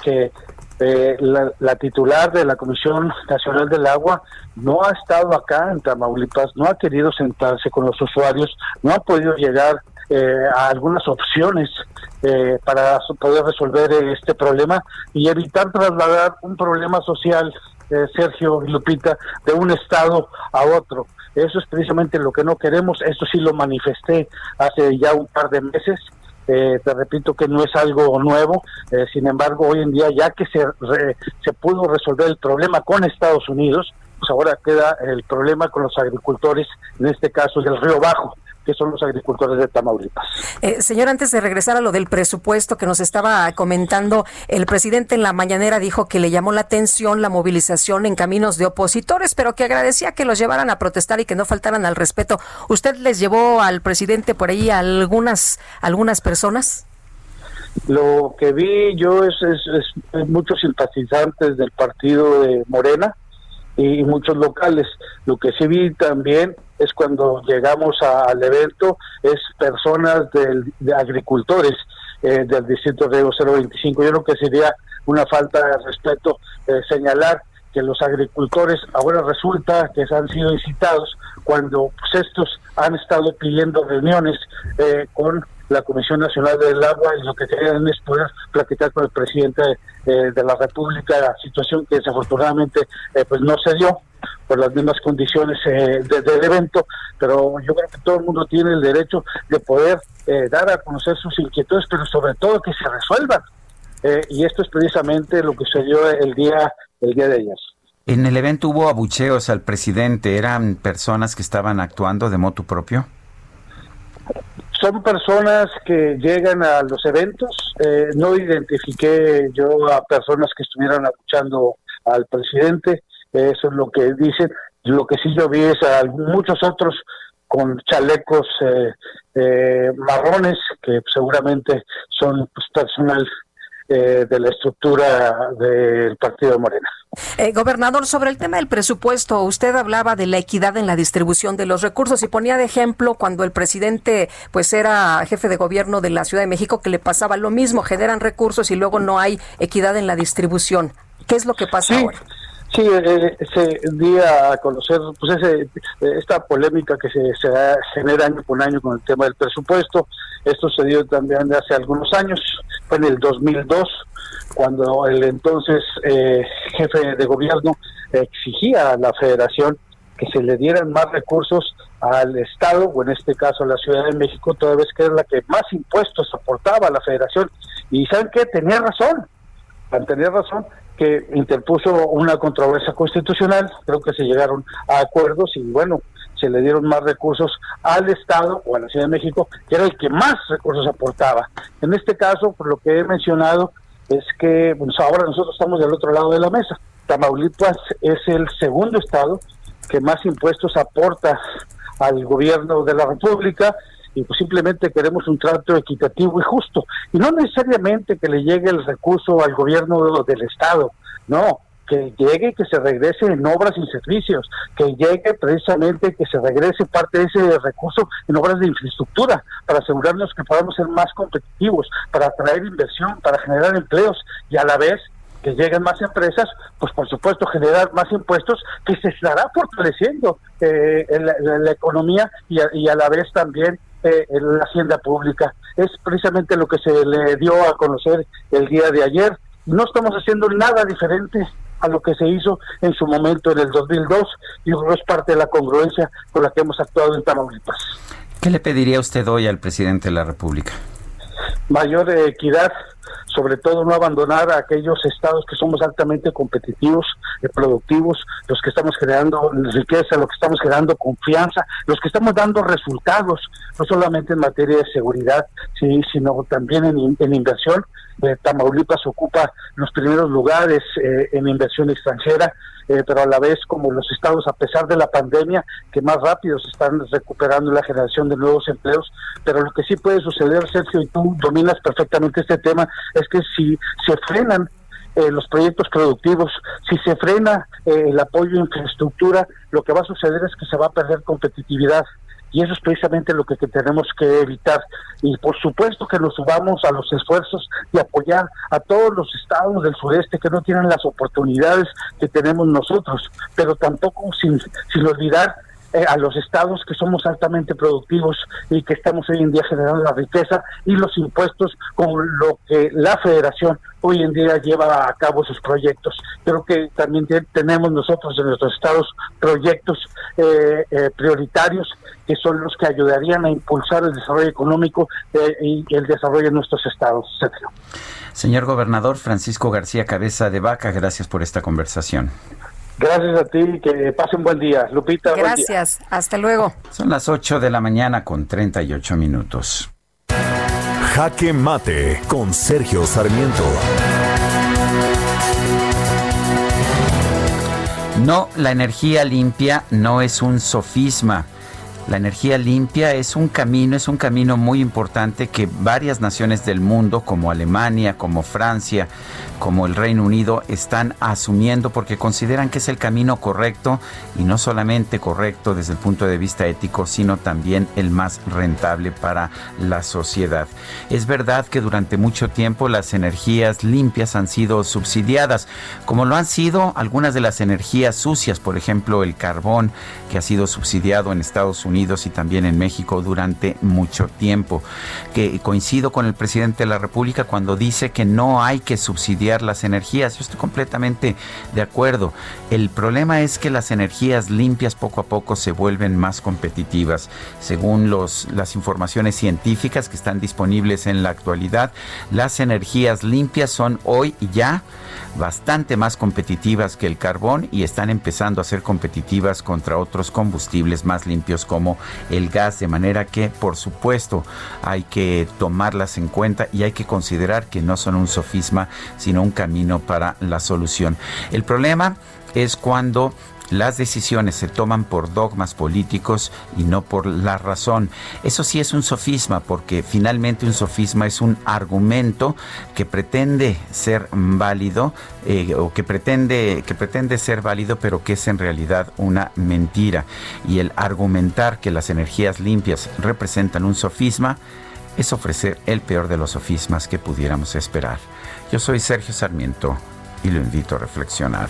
que eh, la, titular de la Comisión Nacional del Agua no ha estado acá en Tamaulipas, no ha querido sentarse con los usuarios, no ha podido llegar a algunas opciones eh, para poder resolver este problema y evitar trasladar un problema social, Sergio y Lupita, de un estado a otro. Eso es precisamente lo que no queremos, eso sí lo manifesté hace ya un par de meses. Eh, te repito que no es algo nuevo, eh, sin embargo, hoy en día, ya que se, se pudo resolver el problema con Estados Unidos, pues ahora queda el problema con los agricultores, en este caso del Río Bajo que son los agricultores de Tamaulipas. Eh, señor, antes de regresar a lo del presupuesto que nos estaba comentando, el presidente en la mañanera dijo que le llamó la atención la movilización en caminos de opositores, pero que agradecía que los llevaran a protestar y que no faltaran al respeto. ¿Usted les llevó al presidente por ahí a algunas, algunas personas? Lo que vi yo es, es muchos simpatizantes del partido de Morena y muchos locales. Lo que sí vi también es cuando llegamos al evento, es personas de agricultores eh, del distrito de 025. Yo creo que sería una falta de respeto eh, señalar que los agricultores ahora resulta que han sido incitados cuando pues, estos han estado pidiendo reuniones eh, con la Comisión Nacional del Agua y lo que querían es poder platicar con el presidente de la República, situación que desafortunadamente pues no se dio por las mismas condiciones eh, del evento, pero yo creo que todo el mundo tiene el derecho de poder eh, dar a conocer sus inquietudes, pero sobre todo que se resuelvan. Eh, y esto es precisamente lo que sucedió el día, el día de ayer. En el evento hubo abucheos al presidente, ¿eran personas que estaban actuando de moto propio? Son personas que llegan a los eventos, no identifiqué yo a personas que estuvieran abuchando al presidente, eso es lo que dicen. Lo que sí yo vi es a muchos otros con chalecos eh, eh, marrones, que seguramente son pues, personal eh, de la estructura del partido de Morena. gobernador, sobre el tema del presupuesto, usted hablaba de la equidad en la distribución de los recursos y ponía de ejemplo cuando el presidente pues era jefe de gobierno de la Ciudad de México que le pasaba lo mismo, generan recursos y luego no hay equidad en la distribución. ¿Qué es lo que pasa ahora? Sí, eh, ese día a conocer pues ese, esta polémica que se, genera año con año con el tema del presupuesto. Esto se dio también hace algunos años, fue en el 2002, cuando el entonces eh, jefe de gobierno exigía a la federación que se le dieran más recursos al Estado, o en este caso a la Ciudad de México, toda vez que era la que más impuestos soportaba la federación. Y ¿saben qué? Tenía razón, tenía razón, que interpuso una controversia constitucional, creo que se llegaron a acuerdos y bueno, se le dieron más recursos al Estado o a la Ciudad de México, que era el que más recursos aportaba. En este caso, por lo que he mencionado, es que pues ahora nosotros estamos del otro lado de la mesa. Tamaulipas es el segundo estado que más impuestos aporta al gobierno de la República y pues simplemente queremos un trato equitativo y justo. Y no necesariamente que le llegue el recurso al gobierno del Estado, no, que llegue y que se regrese en obras y servicios, que llegue precisamente que se regrese parte de ese recurso en obras de infraestructura, para asegurarnos que podamos ser más competitivos, para atraer inversión, para generar empleos y a la vez que lleguen más empresas, pues por supuesto generar más impuestos que se estará fortaleciendo eh, la, la, economía y y a la vez también en la hacienda pública. Es precisamente lo que se le dio a conocer el día de ayer. No estamos haciendo nada diferente a lo que se hizo en su momento en el 2002 y es parte de la congruencia con la que hemos actuado en Tamaulipas. ¿Qué le pediría usted hoy al presidente de la República? Mayor equidad, sobre todo no abandonar a aquellos estados que somos altamente competitivos, y productivos, los que estamos generando riqueza, los que estamos generando confianza, los que estamos dando resultados, no solamente en materia de seguridad, sí, sino también en, inversión. Eh, Tamaulipas ocupa los primeros lugares eh, en inversión extranjera, eh, pero a la vez como los estados, a pesar de la pandemia, que más rápido se están recuperando la generación de nuevos empleos, pero lo que sí puede suceder, Sergio, y tú dominas perfectamente este tema, es que si se frenan eh, los proyectos productivos, si se frena eh, el apoyo a infraestructura, lo que va a suceder es que se va a perder competitividad y eso es precisamente lo que, tenemos que evitar. Y por supuesto que nos subamos a los esfuerzos de apoyar a todos los estados del sureste que no tienen las oportunidades que tenemos nosotros, pero tampoco sin, sin olvidar a los estados que somos altamente productivos y que estamos hoy en día generando la riqueza y los impuestos con lo que la federación hoy en día lleva a cabo sus proyectos. Creo que también tenemos nosotros en nuestros estados proyectos eh, eh, prioritarios que son los que ayudarían a impulsar el desarrollo económico eh, y el desarrollo de nuestros estados. Señor gobernador Francisco García Cabeza de Vaca, gracias por esta conversación. Gracias a ti, que pase un buen día. Lupita, Gracias, hasta luego. Son las 8 de la mañana con 38 minutos. Jaque Mate con Sergio Sarmiento. No, la energía limpia no es un sofisma. La energía limpia es un camino, es un camino muy importante que varias naciones del mundo, como Alemania, como Francia, como el Reino Unido están asumiendo porque consideran que es el camino correcto y no solamente correcto desde el punto de vista ético, sino también el más rentable para la sociedad. Es verdad que durante mucho tiempo las energías limpias han sido subsidiadas, como lo han sido algunas de las energías sucias, por ejemplo el carbón, que ha sido subsidiado en Estados Unidos y también en México durante mucho tiempo. Que coincido con el presidente de la República cuando dice que no hay que subsidiar las energías. Yo estoy completamente de acuerdo. El problema es que las energías limpias poco a poco se vuelven más competitivas. Según los, las informaciones científicas que están disponibles en la actualidad, las energías limpias son hoy ya bastante más competitivas que el carbón y están empezando a ser competitivas contra otros combustibles más limpios como el gas, de manera que por supuesto hay que tomarlas en cuenta y hay que considerar que no son un sofisma, sino un camino para la solución. El problema es cuando las decisiones se toman por dogmas políticos y no por la razón. Eso sí es un sofisma, porque finalmente un sofisma es un argumento que pretende ser válido eh, o que pretende, que pretende ser válido, pero que es en realidad una mentira. Y el argumentar que las energías limpias representan un sofisma es ofrecer el peor de los sofismas que pudiéramos esperar. Yo soy Sergio Sarmiento y lo invito a reflexionar.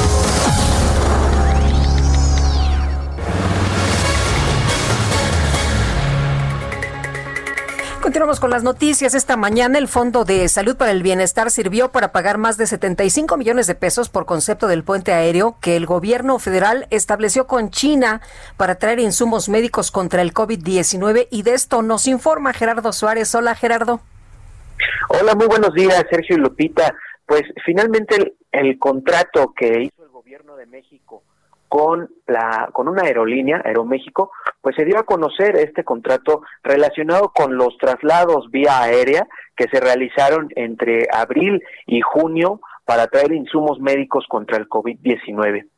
Continuamos con las noticias. Esta mañana el Fondo de Salud para el Bienestar sirvió para pagar más de 75 millones de pesos por concepto del puente aéreo que el gobierno federal estableció con China para traer insumos médicos contra el COVID-19 y de esto nos informa Gerardo Suárez. Hola Gerardo. Hola, muy buenos días Sergio y Lupita. Pues finalmente el, el contrato que hizo el gobierno de México con la con una aerolínea, Aeroméxico, pues se dio a conocer este contrato relacionado con los traslados vía aérea que se realizaron entre abril y junio para traer insumos médicos contra el COVID-19.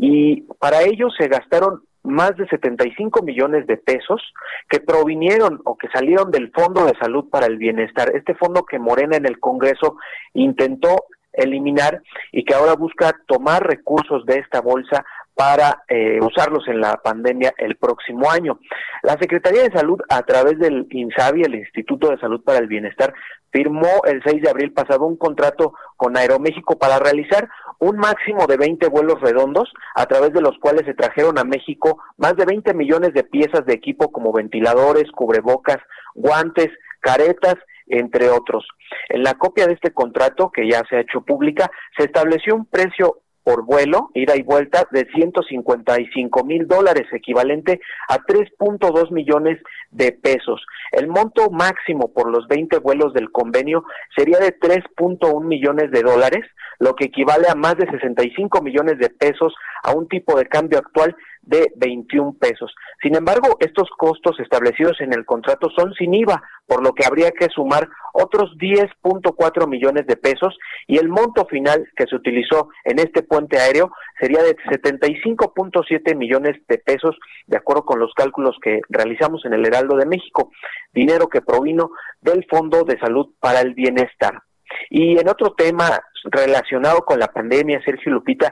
Y para ello se gastaron más de 75 millones de pesos que provinieron o que salieron del Fondo de Salud para el Bienestar, este fondo que Morena en el Congreso intentó eliminar y que ahora busca tomar recursos de esta bolsa para eh, usarlos en la pandemia el próximo año. La Secretaría de Salud, a través del INSABI, el Instituto de Salud para el Bienestar, firmó el 6 de abril pasado un contrato con Aeroméxico para realizar un máximo de 20 vuelos redondos, a través de los cuales se trajeron a México más de 20 millones de piezas de equipo como ventiladores, cubrebocas, guantes, caretas entre otros. En la copia de este contrato, que ya se ha hecho pública, se estableció un precio por vuelo, ida y vuelta, de 155 mil dólares, equivalente a 3.2 millones de pesos. El monto máximo por los 20 vuelos del convenio sería de 3.1 millones de dólares, lo que equivale a más de 65 millones de pesos a un tipo de cambio actual de 21 pesos. Sin embargo, estos costos establecidos en el contrato son sin IVA, por lo que habría que sumar otros 10.4 millones de pesos y el monto final que se utilizó en este puente aéreo sería de 75.7 millones de pesos, de acuerdo con los cálculos que realizamos en el Heraldo de México, dinero que provino del Fondo de Salud para el Bienestar. Y en otro tema relacionado con la pandemia, Sergio Lupita,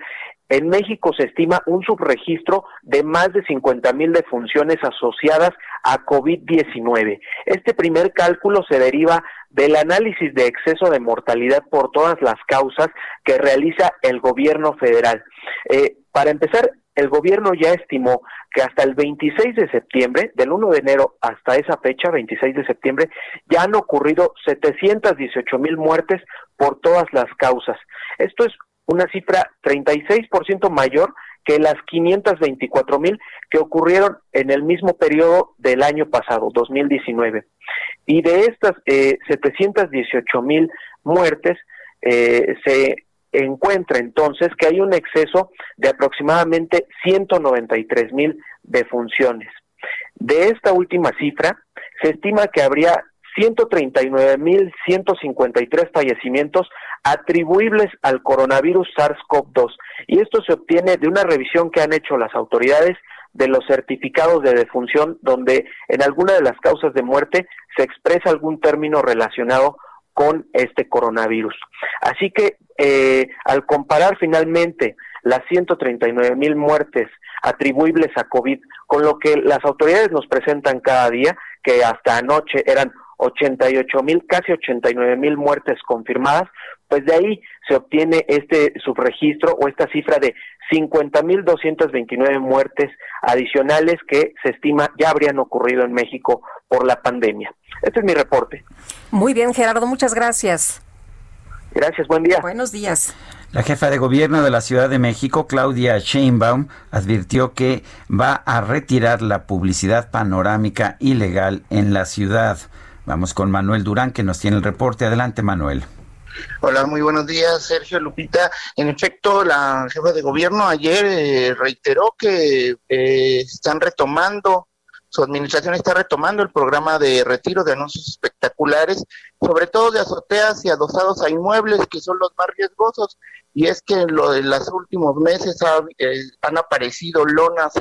en México se estima un subregistro de más de 50 mil defunciones asociadas a COVID-19. Este primer cálculo se deriva del análisis de exceso de mortalidad por todas las causas que realiza el gobierno federal. Eh, para empezar, el gobierno ya estimó que hasta el 26 de septiembre, del 1 de enero hasta esa fecha, 26 de septiembre, ya han ocurrido 718 mil muertes por todas las causas. Esto es una cifra 36% mayor que las 524 mil que ocurrieron en el mismo periodo del año pasado, 2019. Y de estas eh, 718 mil muertes, eh, se encuentra entonces que hay un exceso de aproximadamente 193 mil defunciones. De esta última cifra, se estima que habría 139.153 fallecimientos atribuibles al coronavirus SARS-CoV-2. Y esto se obtiene de una revisión que han hecho las autoridades de los certificados de defunción, donde en alguna de las causas de muerte se expresa algún término relacionado con este coronavirus. Así que eh, al comparar finalmente las 139 mil muertes atribuibles a COVID con lo que las autoridades nos presentan cada día, que hasta anoche eran 88 mil, casi 89 mil muertes confirmadas, pues de ahí se obtiene este subregistro o esta cifra de 50 mil 229 muertes adicionales que se estima ya habrían ocurrido en México por la pandemia. Este es mi reporte. Muy bien, Gerardo, muchas gracias. Gracias, buen día. Buenos días. La jefa de gobierno de la Ciudad de México, Claudia Sheinbaum, advirtió que va a retirar la publicidad panorámica ilegal en la ciudad. Vamos con Manuel Durán, que nos tiene el reporte. Adelante, Manuel. Hola, muy buenos días, Sergio Lupita. En efecto, la jefa de gobierno ayer eh, reiteró que eh, están retomando, su administración está retomando el programa de retiro de anuncios espectaculares, sobre todo de azoteas y adosados a inmuebles, que son los más riesgosos. Y es que en, lo, en los últimos meses eh, han aparecido lonas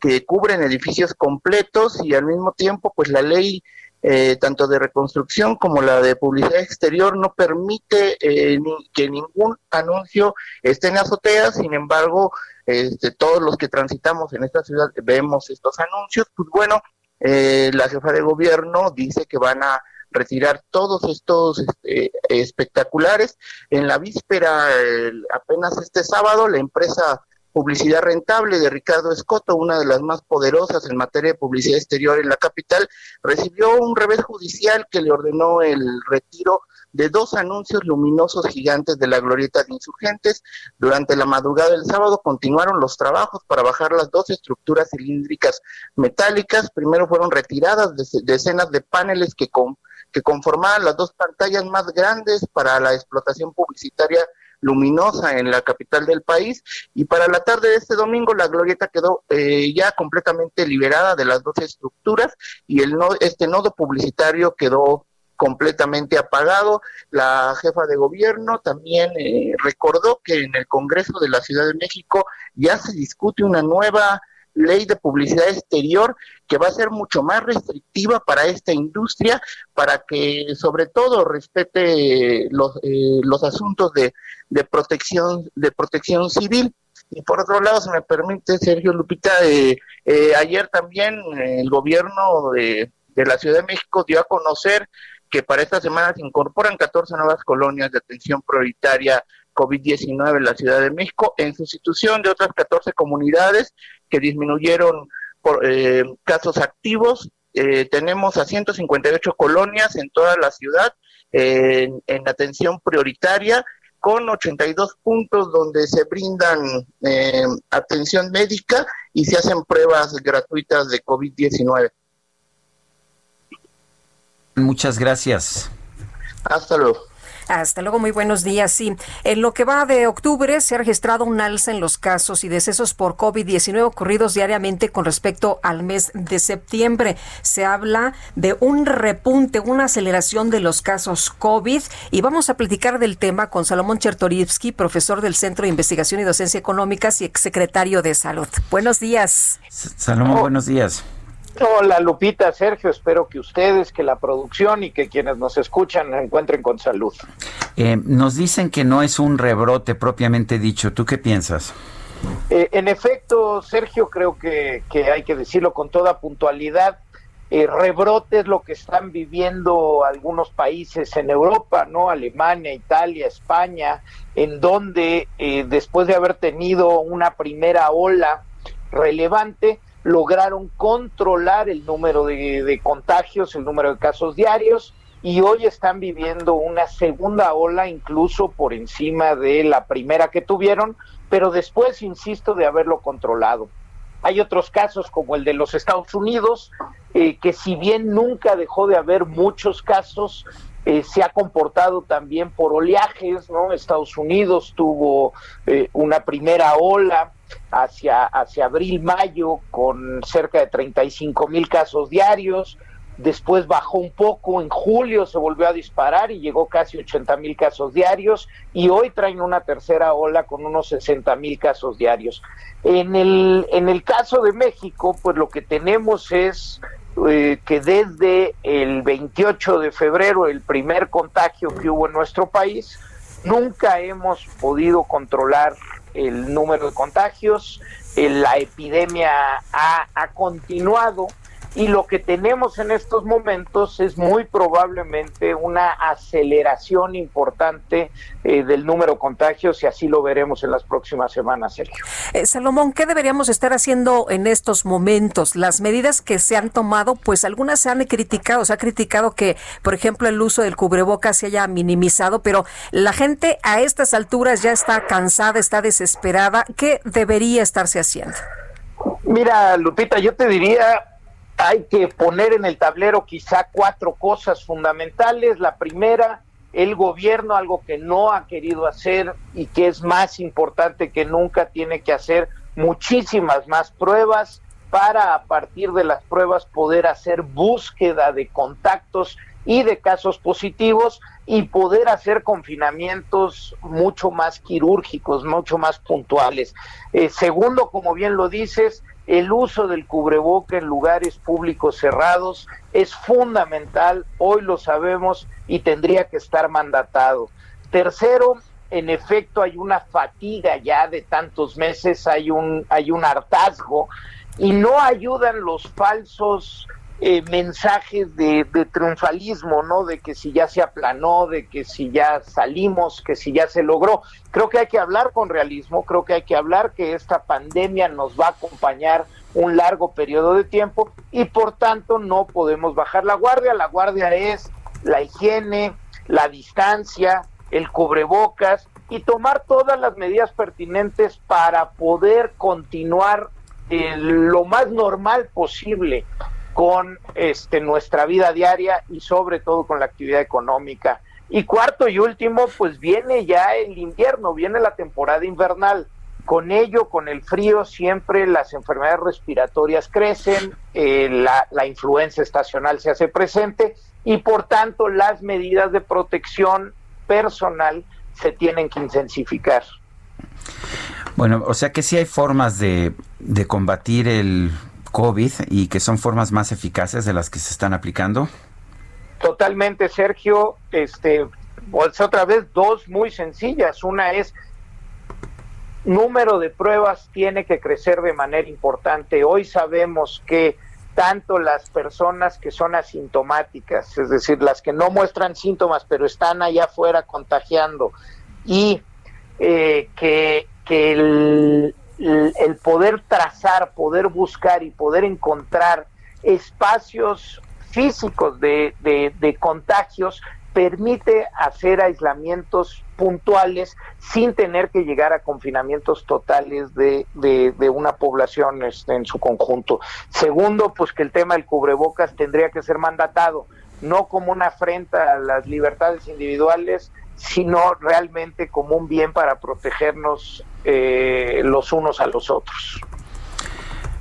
que cubren edificios completos y al mismo tiempo, pues la ley eh, tanto de reconstrucción como la de publicidad exterior, no permite eh, que ningún anuncio esté en azotea, sin embargo, este, todos los que transitamos en esta ciudad vemos estos anuncios, pues bueno, eh, la jefa de gobierno dice que van a retirar todos estos este, espectaculares. En la víspera, apenas este sábado, la empresa Publicidad Rentable de Ricardo Escoto, una de las más poderosas en materia de publicidad exterior en la capital, recibió un revés judicial que le ordenó el retiro de dos anuncios luminosos gigantes de la glorieta de insurgentes. Durante la madrugada del sábado continuaron los trabajos para bajar las dos estructuras cilíndricas metálicas. Primero fueron retiradas decenas de paneles que, que conformaban las dos pantallas más grandes para la explotación publicitaria luminosa en la capital del país y para la tarde de este domingo la glorieta quedó eh, ya completamente liberada de las dos estructuras y el no, este nodo publicitario quedó completamente apagado. La jefa de gobierno también eh, recordó que en el Congreso de la Ciudad de México ya se discute una nueva ley de publicidad exterior que va a ser mucho más restrictiva para esta industria, para que sobre todo respete los, eh, los asuntos de, de, protección, de protección civil. Y por otro lado, se me permite, Sergio Lupita, eh, ayer también el gobierno de, de la Ciudad de México dio a conocer que para esta semana se incorporan 14 nuevas colonias de atención prioritaria COVID-19 en la Ciudad de México, en sustitución de otras 14 comunidades que disminuyeron por, eh, casos activos. Eh, tenemos a 158 colonias en toda la ciudad en atención prioritaria con 82 puntos donde se brindan eh, atención médica y se hacen pruebas gratuitas de COVID-19. Muchas gracias. Hasta luego. Hasta luego, muy buenos días. Sí, en lo que va de octubre se ha registrado un alza en los casos y decesos por COVID-19 ocurridos diariamente con respecto al mes de septiembre. Se habla de un repunte, una aceleración de los casos COVID y vamos a platicar del tema con Salomón Chertorivsky, profesor del Centro de Investigación y Docencia Económicas y exsecretario de Salud. Buenos días. Salomón, buenos días. Hola Lupita, Sergio, espero que ustedes, que la producción y que quienes nos escuchan encuentren con salud. Eh, nos dicen que no es un rebrote propiamente dicho, ¿tú qué piensas? Eh, en efecto, Sergio, creo que, hay que decirlo con toda puntualidad. Eh, rebrote es lo que están viviendo algunos países en Europa, ¿no? Alemania, Italia, España, en donde después de haber tenido una primera ola relevante, lograron controlar el número de, contagios, el número de casos diarios, y hoy están viviendo una segunda ola incluso por encima de la primera que tuvieron, pero después, insisto, de haberlo controlado. Hay otros casos como el de los Estados Unidos, eh, que si bien nunca dejó de haber muchos casos, eh, se ha comportado también por oleajes, ¿no? Estados Unidos tuvo eh, una primera ola hacia, hacia abril, mayo, con cerca de 35 mil casos diarios, después bajó un poco, en julio se volvió a disparar y llegó casi 80 mil casos diarios y hoy traen una tercera ola con unos 60 mil casos diarios. En el, en el caso de México, pues lo que tenemos es eh, que desde el 28 de febrero, el primer contagio que hubo en nuestro país, nunca hemos podido controlar el número de contagios, eh, la epidemia ha, ha continuado y lo que tenemos en estos momentos es muy probablemente una aceleración importante eh, del número de contagios y así lo veremos en las próximas semanas, Sergio. Eh, Salomón, ¿qué deberíamos estar haciendo en estos momentos? Las medidas que se han tomado, pues algunas se han criticado, se ha criticado que, por ejemplo, el uso del cubrebocas se haya minimizado, pero la gente a estas alturas ya está cansada, está desesperada. ¿Qué debería estarse haciendo? Mira, Lupita, yo te diría, hay que poner en el tablero quizá cuatro cosas fundamentales. La primera, el gobierno, algo que no ha querido hacer y que es más importante que nunca, tiene que hacer muchísimas más pruebas para a partir de las pruebas poder hacer búsqueda de contactos y de casos positivos y poder hacer confinamientos mucho más quirúrgicos, mucho más puntuales. Eh, segundo, como bien lo dices, el uso del cubreboca en lugares públicos cerrados es fundamental, hoy lo sabemos y tendría que estar mandatado. Tercero, en efecto hay una fatiga ya de tantos meses, hay un, hay un hartazgo y no ayudan los falsos eh, mensajes de, triunfalismo, ¿no? De que si ya se aplanó, de que si ya salimos, que si ya se logró. Creo que hay que hablar con realismo, creo que hay que hablar que esta pandemia nos va a acompañar un largo periodo de tiempo y por tanto no podemos bajar la guardia. La guardia es la higiene, la distancia, el cubrebocas y tomar todas las medidas pertinentes para poder continuar eh, lo más normal posible con este, nuestra vida diaria y sobre todo con la actividad económica. Y cuarto y último, pues viene ya el invierno, viene la temporada invernal. Con ello, con el frío, siempre las enfermedades respiratorias crecen, eh, la, la influenza estacional se hace presente y por tanto las medidas de protección personal se tienen que intensificar. Bueno, o sea que sí hay formas de, de combatir el COVID y que son formas más eficaces de las que se están aplicando? Totalmente, Sergio. Este, pues otra vez dos muy sencillas. Una es número de pruebas tiene que crecer de manera importante. Hoy sabemos que tanto las personas que son asintomáticas, es decir, las que no muestran síntomas pero están allá afuera contagiando, y eh, que, que el, el, poder trazar, poder buscar y poder encontrar espacios físicos de, de, contagios permite hacer aislamientos puntuales sin tener que llegar a confinamientos totales de, de, una población este, en su conjunto. Segundo, pues que el tema del cubrebocas tendría que ser mandatado, no como una afrenta a las libertades individuales, sino realmente como un bien para protegernos eh, los unos a los otros.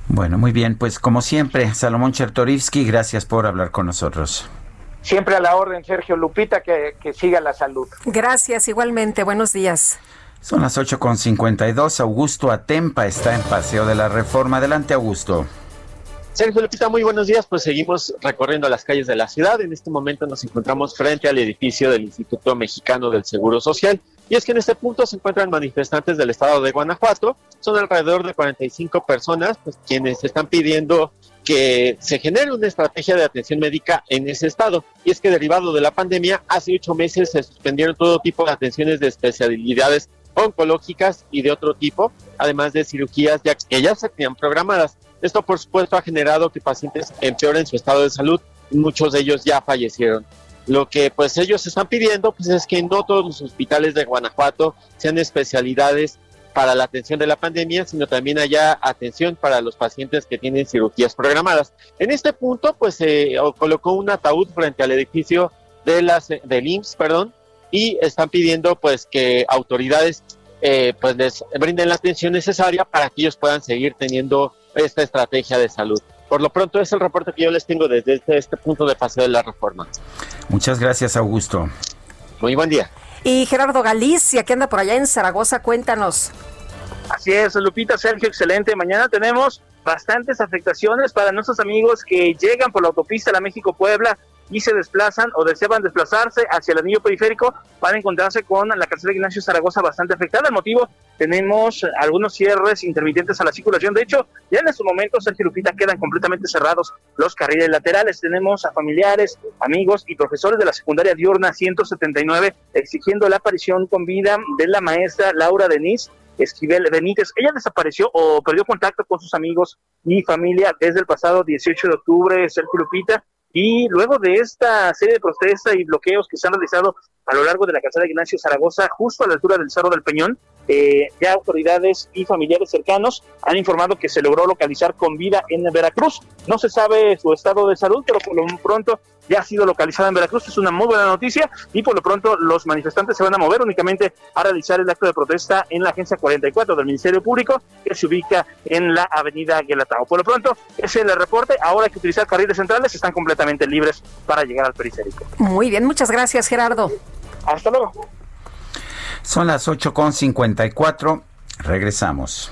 Bueno, muy bien, pues como siempre, Salomón Chertorivsky, gracias por hablar con nosotros. Siempre a la orden, Sergio Lupita, que, que siga la salud. Gracias, igualmente, buenos días. Son las 8.52, Augusto Atempa está en Paseo de la Reforma. Adelante, Augusto. Sergio Lupita, muy buenos días. Pues seguimos recorriendo las calles de la ciudad. En este momento nos encontramos frente al edificio del Instituto Mexicano del Seguro Social. Y es que en este punto se encuentran manifestantes del estado de Guanajuato. Son alrededor de 45 personas pues, quienes están pidiendo que se genere una estrategia de atención médica en ese estado. Y es que derivado de la pandemia, hace ocho meses se suspendieron todo tipo de atenciones de especialidades oncológicas y de otro tipo, además de cirugías ya que ya se tenían programadas. Esto, por supuesto, ha generado que pacientes empeoren su estado de salud muchos de ellos ya fallecieron. Lo que pues ellos están pidiendo pues es que no todos los hospitales de Guanajuato sean especialidades para la atención de la pandemia, sino también haya atención para los pacientes que tienen cirugías programadas. En este punto, pues se colocó un ataúd frente al edificio de las, del IMSS, perdón, y están pidiendo pues que autoridades eh, pues les brinden la atención necesaria para que ellos puedan seguir teniendo esta estrategia de salud. Por lo pronto es el reporte que yo les tengo desde este, este punto de paseo de la reforma. Muchas gracias, Augusto. Muy buen día. Y Gerardo Galicia, que anda por allá en Zaragoza, cuéntanos. Así es, Lupita, Sergio, excelente. Mañana tenemos bastantes afectaciones para nuestros amigos que llegan por la autopista La México-Puebla y se desplazan o deseaban desplazarse hacia el anillo periférico para encontrarse con la carretera Ignacio Zaragoza bastante afectada. El motivo, tenemos algunos cierres intermitentes a la circulación. De hecho, ya en estos momentos, Sergio Lupita, quedan completamente cerrados los carriles laterales. Tenemos a familiares, amigos y profesores de la secundaria diurna 179 exigiendo la aparición con vida de la maestra Laura Denise Esquivel Benítez. Ella desapareció o perdió contacto con sus amigos y familia desde el pasado 18 de octubre, Sergio Lupita, y luego de esta serie de protestas y bloqueos que se han realizado a lo largo de la calzada de Ignacio Zaragoza, justo a la altura del Cerro del Peñón, eh, ya autoridades y familiares cercanos han informado que se logró localizar con vida en Veracruz. No se sabe su estado de salud, pero por lo pronto ya ha sido localizada en Veracruz. Es una muy buena noticia y por lo pronto los manifestantes se van a mover únicamente a realizar el acto de protesta en la agencia 44 del Ministerio Público que se ubica en la avenida Guelatao. Por lo pronto, ese es el reporte. Ahora hay que utilizar carriles centrales, están completamente libres para llegar al periférico. Muy bien, muchas gracias Gerardo. Hasta luego. Son las 8.54. Regresamos.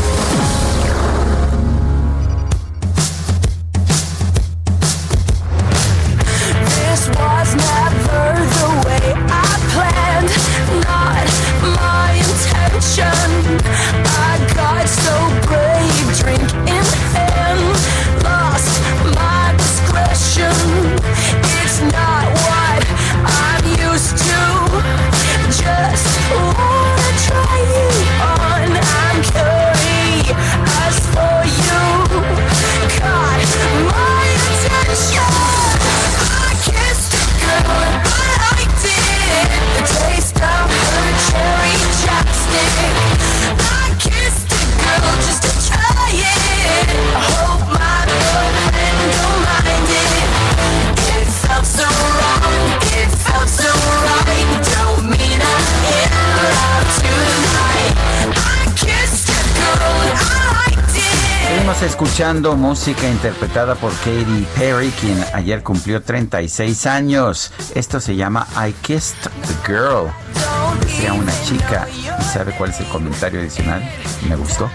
Estamos escuchando música interpretada por Katy Perry, quien ayer cumplió 36 años. Esto se llama I Kissed the Girl. Sea una chica. ¿Y sabe cuál es el comentario adicional? Me gustó.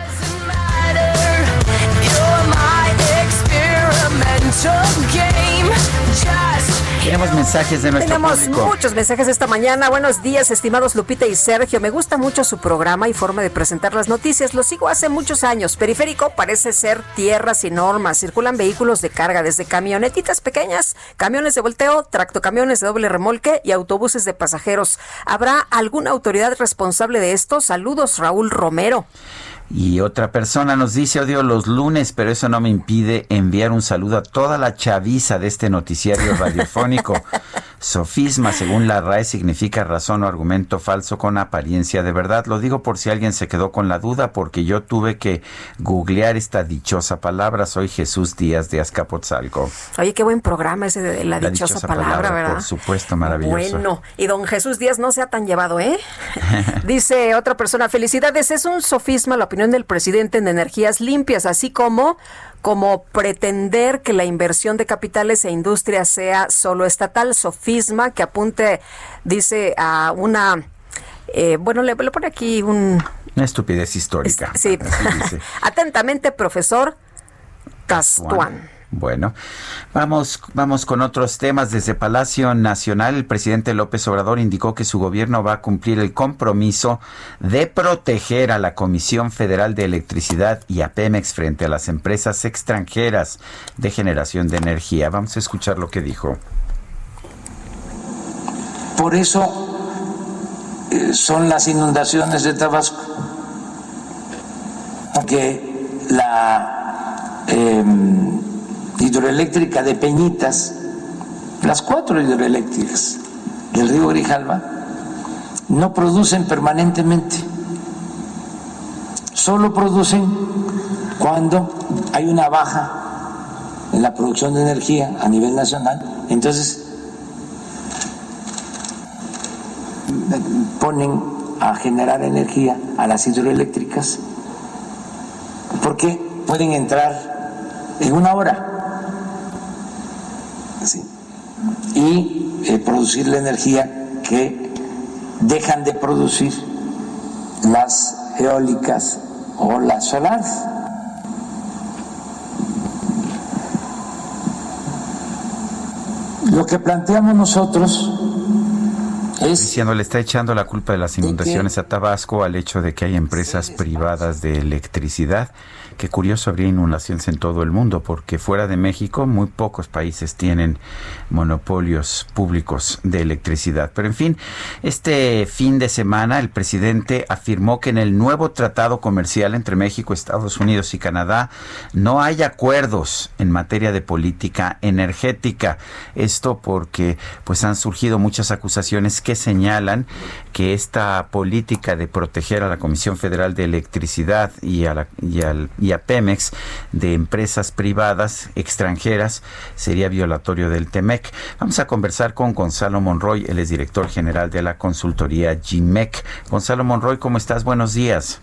Tenemos mensajes de nuestro Tenemos muchos mensajes esta mañana. Buenos días, estimados Lupita y Sergio. Me gusta mucho su programa y forma de presentar las noticias. Lo sigo hace muchos años. Periférico parece ser tierra sin normas. Circulan vehículos de carga, desde camionetitas pequeñas, camiones de volteo, tractocamiones de doble remolque y autobuses de pasajeros. ¿Habrá alguna autoridad responsable de esto? Saludos, Raúl Romero. Y otra persona nos dice, odio los lunes, pero eso no me impide enviar un saludo a toda la chaviza de este noticiario radiofónico. Sofisma, según la RAE, significa razón o argumento falso con apariencia de verdad. Lo digo por si alguien se quedó con la duda, porque yo tuve que googlear esta dichosa palabra. Soy Jesús Díaz de Azcapotzalco. Oye, qué buen programa ese de la, dichosa, palabra, ¿verdad? Por supuesto, maravilloso. Bueno, y don Jesús Díaz no sea tan llevado, ¿eh? Dice otra persona, felicidades, es un sofisma la opinión del presidente en energías limpias, así como como pretender que la inversión de capitales e industria sea solo estatal, sofisma que apunte, dice, a una... Eh, bueno, le, le, pone aquí un... Una estupidez histórica. Sí. Atentamente, profesor Castuán. Bueno, vamos, vamos con otros temas. Desde Palacio Nacional, el presidente López Obrador indicó que su gobierno va a cumplir el compromiso de proteger a la Comisión Federal de Electricidad y a Pemex frente a las empresas extranjeras de generación de energía. Vamos a escuchar lo que dijo. Por eso eh, son las inundaciones de Tabasco, porque la eh, hidroeléctrica de Peñitas, las cuatro hidroeléctricas del río Grijalva, no producen permanentemente, solo producen cuando hay una baja en la producción de energía a nivel nacional, entonces ponen a generar energía a las hidroeléctricas porque pueden entrar en una hora y eh, producir la energía que dejan de producir las eólicas o las solares. Lo que planteamos nosotros es... Diciendo, le está echando la culpa de las inundaciones a Tabasco al hecho de que hay empresas privadas de electricidad Qué curioso, habría inundaciones en todo el mundo, porque fuera de México muy pocos países tienen monopolios públicos de electricidad. Pero en fin, este fin de semana el presidente afirmó que en el nuevo tratado comercial entre México, Estados Unidos y Canadá no hay acuerdos en materia de política energética. Esto porque pues han surgido muchas acusaciones que señalan que esta política de proteger a la Comisión Federal de Electricidad y a la, y al, y a Pemex de empresas privadas extranjeras sería violatorio del TEMEC. Vamos a conversar con Gonzalo Monroy, él es director general de la consultoría GIMEC. Gonzalo Monroy, ¿cómo estás? Buenos días.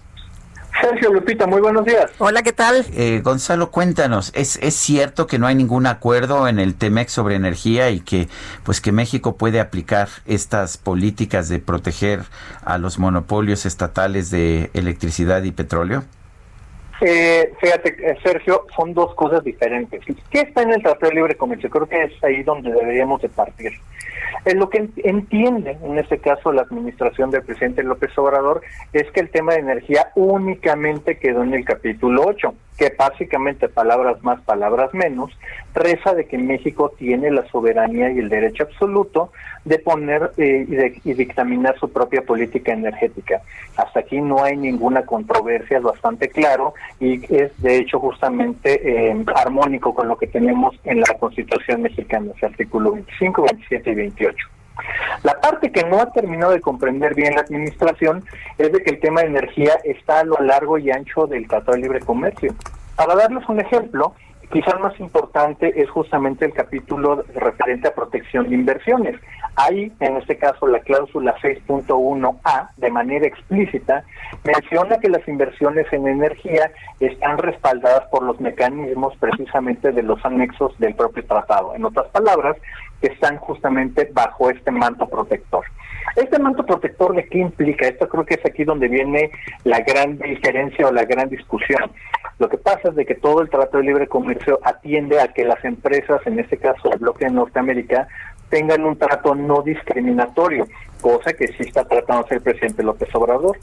Sergio Lupita, muy buenos días. Hola, ¿qué tal? Eh, Gonzalo, cuéntanos, ¿es, ¿es cierto que no hay ningún acuerdo en el TEMEC sobre energía y que pues que México puede aplicar estas políticas de proteger a los monopolios estatales de electricidad y petróleo? Eh, fíjate, eh, Sergio, son dos cosas diferentes. ¿Qué está en el Tratado de Libre Comercio? Creo que es ahí donde deberíamos de partir. En lo que entiende, en este caso, la administración del presidente López Obrador, es que el tema de energía únicamente quedó en el capítulo 8 que básicamente palabras más, palabras menos, reza de que México tiene la soberanía y el derecho absoluto de poner eh, y, de, y, dictaminar su propia política energética. Hasta aquí no hay ninguna controversia, es bastante claro y es de hecho justamente eh, armónico con lo que tenemos en la Constitución mexicana, el artículo 25, 27 y 28. La parte que no ha terminado de comprender bien la administración es de que el tema de energía está a lo largo y ancho del Tratado de Libre Comercio. Para darles un ejemplo, quizás más importante es justamente el capítulo referente a protección de inversiones. Ahí, en este caso, la cláusula 6.1a, de manera explícita, menciona que las inversiones en energía están respaldadas por los mecanismos precisamente de los anexos del propio tratado. En otras palabras, que están justamente bajo este manto protector. Este manto protector de qué implica? Esto creo que es aquí donde viene la gran diferencia o la gran discusión. Lo que pasa es de que todo el Tratado de Libre Comercio atiende a que las empresas, en este caso el bloque de Norteamérica, tengan un trato no discriminatorio, cosa que sí está tratando el presidente López Obrador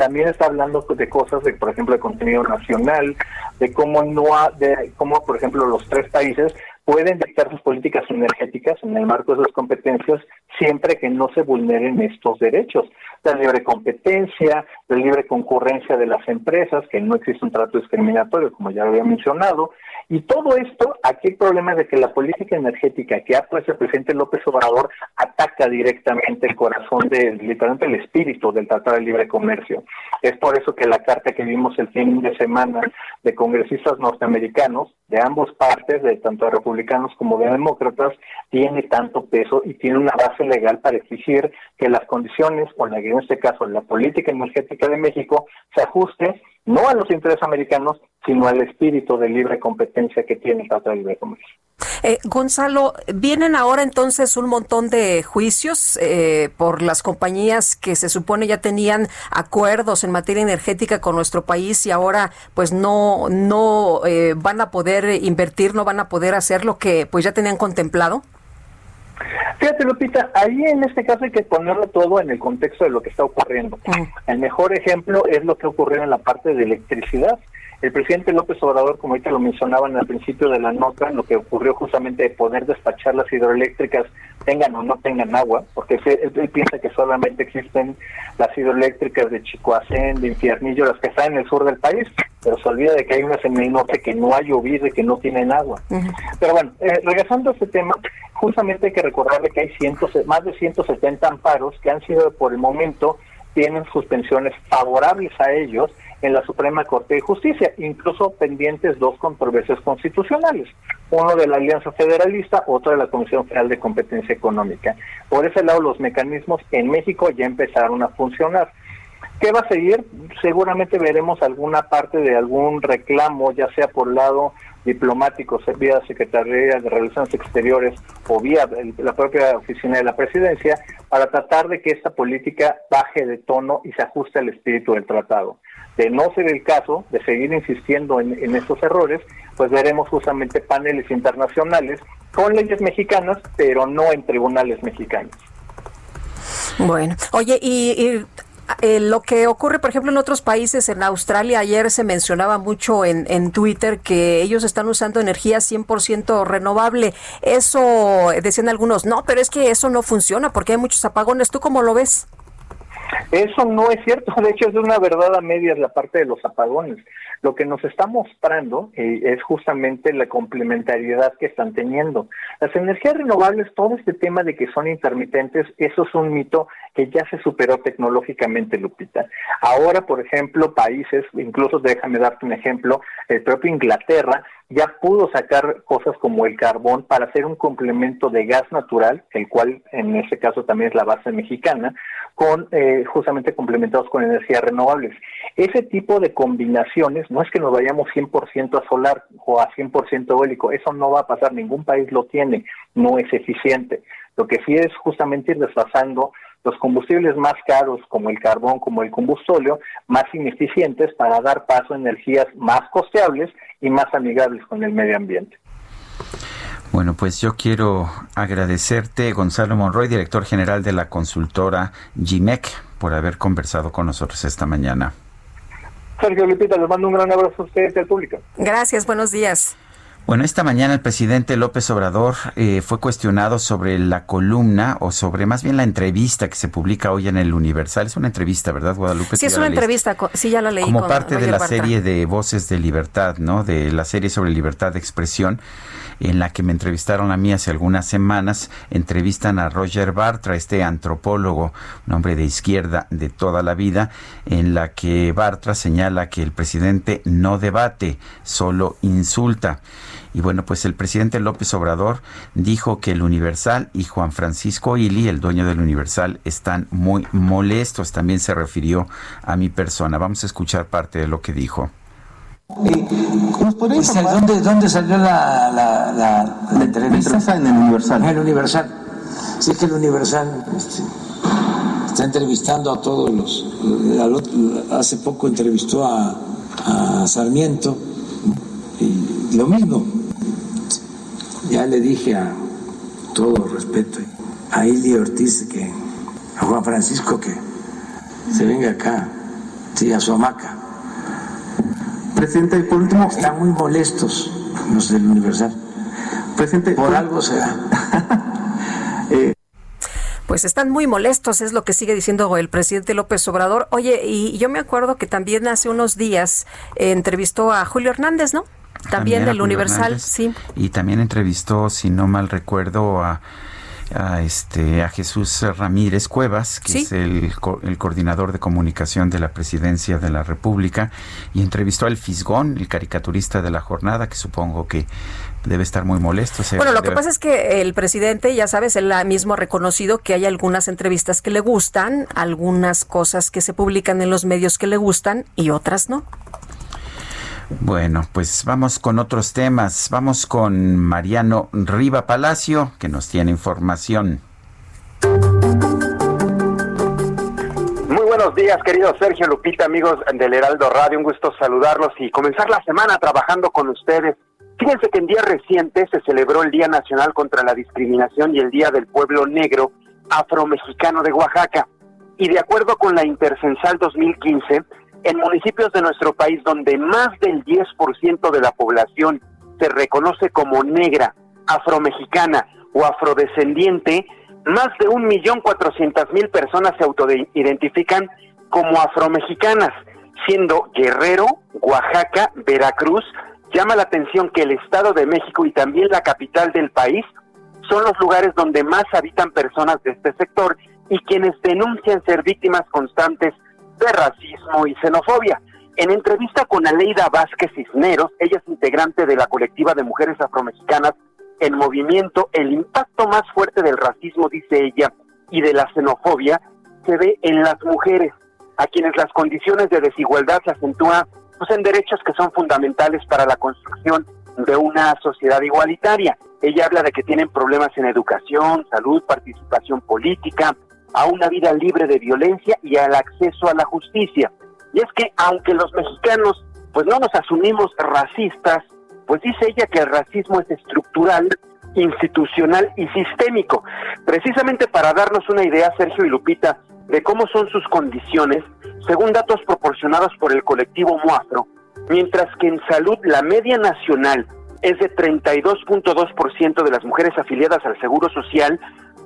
también está hablando de cosas de por ejemplo de contenido nacional de cómo no ha, de cómo por ejemplo los tres países pueden dictar sus políticas energéticas en el marco de sus competencias siempre que no se vulneren estos derechos. La libre competencia, la libre concurrencia de las empresas, que no existe un trato discriminatorio, como ya lo había mencionado, y todo esto, aquí el problema es de que la política energética que ha puesto el presidente López Obrador ataca directamente el corazón de, literalmente el espíritu del Tratado de Libre Comercio. Es por eso que la carta que vimos el fin de semana de congresistas norteamericanos, de ambos partes, de tanto de republicanos como de demócratas, tiene tanto peso y tiene una base legal para exigir que las condiciones, o en este caso la política energética de México, se ajuste no a los intereses americanos, sino al espíritu de libre competencia que tiene el Tratado de Libre Comercio. Eh, Gonzalo, vienen ahora entonces un montón de juicios eh, por las compañías que se supone ya tenían acuerdos en materia energética con nuestro país y ahora pues no no eh, van a poder invertir, no van a poder hacer lo que pues ya tenían contemplado. Fíjate, Lupita, ahí en este caso hay que ponerlo todo en el contexto de lo que está ocurriendo. El mejor ejemplo es lo que ocurrió en la parte de electricidad. El presidente López Obrador, como ahorita lo mencionaban al principio de la nota, lo que ocurrió justamente de poder despachar las hidroeléctricas, tengan o no tengan agua, porque él, piensa que solamente existen las hidroeléctricas de Chicoacén, de Infiernillo, las que están en el sur del país, pero se olvida de que hay unas en el norte que no ha llovido y que no tienen agua. Pero bueno, eh, regresando a este tema, justamente hay que recordarle que hay cientos, más de 170 amparos que han sido por el momento, tienen suspensiones favorables a ellos en la Suprema Corte de Justicia, incluso pendientes dos controversias constitucionales, uno de la Alianza Federalista, otro de la Comisión Federal de Competencia Económica. Por ese lado, los mecanismos en México ya empezaron a funcionar. ¿Qué va a seguir? Seguramente veremos alguna parte de algún reclamo, ya sea por lado diplomático, vía Secretaría de Relaciones Exteriores o vía la propia oficina de la presidencia, para tratar de que esta política baje de tono y se ajuste al espíritu del tratado de no ser el caso, de seguir insistiendo en, estos errores, pues veremos justamente paneles internacionales con leyes mexicanas, pero no en tribunales mexicanos. Bueno, oye, y, eh, lo que ocurre, por ejemplo, en otros países, en Australia, ayer se mencionaba mucho en, en Twitter que ellos están usando energía 100% renovable. Eso, decían algunos, no, pero es que eso no funciona porque hay muchos apagones. ¿Tú cómo lo ves? Eso no es cierto, de hecho es una verdad a medias la parte de los apagones. Lo que nos está mostrando eh, es justamente la complementariedad que están teniendo. Las energías renovables, todo este tema de que son intermitentes, eso es un mito que ya se superó tecnológicamente, Lupita. Ahora, por ejemplo, países, incluso déjame darte un ejemplo, el propio Inglaterra ya pudo sacar cosas como el carbón para hacer un complemento de gas natural, el cual en este caso también es la base mexicana, con eh, justamente complementados con energías renovables. Ese tipo de combinaciones no es que nos vayamos 100% a solar o a 100% eólico, eso no va a pasar, ningún país lo tiene, no es eficiente. Lo que sí es justamente ir desfasando los combustibles más caros como el carbón, como el combustóleo, más ineficientes para dar paso a energías más costeables y más amigables con el medio ambiente. Bueno, pues yo quiero agradecerte, Gonzalo Monroy, director general de la consultora GIMEC, por haber conversado con nosotros esta mañana. Sergio Lupita, les mando un gran abrazo a ustedes y al público. Gracias, buenos días. Bueno, esta mañana el presidente López Obrador eh, fue cuestionado sobre la columna o sobre más bien la entrevista que se publica hoy en el Universal. Es una entrevista, ¿verdad, Guadalupe? Sí, es una entrevista, sí, ya la leí. Como parte de la serie de Voces de Libertad, ¿no? De la serie sobre libertad de expresión en la que me entrevistaron a mí hace algunas semanas, entrevistan a Roger Bartra, este antropólogo, un hombre de izquierda de toda la vida, en la que Bartra señala que el presidente no debate, solo insulta. Y bueno, pues el presidente López Obrador dijo que el Universal y Juan Francisco Ili, el dueño del Universal, están muy molestos. También se refirió a mi persona. Vamos a escuchar parte de lo que dijo. ¿dónde, ¿Dónde salió la, la, la, entrevista? En el Universal. En el Universal. Sí, es que el Universal este, está entrevistando a todos los. Hace poco entrevistó a, a Sarmiento y lo mismo. Ya le dije a todo respeto a Ili Ortiz que a Juan Francisco que se venga acá, sí, a su hamaca Presidente, por último. Están muy molestos los del Universal. Presidente. Por algo será. Eh, pues están muy molestos, es lo que sigue diciendo el presidente López Obrador. Oye, y yo me acuerdo que también hace unos días eh, entrevistó a Julio Hernández, ¿no? También, del Universal, sí. Y también entrevistó, si no mal recuerdo, a a este a Jesús Ramírez Cuevas, que es el, el, coordinador de comunicación de la Presidencia de la República, y entrevistó al Fisgón, el caricaturista de la jornada, que supongo que debe estar muy molesto. Bueno, lo que pasa es que el presidente, ya sabes, él mismo ha reconocido que hay algunas entrevistas que le gustan, algunas cosas que se publican en los medios que le gustan y otras no. Bueno, pues vamos con otros temas. Vamos con Mariano Riva Palacio, que nos tiene información. Muy buenos días, querido Sergio Lupita, amigos del Heraldo Radio. Un gusto saludarlos y comenzar la semana trabajando con ustedes. Fíjense que en días recientes se celebró el Día Nacional contra la Discriminación y el Día del Pueblo Negro Afromexicano de Oaxaca. Y de acuerdo con la Intercensal 2015, en municipios de nuestro país donde más del 10% de la población se reconoce como negra, afromexicana o afrodescendiente, más de un millón cuatrocientas mil personas se autoidentifican como afromexicanas, siendo Guerrero, Oaxaca, Veracruz, llama la atención que el Estado de México y también la capital del país son los lugares donde más habitan personas de este sector y quienes denuncian ser víctimas constantes de racismo y xenofobia. En entrevista con Aleida Vázquez Cisneros, ella es integrante de la colectiva de mujeres afromexicanas en movimiento, el impacto más fuerte del racismo, dice ella, y de la xenofobia se ve en las mujeres, a quienes las condiciones de desigualdad se acentúan pues, en derechos que son fundamentales para la construcción de una sociedad igualitaria. Ella habla de que tienen problemas en educación, salud, participación política, a una vida libre de violencia y al acceso a la justicia. Y es que aunque los mexicanos pues no nos asumimos racistas, pues dice ella que el racismo es estructural, institucional y sistémico. Precisamente para darnos una idea, Sergio y Lupita, de cómo son sus condiciones, según datos proporcionados por el colectivo Muafro, mientras que en salud la media nacional es de 32.2% de las mujeres afiliadas al Seguro Social,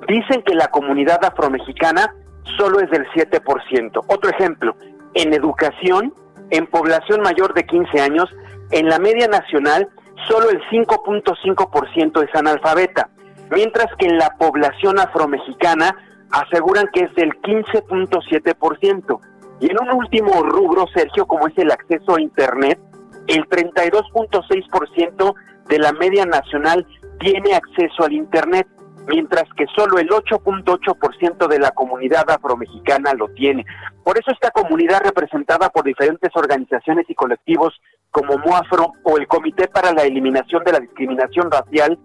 Dicen que la comunidad afromexicana solo es del 7%. Otro ejemplo, en educación, en población mayor de 15 años, en la media nacional, solo el 5.5% es analfabeta, mientras que en la población afromexicana aseguran que es del 15.7%. Y en un último rubro, Sergio, como es el acceso a Internet, el 32.6% de la media nacional tiene acceso al Internet mientras que solo el 8.8% de la comunidad afromexicana lo tiene. Por eso esta comunidad representada por diferentes organizaciones y colectivos como MOAFRO o el Comité para la Eliminación de la Discriminación Racial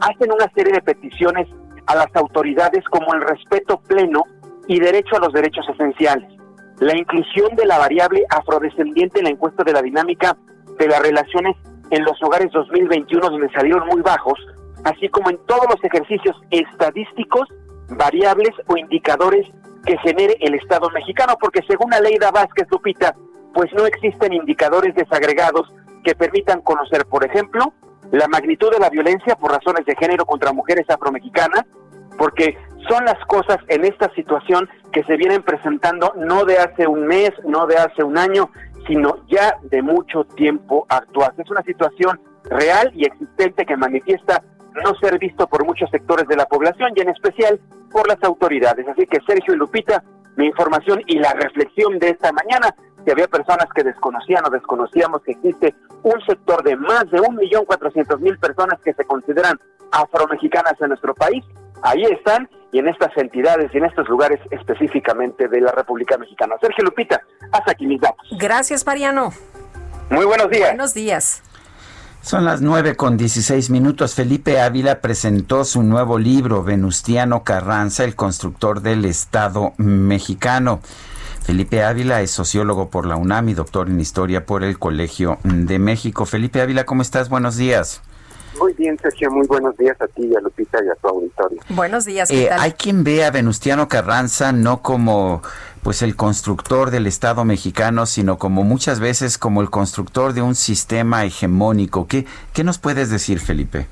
hacen una serie de peticiones a las autoridades como el respeto pleno y derecho a los derechos esenciales. La inclusión de la variable afrodescendiente en la encuesta de la dinámica de las relaciones en los hogares 2021 donde salieron muy bajos, así como en todos los ejercicios estadísticos, variables o indicadores que genere el Estado mexicano, porque según la ley de Vázquez Lupita, pues no existen indicadores desagregados que permitan conocer, por ejemplo, la magnitud de la violencia por razones de género contra mujeres afromexicanas, porque son las cosas en esta situación que se vienen presentando no de hace un mes, no de hace un año, sino ya de mucho tiempo actual. Es una situación real y existente que manifiesta no ser visto por muchos sectores de la población y en especial por las autoridades. Así que Sergio y Lupita, mi información y la reflexión de esta mañana, si había personas que desconocían o desconocíamos que existe un sector de más de un millón cuatrocientos mil personas que se consideran afromexicanas en nuestro país, ahí están y en estas entidades y en estos lugares específicamente de la República Mexicana. Sergio Lupita, hasta aquí mis datos. Gracias, Mariano. Muy buenos días. Buenos días. Son las nueve con dieciséis minutos. Felipe Ávila presentó su nuevo libro, Venustiano Carranza, el constructor del Estado mexicano. Felipe Ávila es sociólogo por la UNAM y doctor en historia por el Colegio de México. Felipe Ávila, ¿cómo estás? Buenos días. Muy bien, Sergio. Muy buenos días a ti, a Lupita y a tu auditorio. Buenos días. Eh, hay quien ve a Venustiano Carranza no como pues el constructor del Estado mexicano, sino como muchas veces como el constructor de un sistema hegemónico. ¿Qué, qué nos puedes decir, Felipe?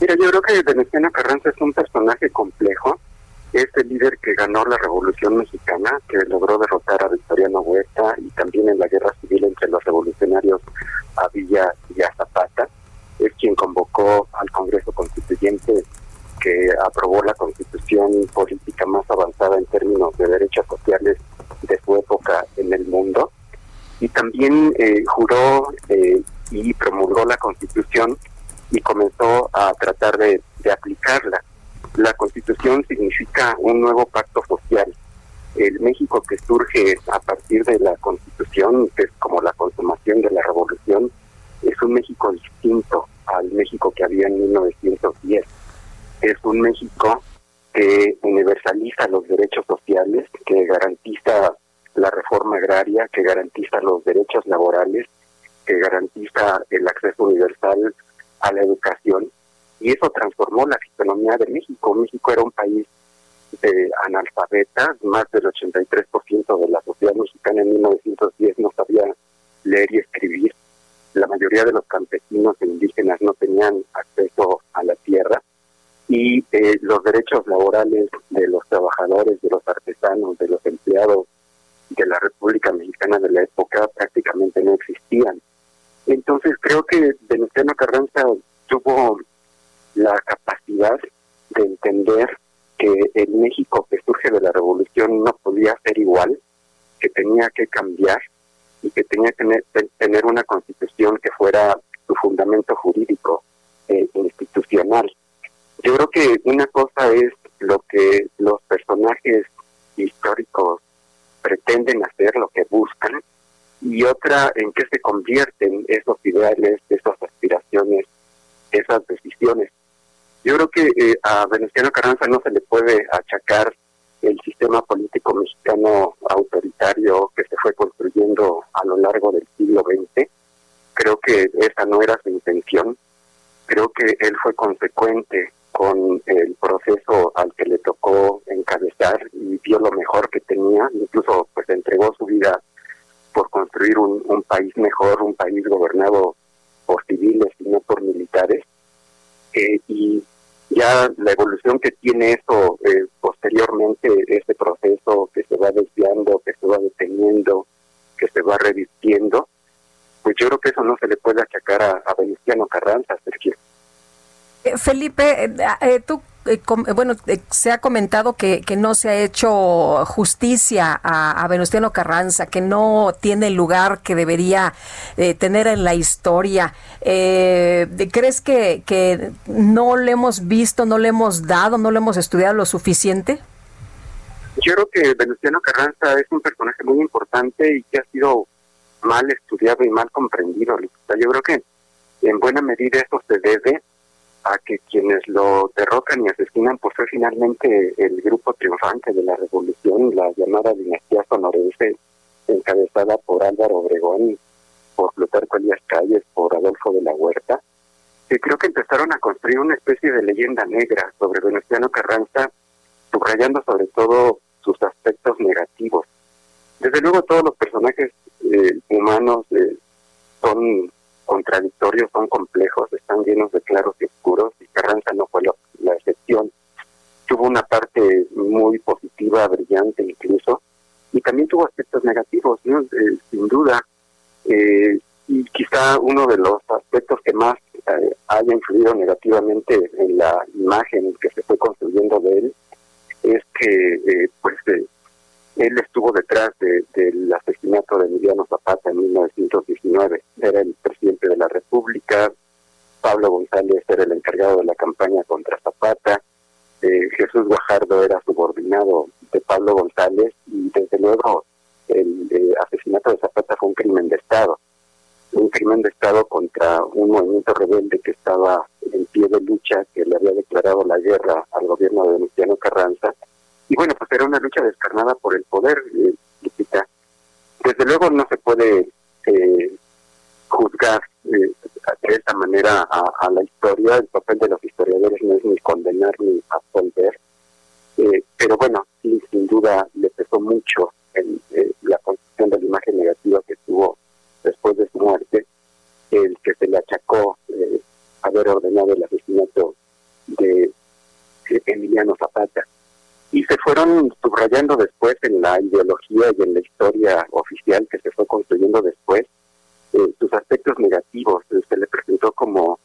Mira, yo creo que Venustiano Carranza es un personaje complejo. Es el líder que ganó la Revolución Mexicana, que logró derrotar a Victoriano Huerta y también en la guerra civil entre los revolucionarios a Villa y a Zapata es quien convocó al Congreso Constituyente que aprobó la constitución política más avanzada en términos de derechos sociales de su época en el mundo. Y también eh, juró eh, y promulgó la constitución y comenzó a tratar de, de aplicarla. La constitución significa un nuevo pacto social. El México que surge a partir de la constitución, que es como la consumación de la revolución, es un México distinto al México que había en 1910. Es un México que universaliza los derechos sociales, que garantiza la reforma agraria, que garantiza los derechos laborales, que garantiza el acceso universal a la educación. Y eso transformó la economía de México. México era un país de analfabetas, más del 83% de la sociedad mexicana en 1910 no sabía leer y escribir la mayoría de los campesinos e indígenas no tenían acceso a la tierra y eh, los derechos laborales de los trabajadores, de los artesanos, de los empleados de la República Mexicana de la época prácticamente no existían. Entonces creo que Venustiano Carranza tuvo la capacidad de entender que el México que surge de la revolución no podía ser igual, que tenía que cambiar y que tenía que tener, una constitución que fuera su fundamento jurídico eh, institucional. Yo creo que una cosa es lo que los personajes históricos pretenden hacer, lo que buscan, y otra en qué se convierten esos ideales, esas aspiraciones, esas decisiones. Yo creo que eh, a Venustiano Carranza no se le puede achacar el sistema político mexicano autoritario que se fue construyendo a lo largo del siglo XX. Creo que esa no era su intención. Creo que él fue consecuente con el proceso al que le tocó encabezar y vio lo mejor que tenía, incluso pues entregó su vida por construir un, país mejor, un país gobernado por civiles y no por militares. Eh, y ya la evolución que tiene eso eh, posteriormente, este proceso que se va desviando, que se va deteniendo, que se va revirtiendo, pues yo creo que eso no se le puede achacar a, a Venustiano Carranza, Sergio. Eh, Felipe, eh, tú eh, eh, bueno, eh, se ha comentado que, que, no se ha hecho justicia a, Venustiano Carranza, que no tiene el lugar que debería tener en la historia. ¿Crees que, que no le hemos visto, no le hemos dado, no le hemos estudiado lo suficiente? Yo creo que Venustiano Carranza es un personaje muy importante y que ha sido mal estudiado y mal comprendido. Yo creo que en buena medida eso se debe a que quienes lo derrocan y asesinan pues fue finalmente el grupo triunfante de la revolución, la llamada dinastía sonorense, encabezada por Álvaro Obregón, por Plutarco Elías Calles, por Adolfo de la Huerta, que creo que empezaron a construir una especie de leyenda negra sobre Venustiano Carranza, subrayando sobre todo sus aspectos negativos. Desde luego todos los personajes eh, humanos eh, son contradictorios, son complejos, están llenos de claros y oscuros, y Carranza no fue la excepción. Tuvo una parte muy positiva, brillante incluso, y también tuvo aspectos negativos. Eh, sin duda. Eh, y quizá uno de los aspectos que más eh, haya influido negativamente en la imagen que se fue construyendo de él es que pues él estuvo detrás del asesinato de Emiliano Zapata en 1919. Era el presidente de la República, Pablo González era el encargado de la campaña contra Zapata, eh, Jesús Guajardo era subordinado de Pablo González y desde luego el, el asesinato de Zapata fue un crimen de Estado, un crimen de Estado contra un movimiento rebelde que estaba en pie de lucha, que le había declarado la guerra al gobierno de Luciano Carranza y bueno, pues era una lucha descarnada por el poder, eh, Desde luego no se puede eh, juzgar eh, de esta manera a, la historia, el papel de los historiadores no es ni condenar ni absolver, eh, pero bueno, sí, sin duda le pesó mucho en la construcción de la imagen negativa que tuvo después de su muerte, el que se le achacó haber ordenado el asesinato de Emiliano Zapata y se fueron subrayando después en la ideología y en la historia oficial que se fue construyendo después eh, sus aspectos negativos. Se le presentó como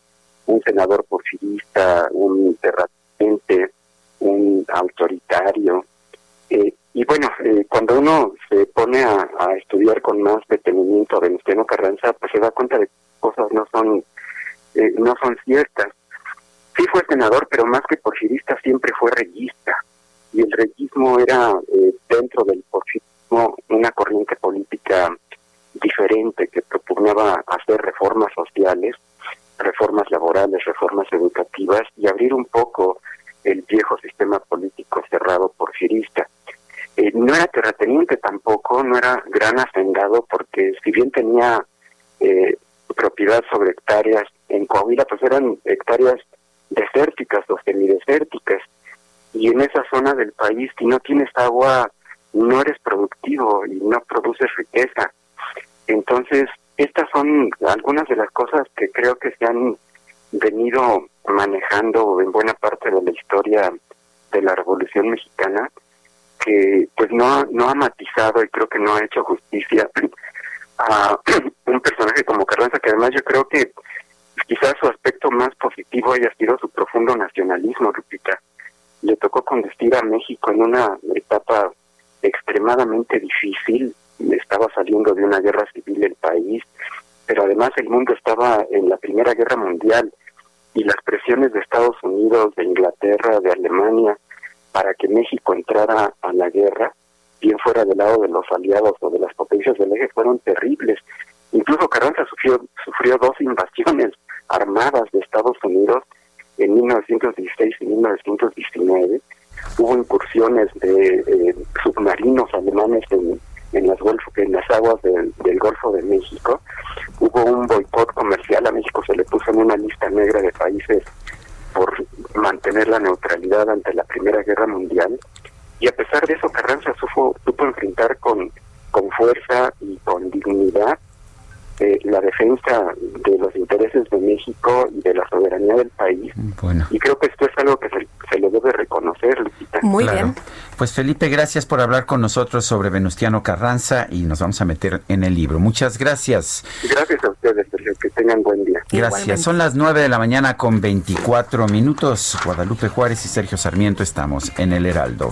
un senador porfirista, un terratente, un autoritario. Eh, y bueno, eh, cuando uno se pone a, estudiar con más detenimiento a Venustiano Carranza, pues se da cuenta de que cosas no son, no son ciertas. Sí fue senador, pero más que porfirista siempre fue reyista y el reyismo era eh, dentro del porfirismo una corriente política diferente que propugnaba hacer reformas sociales, reformas laborales, reformas educativas y abrir un poco el viejo sistema político cerrado porfirista. Eh, no era terrateniente tampoco, no era gran hacendado porque si bien tenía eh, propiedad sobre hectáreas en Coahuila, pues eran hectáreas desérticas o semidesérticas y en esa zona del país si no tienes agua no eres productivo y no produces riqueza. Entonces, estas son algunas de las cosas que creo que se han venido manejando en buena parte de la historia de la Revolución Mexicana, que pues no, no ha matizado y creo que no ha hecho justicia a un personaje como Carranza, que además yo creo que quizás su aspecto más positivo haya sido su profundo nacionalismo, Lupita le tocó conducir a México en una etapa extremadamente difícil, estaba saliendo de una guerra civil el país, pero además el mundo estaba en la Primera Guerra Mundial y las presiones de Estados Unidos, de Inglaterra, de Alemania, para que México entrara a la guerra, bien fuera del lado de los aliados o de las potencias del eje, fueron terribles. Incluso Carranza sufrió, sufrió dos invasiones armadas de Estados Unidos en 1916 y 1919 hubo incursiones de eh, submarinos alemanes en, en, las en las aguas del, Golfo de México. Hubo un boicot comercial, a México se le puso en una lista negra de países por mantener la neutralidad ante la Primera Guerra Mundial. Y a pesar de eso, Carranza supo, supo enfrentar con, con fuerza y con dignidad la defensa de los intereses de México y de la soberanía del país. Y creo que esto es algo que se, se lo debe reconocer, Lupita. Muy bien. Pues Felipe, gracias por hablar con nosotros sobre Venustiano Carranza y nos vamos a meter en el libro. Muchas gracias. Gracias a ustedes, Sergio. Que tengan buen día. Gracias. Son las 9 de la mañana con 24 minutos. Guadalupe Juárez y Sergio Sarmiento estamos en el Heraldo.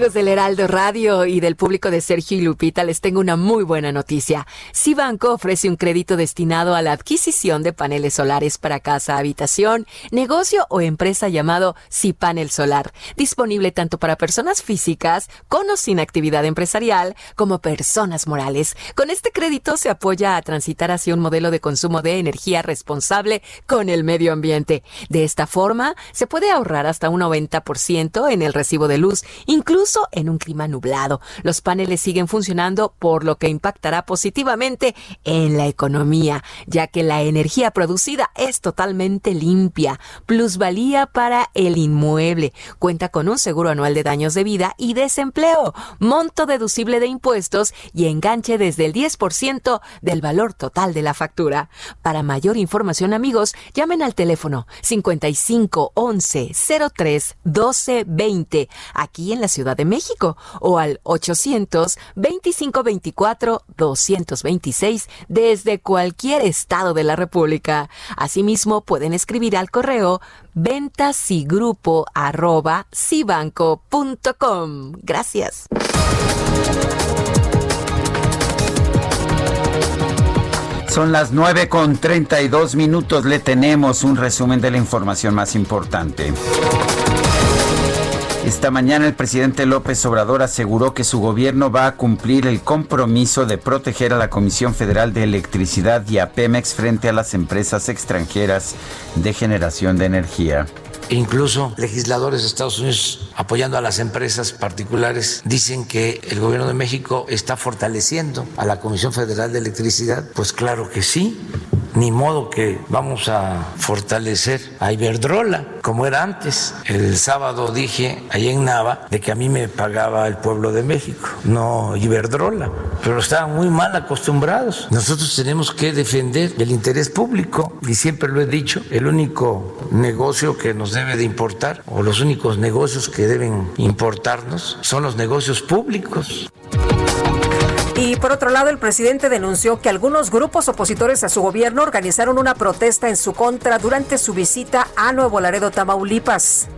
Amigos del Heraldo Radio y del público de Sergio y Lupita, les tengo una muy buena noticia. Cibanco ofrece un crédito destinado a la adquisición de paneles solares para casa, habitación, negocio o empresa llamado Cipanel Solar, disponible tanto para personas físicas con o sin actividad empresarial como personas morales. Con este crédito se apoya a transitar hacia un modelo de consumo de energía responsable con el medio ambiente. De esta forma, se puede ahorrar hasta un 90% en el recibo de luz, incluso en un clima nublado. Los paneles siguen funcionando, por lo que impactará positivamente en la economía, ya que la energía producida es totalmente limpia. Plusvalía para el inmueble. Cuenta con un seguro anual de daños de vida y desempleo, monto deducible de impuestos y enganche desde el 10% del valor total de la factura. Para mayor información, amigos, llamen al teléfono 55 11 03 12 20 aquí en la De México o al 800 25 24 226 desde cualquier estado de la República. Asimismo, pueden escribir al correo cibanco.com. Gracias. Son las 9 con 32 minutos. Le tenemos un resumen de la información más importante. Esta mañana el presidente López Obrador aseguró que su gobierno va a cumplir el compromiso de proteger a la Comisión Federal de Electricidad y a Pemex frente a las empresas extranjeras de generación de energía. Incluso legisladores de Estados Unidos apoyando a las empresas particulares dicen que el gobierno de México está fortaleciendo a la Comisión Federal de Electricidad. Pues claro que sí. Ni modo que vamos a fortalecer a Iberdrola como era antes. El sábado dije ahí en Nava de que a mí me pagaba el pueblo de México, no Iberdrola, pero estaban muy mal acostumbrados. Nosotros tenemos que defender el interés público y siempre lo he dicho, el único negocio que nos debe de importar o los únicos negocios que deben importarnos son los negocios públicos. Por otro lado, el presidente denunció que algunos grupos opositores a su gobierno organizaron una protesta en su contra durante su visita a Nuevo Laredo, Tamaulipas.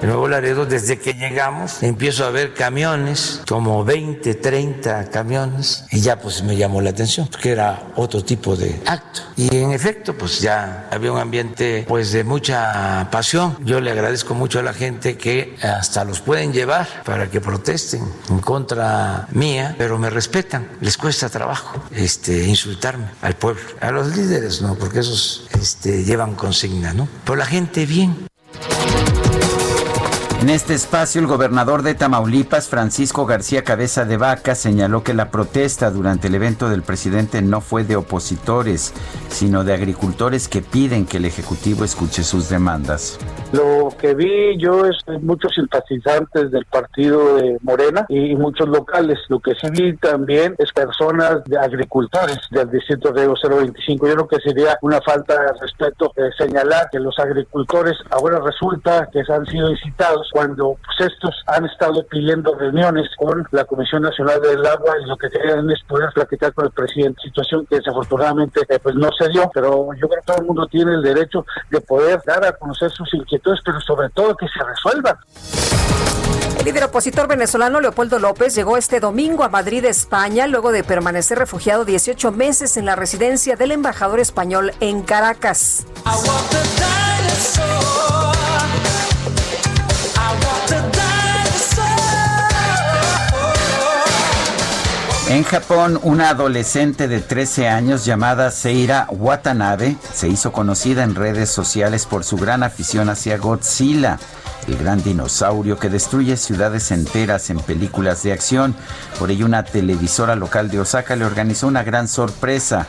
En Nuevo Laredo, desde que llegamos, empiezo a ver camiones, como 20, 30 camiones, y ya pues me llamó la atención, porque era otro tipo de acto. Y en efecto, pues ya había un ambiente pues de mucha pasión. Yo le agradezco mucho a la gente que hasta los pueden llevar para que protesten en contra mía, pero me respetan, les cuesta trabajo este, insultarme al pueblo, a los líderes, no, porque esos este, llevan consigna, ¿no? Pero la gente bien. En este espacio, el gobernador de Tamaulipas, Francisco García Cabeza de Vaca, señaló que la protesta durante el evento del presidente no fue de opositores, sino de agricultores que piden que el Ejecutivo escuche sus demandas. Lo que vi yo es muchos simpatizantes del partido de Morena y muchos locales. Lo que sí vi también es personas de agricultores del distrito de 025. Yo creo que sería una falta de respeto eh, señalar que los agricultores ahora resulta que han sido incitados cuando pues, estos han estado pidiendo reuniones con la Comisión Nacional del Agua y lo que querían es poder platicar con el presidente, situación que desafortunadamente eh, pues no se dio, pero yo creo que todo el mundo tiene el derecho de poder dar a conocer sus inquietudes, pero sobre todo que se resuelvan. El líder opositor venezolano Leopoldo López llegó este domingo a Madrid, España, luego de permanecer refugiado 18 meses en la residencia del embajador español en Caracas. En Japón, una adolescente de 13 años llamada Seira Watanabe se hizo conocida en redes sociales por su gran afición hacia Godzilla, el gran dinosaurio que destruye ciudades enteras en películas de acción. Por ello, una televisora local de Osaka le organizó una gran sorpresa,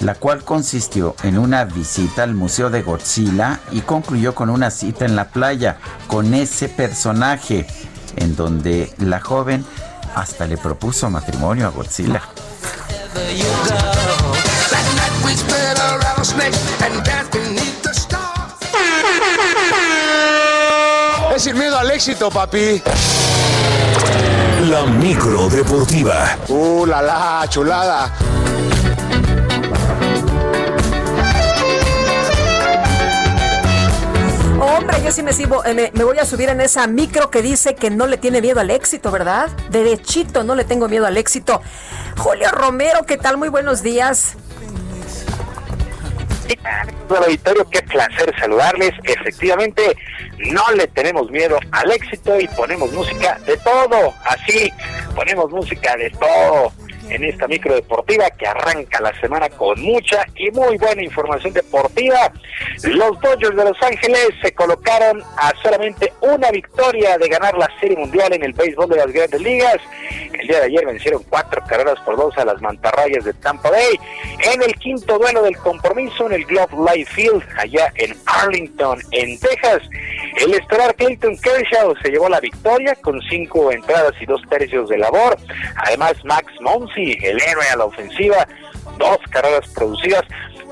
la cual consistió en una visita al Museo de Godzilla y concluyó con una cita en la playa con ese personaje, en donde la joven hasta le propuso matrimonio a Godzilla. Es sin miedo al éxito, papi. La micro deportiva. Uh, la la, chulada. Hombre, yo sí me, sigo, eh, me, voy a subir en esa micro que dice que no le tiene miedo al éxito, ¿verdad? Derechito, no le tengo miedo al éxito. Julio Romero, ¿qué tal? Muy buenos días. Hola, auditorio, qué placer saludarles. Efectivamente, no le tenemos miedo al éxito y ponemos música de todo. Así, ponemos música de todo en esta micro deportiva que arranca la semana con mucha y muy buena información deportiva. Los Dodgers de Los Ángeles se colocaron a solamente una victoria de ganar la Serie Mundial en el béisbol de las grandes ligas. El día de ayer vencieron cuatro carreras por dos a las mantarrayas de Tampa Bay en el quinto duelo del compromiso en el Glove Life Field allá en Arlington, en Texas. El estelar Clayton Kershaw se llevó la victoria con cinco entradas y dos tercios de labor. Además, Max Monsi, el héroe a la ofensiva, dos carreras producidas.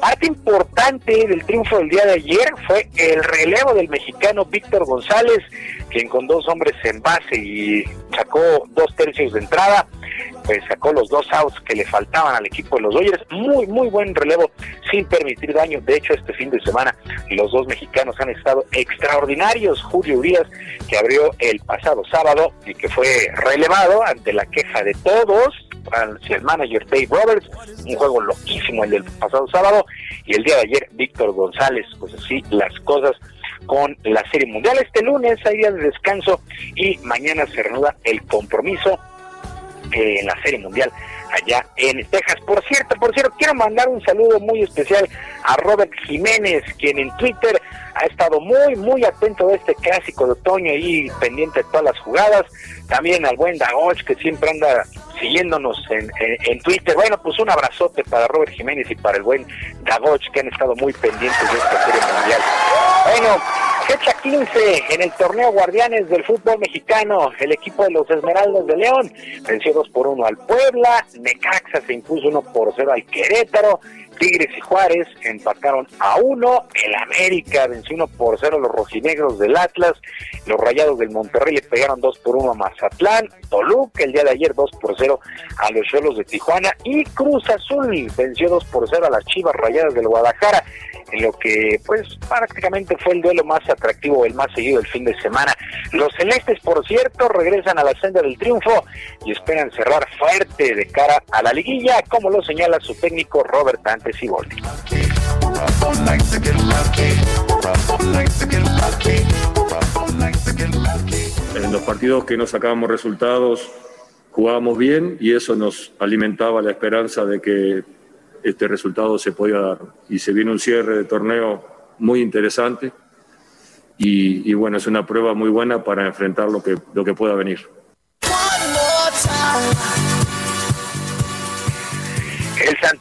Parte importante del triunfo del día de ayer fue el relevo del mexicano Víctor González, quien con dos hombres en base y sacó dos tercios de entrada, pues sacó los dos outs que le faltaban al equipo de los Dodgers. Muy, muy buen relevo sin permitir daño. De hecho, este fin de semana los dos mexicanos han estado extraordinarios. Julio Urias, que abrió el pasado sábado y que fue relevado ante la queja de todos, hacia el manager Dave Roberts, un juego loquísimo el del pasado sábado, y el día de ayer Víctor González, pues así las cosas con la Serie Mundial. Este lunes hay día de descanso y mañana se reanuda el compromiso eh, en la Serie Mundial allá en Texas. Por cierto, por cierto, quiero mandar un saludo muy especial a Robert Jiménez, quien en Twitter ha estado muy, muy atento a este clásico de otoño y pendiente de todas las jugadas. También al buen Dagoch, que siempre anda siguiéndonos en, en, Twitter. Bueno, pues un abrazote para Robert Jiménez y para el buen Dagoch, que han estado muy pendientes de esta serie mundial. Bueno, fecha 15 en el torneo Guardianes del fútbol mexicano. El equipo de los Esmeraldas de León venció 2 por 1 al Puebla. Necaxa se impuso 1 por 0 al Querétaro. Tigres y Juárez empataron a uno. El América venció uno por cero los rojinegros del Atlas. Los Rayados del Monterrey le pegaron dos por uno a Mazatlán. Toluca el día de ayer dos por cero a los Cholos de Tijuana. Y Cruz Azul venció dos por cero a las Chivas Rayadas del Guadalajara en lo que pues prácticamente fue el duelo más atractivo, el más seguido del fin de semana. Los celestes, por cierto, regresan a la senda del triunfo y esperan cerrar fuerte de cara a la liguilla, como lo señala su técnico Robert Y En los partidos que no sacábamos resultados, jugábamos bien y eso nos alimentaba la esperanza de que este resultado se podía dar. Y se viene un cierre de torneo muy interesante y, y bueno, es una prueba muy buena para enfrentar lo que, lo que pueda venir.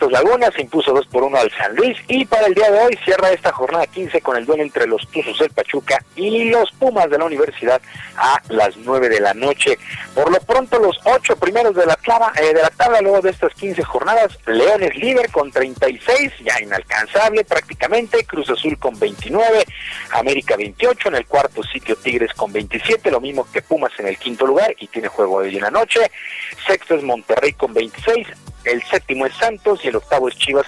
Santos Laguna se impuso 2 por 1 al San Luis y para el día de hoy cierra esta jornada 15 con el duelo entre los Tuzos del Pachuca y los Pumas de la Universidad a las 9 de la noche. Por lo pronto los ocho primeros de la, tabla, eh, de la tabla luego de estas 15 jornadas, Leones líder con 36, ya inalcanzable prácticamente, Cruz Azul con 29, América 28, en el cuarto sitio Tigres con 27, lo mismo que Pumas en el quinto lugar y tiene juego hoy en la noche, sexto es Monterrey con 26, el séptimo es Santos y el octavo es Chivas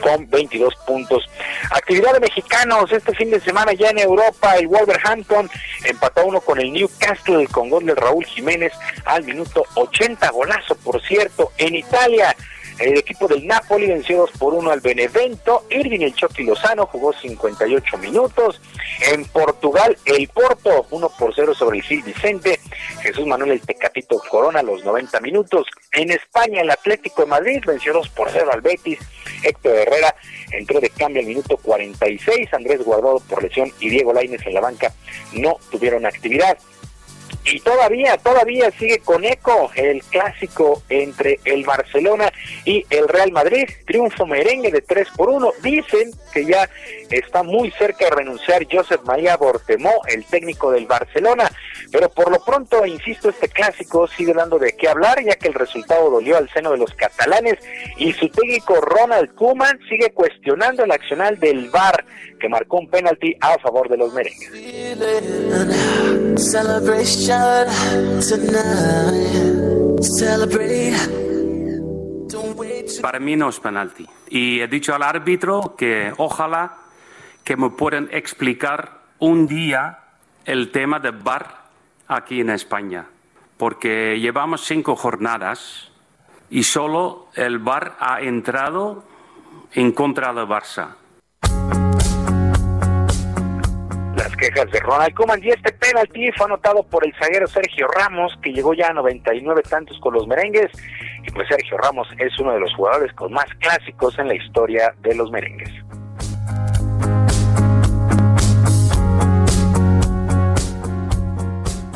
con 22 puntos. Actividad de mexicanos este fin de semana ya en Europa, el Wolverhampton empató uno con el Newcastle con gol de Raúl Jiménez al minuto 80, golazo por cierto. En Italia, el equipo del Napoli venció 2 por 1 al Benevento. Irving el Chucky Lozano jugó 58 minutos. En Portugal, el Porto 1 por 0 sobre el Gil Vicente. Jesús Manuel el Tecatito Corona los 90 minutos. En España, el Atlético de Madrid venció 2 por 0 al Betis. Héctor Herrera entró de cambio al minuto 46. Andrés Guardado por lesión y Diego Lainez en la banca no tuvieron actividad. Y todavía, todavía sigue con eco el clásico entre el Barcelona y el Real Madrid. Triunfo merengue de 3 por 1. Dicen que ya está muy cerca de renunciar Josep María Bortemó, el técnico del Barcelona. Pero por lo pronto, insisto, este clásico sigue dando de qué hablar, ya que el resultado dolió al seno de los catalanes y su técnico Ronald Koeman sigue cuestionando el accional del VAR, que marcó un penalti a favor de los merengues. Para mí no es penalti. Y he dicho al árbitro que ojalá que me puedan explicar un día el tema del bar aquí en España, porque llevamos cinco jornadas y solo el bar ha entrado en contra del Barça. Quejas de Ronald Koeman y este penalti fue anotado por el zaguero Sergio Ramos, que llegó ya a 99 tantos con los merengues. Y pues Sergio Ramos es uno de los jugadores con más clásicos en la historia de los merengues.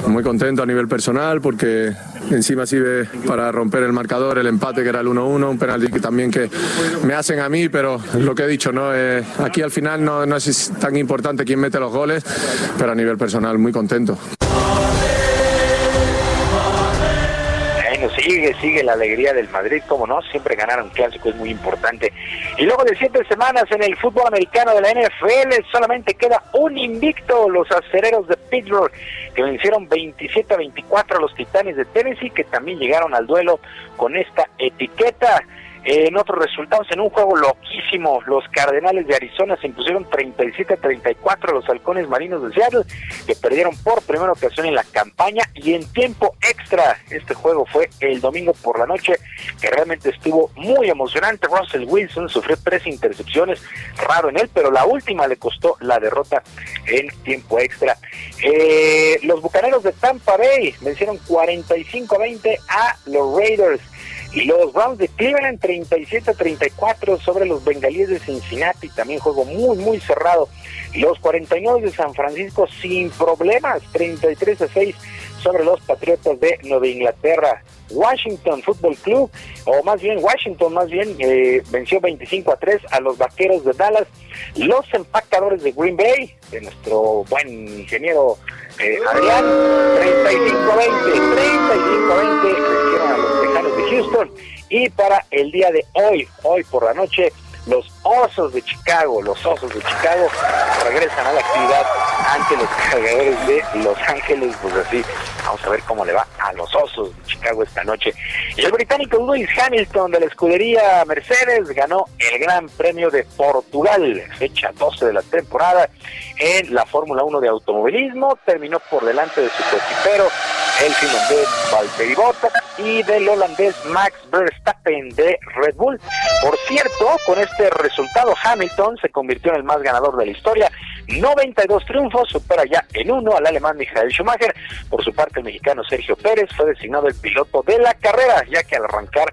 Muy contento a nivel personal porque encima sirve para romper el marcador, el empate que era el 1-1, un penalti que también que me hacen a mí, pero lo que he dicho, ¿no? Eh, aquí al final no, no es tan importante quién mete los goles, pero a nivel personal muy contento. Sigue, sigue la alegría del Madrid, como no, siempre ganar un clásico es muy importante. Y luego de siete semanas en el fútbol americano de la NFL, solamente queda un invicto, los acereros de Pittsburgh, que vencieron 27 a 24 a los Titanes de Tennessee, que también llegaron al duelo con esta etiqueta. En otros resultados, en un juego loquísimo, los Cardenales de Arizona se impusieron 37 a 34 a los Halcones Marinos de Seattle, que perdieron por primera ocasión en la campaña y en tiempo extra. Este juego fue el domingo por la noche, que realmente estuvo muy emocionante. Russell Wilson sufrió tres intercepciones, raro en él, pero la última le costó la derrota en tiempo extra. Eh, los Bucaneros de Tampa Bay vencieron 45 a 20 a los Raiders. Los Browns de Cleveland 37 a 34 sobre los Bengalíes de Cincinnati, también juego muy muy cerrado. Los 49 de San Francisco sin problemas, 33 a 6 sobre los Patriotas de Nueva Inglaterra. Washington Football Club, o más bien Washington, más bien eh, venció 25 a 3 a los Vaqueros de Dallas. Los empacadores de Green Bay, de nuestro buen ingeniero eh, Adrián, 35 a 20, 35 a 20 vencieron a los Tejanos de Houston. Y para el día de hoy, hoy por la noche, los Osos de Chicago, los Osos de Chicago regresan a la actividad ante los cargadores de Los Ángeles, pues así, vamos a ver cómo le va a los Osos de Chicago esta noche. Y el británico Lewis Hamilton de la escudería Mercedes ganó el Gran Premio de Portugal, fecha 12 de la temporada en la Fórmula 1 de automovilismo, terminó por delante de su coequipero, el finlandés Valtteri Bottas y del holandés Max Verstappen de Red Bull. Por cierto, con este resultado Hamilton se convirtió en el más ganador de la historia, 92 triunfos, supera ya en uno al alemán Michael Schumacher. Por su parte, el mexicano Sergio Pérez fue designado el piloto de la carrera, ya que al arrancar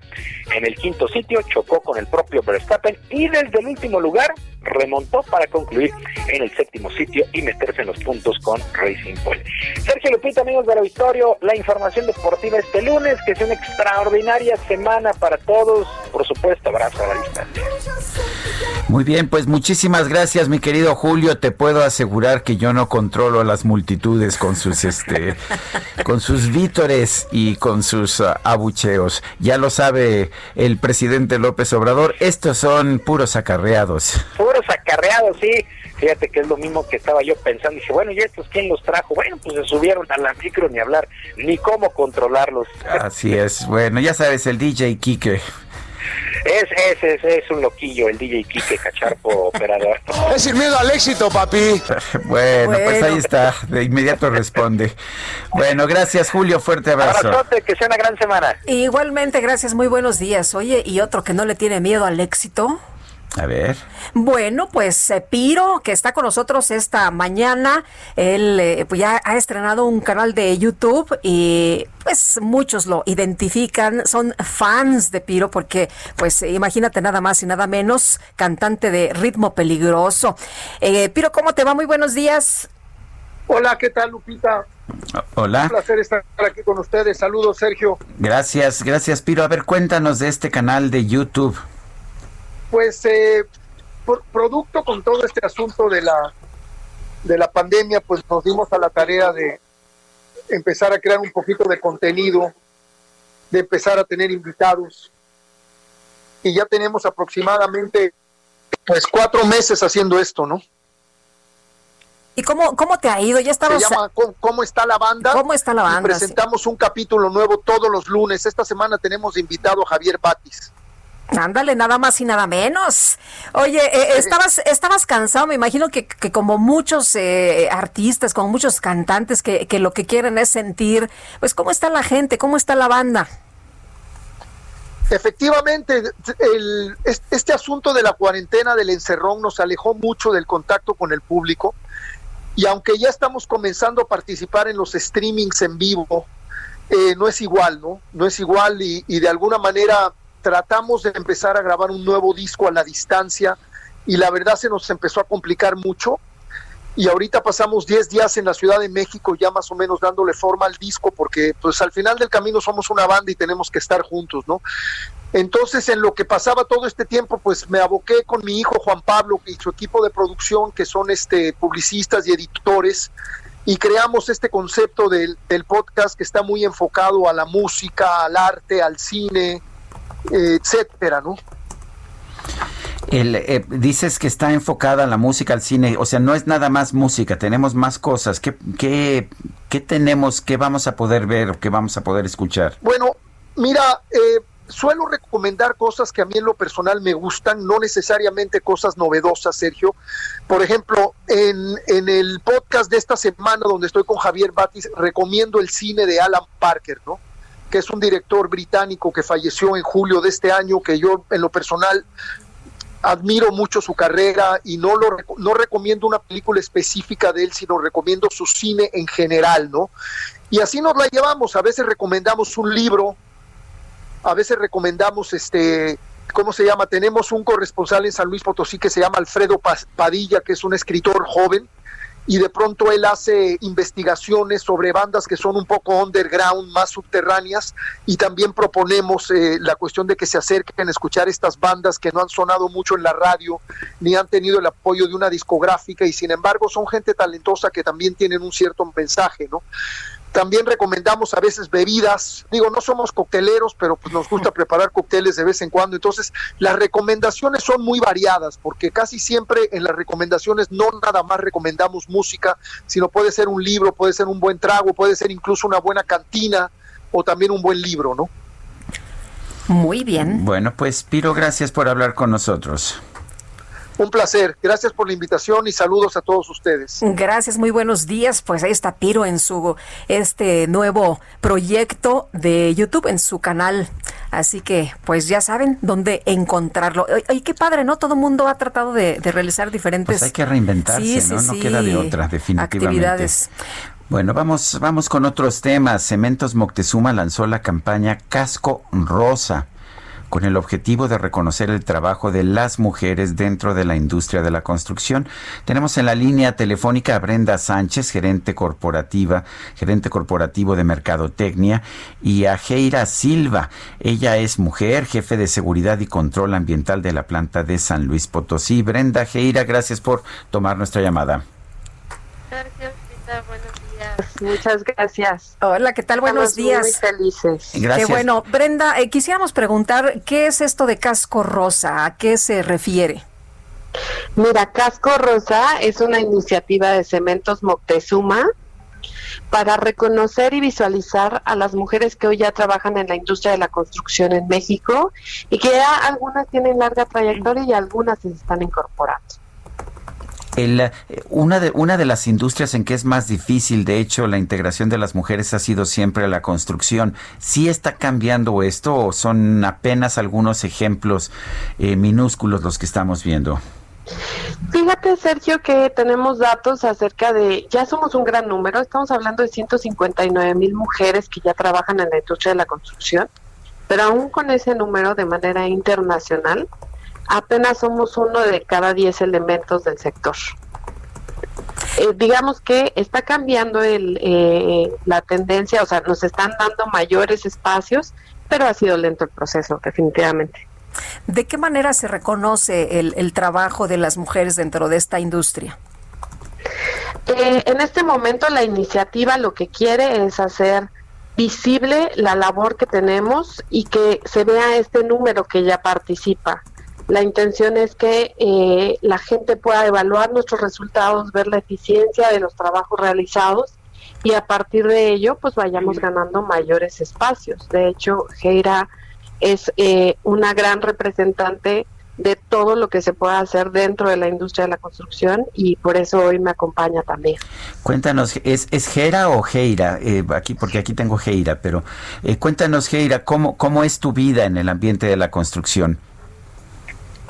en el quinto sitio chocó con el propio Verstappen y desde el último lugar remontó para concluir en el séptimo sitio y meterse en los puntos con Racing Point. Sergio Lupita, amigos de Auditorio, la información deportiva este lunes, que es una extraordinaria semana para todos. Por supuesto, abrazo a la distancia. Muy bien, pues muchísimas gracias, mi querido Julio. Te puedo asegurar que yo no controlo a las multitudes con sus este con sus vítores y con sus uh, abucheos. Ya lo sabe el presidente López Obrador, estos son puros acarreados. Acarreados, sí. Fíjate que es lo mismo que estaba yo pensando. Dije, bueno, ¿y estos quién los trajo? Bueno, pues se subieron a la micro ni hablar, ni cómo controlarlos. Así es. Bueno, ya sabes, el DJ Kike. Es, es, es, es un loquillo el DJ Kike Cacharpo operador. Es sin miedo al éxito, papi. Bueno, pues ahí está, de inmediato responde. Bueno, gracias Julio, fuerte abrazo. Abrazote, que sea una gran semana. Igualmente, gracias, muy buenos días. Oye, ¿y otro que no le tiene miedo al éxito? A ver. Bueno, pues eh, Piro, que está con nosotros esta mañana, él eh, pues ya ha estrenado un canal de YouTube y pues muchos lo identifican, son fans de Piro porque pues imagínate nada más y nada menos, cantante de ritmo peligroso. Eh, Piro, ¿cómo te va? Muy buenos días. Hola, ¿qué tal, Lupita? Hola. Un placer estar aquí con ustedes. Saludos, Sergio. Gracias, gracias Piro. A ver, cuéntanos de este canal de YouTube. Pues eh, por producto con todo este asunto de la de la pandemia, pues nos dimos a la tarea de empezar a crear un poquito de contenido, de empezar a tener invitados. Y ya tenemos aproximadamente pues cuatro meses haciendo esto, ¿no? ¿Y cómo, cómo te ha ido? Ya estamos... Se llama ¿Cómo, está la banda? ¿Cómo está la banda? Y presentamos un capítulo nuevo todos los lunes. Esta semana tenemos invitado a Javier Batis. Ándale, nada más y nada menos. Oye, eh, estabas, estabas cansado, me imagino que, que como muchos eh, artistas, como muchos cantantes que, que lo que quieren es sentir, pues cómo está la gente, cómo está la banda. Efectivamente, el, este asunto de la cuarentena, del encerrón, nos alejó mucho del contacto con el público. Y aunque ya estamos comenzando a participar en los streamings en vivo, eh, no es igual, ¿no? No es igual y, y, de alguna manera tratamos de empezar a grabar un nuevo disco a la distancia y la verdad se nos empezó a complicar mucho y ahorita pasamos 10 días en la Ciudad de México ya más o menos dándole forma al disco porque pues al final del camino somos una banda y tenemos que estar juntos, ¿no? Entonces, en lo que pasaba todo este tiempo, pues me aboqué con mi hijo Juan Pablo y su equipo de producción, que son este publicistas y editores, y creamos este concepto del, del podcast que está muy enfocado a la música, al arte, al cine, etcétera, ¿no? El, eh, dices que está enfocada la música al cine, o sea, no es nada más música, tenemos más cosas. ¿Qué, qué, qué tenemos, qué vamos a poder ver, qué vamos a poder escuchar? Bueno, mira, eh, suelo recomendar cosas que a mí en lo personal me gustan, no necesariamente cosas novedosas, Sergio. Por ejemplo, en, en el podcast de esta semana donde estoy con Javier Batis, recomiendo el cine de Alan Parker, ¿no? Que es un director británico que falleció en julio de este año, que yo en lo personal admiro mucho su carrera y no lo no recomiendo una película específica de él, sino recomiendo su cine en general, ¿no? Y así nos la llevamos, a veces recomendamos un libro, a veces recomendamos este ¿cómo se llama? Tenemos un corresponsal en San Luis Potosí que se llama Alfredo Padilla, que es un escritor joven, y de pronto él hace investigaciones sobre bandas que son un poco underground, más subterráneas, y también proponemos eh, la cuestión de que se acerquen a escuchar estas bandas que no han sonado mucho en la radio, ni han tenido el apoyo de una discográfica, y sin embargo son gente talentosa que también tienen un cierto mensaje, ¿no? También recomendamos a veces bebidas. Digo, no somos cocteleros, pero pues nos gusta preparar cócteles de vez en cuando. Entonces, las recomendaciones son muy variadas, porque casi siempre en las recomendaciones no nada más recomendamos música, sino puede ser un libro, puede ser un buen trago, puede ser incluso una buena cantina o también un buen libro, ¿no? Muy bien. Bueno, pues Piro, gracias por hablar con nosotros. Un placer. Gracias por la invitación y saludos a todos ustedes. Gracias, muy buenos días. Pues ahí está Piro en su este nuevo proyecto de YouTube en su canal. Así que, pues ya saben dónde encontrarlo. Y qué padre, ¿no? Todo el mundo ha tratado de, de, realizar diferentes. Pues hay que reinventarse, sí, sí, ¿no? No sí. queda de otra, definitivamente. Actividades. Bueno, vamos, vamos con otros temas. Cementos Moctezuma lanzó la campaña Casco Rosa con el objetivo de reconocer el trabajo de las mujeres dentro de la industria de la construcción. Tenemos en la línea telefónica a Brenda Sánchez, gerente corporativa, gerente corporativo de Mercadotecnia, y a Geira Silva. Ella es mujer, jefe de seguridad y control ambiental de la planta de San Luis Potosí. Brenda, Geira, gracias por tomar nuestra llamada. Gracias. Muchas gracias. Hola, ¿qué tal? Buenos Estamos días. Muy felices. Gracias. Qué bueno. Brenda, eh, quisiéramos preguntar, ¿qué es esto de casco rosa? ¿A qué se refiere? Mira, Casco Rosa es una iniciativa de Cementos Moctezuma para reconocer y visualizar a las mujeres que hoy ya trabajan en la industria de la construcción en México y que ya algunas tienen larga trayectoria y algunas se están incorporando. El, una, de, una de las industrias en que es más difícil, de hecho, la integración de las mujeres ha sido siempre la construcción. ¿Sí está cambiando esto o son apenas algunos ejemplos eh, minúsculos los que estamos viendo? Fíjate, Sergio, que tenemos datos acerca de, ya somos un gran número, estamos hablando de 159 mil mujeres que ya trabajan en la industria de la construcción, pero aún con ese número de manera internacional, apenas somos uno de cada diez elementos del sector. Eh, digamos que está cambiando el, eh, la tendencia, o sea, nos están dando mayores espacios, pero ha sido lento el proceso, definitivamente. ¿De qué manera se reconoce el, el trabajo de las mujeres dentro de esta industria? Eh, en este momento la iniciativa lo que quiere es hacer visible la labor que tenemos y que se vea este número que ya participa. La intención es que eh, la gente pueda evaluar nuestros resultados, ver la eficiencia de los trabajos realizados y a partir de ello pues vayamos ganando mayores espacios. De hecho, Geira es eh, una gran representante de todo lo que se puede hacer dentro de la industria de la construcción y por eso hoy me acompaña también. Cuéntanos, ¿es, es Gera o Geira? Eh, aquí, porque aquí tengo Geira, pero eh, cuéntanos, Geira, ¿cómo, ¿cómo es tu vida en el ambiente de la construcción?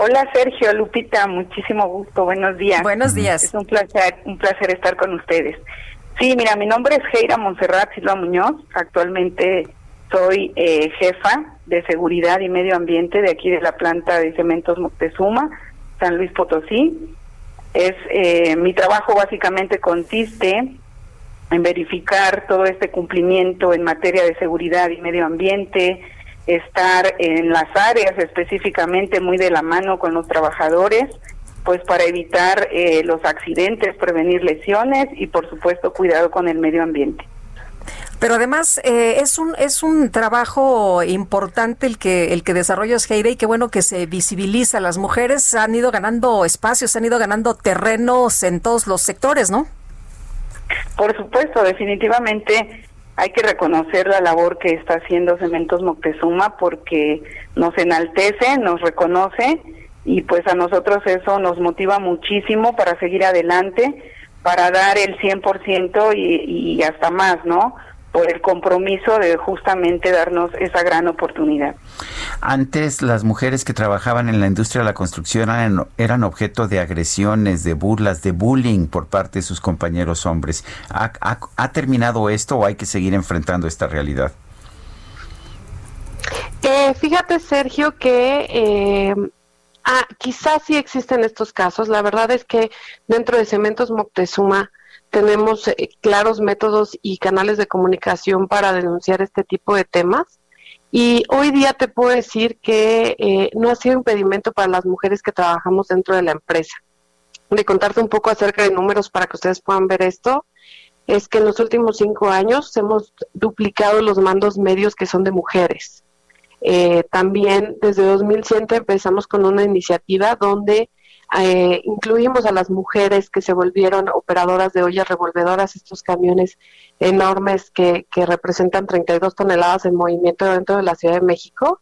Hola Sergio, Lupita, muchísimo gusto, buenos días. Buenos días. Es un placer, un placer estar con ustedes. Sí, mira, mi nombre es Geira Monserrat Silva Muñoz, actualmente soy eh, jefa de seguridad y medio ambiente de aquí de la planta de cementos Moctezuma, San Luis Potosí. Es eh, mi trabajo básicamente consiste en verificar todo este cumplimiento en materia de seguridad y medio ambiente, estar en las áreas específicamente muy de la mano con los trabajadores, pues para evitar eh, los accidentes, prevenir lesiones y por supuesto cuidado con el medio ambiente. Pero además eh, es un es un trabajo importante el que el que desarrolla Skeire y qué bueno que se visibiliza. Las mujeres han ido ganando espacios, han ido ganando terrenos en todos los sectores, ¿no? Por supuesto, definitivamente hay que reconocer la labor que está haciendo Cementos Moctezuma porque nos enaltece, nos reconoce y pues a nosotros eso nos motiva muchísimo para seguir adelante, para dar el 100% y, y hasta más, ¿no? Por el compromiso de justamente darnos esa gran oportunidad. Antes las mujeres que trabajaban en la industria de la construcción eran, objeto de agresiones, de burlas, de bullying por parte de sus compañeros hombres. ¿Ha, terminado esto o hay que seguir enfrentando esta realidad? Eh, fíjate, Sergio, que eh, ah, quizás sí existen estos casos. La verdad es que dentro de Cementos Moctezuma tenemos eh, claros métodos y canales de comunicación para denunciar este tipo de temas. Y hoy día te puedo decir que eh, no ha sido impedimento para las mujeres que trabajamos dentro de la empresa. De contarte un poco acerca de números para que ustedes puedan ver esto, es que en los últimos cinco años hemos duplicado los mandos medios que son de mujeres. Eh, también desde 2007 empezamos con una iniciativa donde eh, incluimos a las mujeres que se volvieron operadoras de ollas revolvedoras, estos camiones enormes que, que representan 32 toneladas de movimiento dentro de la Ciudad de México,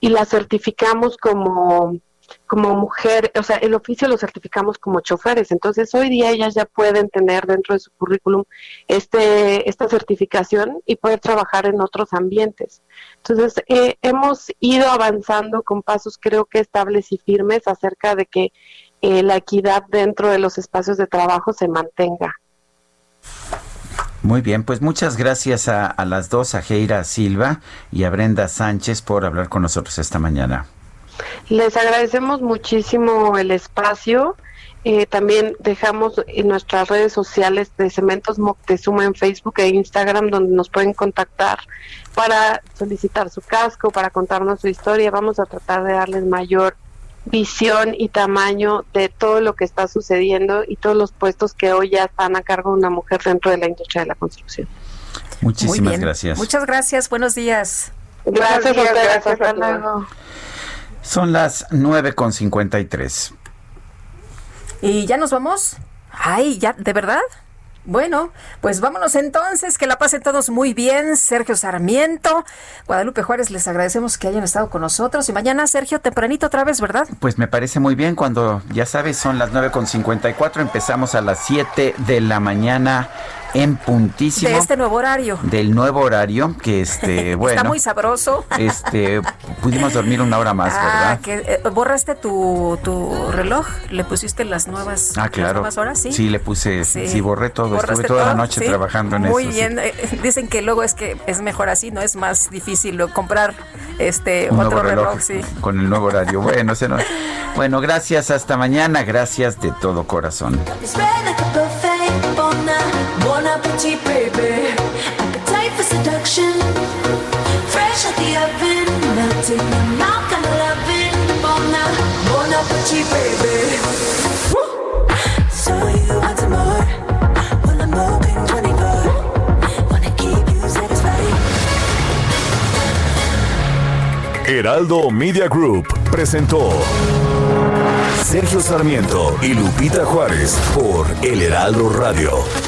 y las certificamos como, como mujer, o sea, el oficio lo certificamos como choferes. Entonces, hoy día ellas ya pueden tener dentro de su currículum este, esta certificación y poder trabajar en otros ambientes. Entonces, eh, hemos ido avanzando con pasos, creo que estables y firmes, acerca de que eh, la equidad dentro de los espacios de trabajo se mantenga. Muy bien, pues muchas gracias a, las dos, a Geira Silva y a Brenda Sánchez por hablar con nosotros esta mañana. Les agradecemos muchísimo el espacio. Eh, también dejamos en nuestras redes sociales de Cementos Moctezuma en Facebook e Instagram donde nos pueden contactar para solicitar su casco, para contarnos su historia. Vamos a tratar de darles mayor visión y tamaño de todo lo que está sucediendo y todos los puestos que hoy ya están a cargo de una mujer dentro de la industria de la construcción. Muchísimas gracias. Muchas gracias, buenos días. Gracias, a ustedes, hasta luego. Son las 9.53. ¿Y ya nos vamos? Ay, ya, ¿de verdad? Bueno, pues vámonos entonces, que la pasen todos muy bien. Sergio Sarmiento, Guadalupe Juárez, les agradecemos que hayan estado con nosotros. Y mañana, Sergio, tempranito otra vez, ¿verdad? Pues me parece muy bien cuando, ya sabes, son las 9.54, empezamos a las 7 de la mañana en puntísimo. De este nuevo horario. Del nuevo horario, que este, bueno. Está muy sabroso. Este, pudimos dormir una hora más, ah, Que, eh, ¿Borraste tu, tu reloj? ¿Le pusiste las nuevas, ah, claro. horas? Sí. Sí, le puse, sí, borré todo. Estuve toda la noche trabajando en eso. Muy bien. Eh, dicen que luego es que es mejor así, ¿no? Es más difícil comprar este otro reloj, sí. Con el nuevo horario. Bueno, se nos... bueno, gracias. Hasta mañana. Gracias de todo corazón. Bon appetit, baby. Appetite for seduction. Fresh out the oven, melting your mouth, kind of loving. Bon, bon appetit, baby. So you want some more? Well, I'm open 24. Wanna keep you satisfied. Heraldo Media Group presentó Sergio Sarmiento y Lupita Juárez por El Heraldo Radio.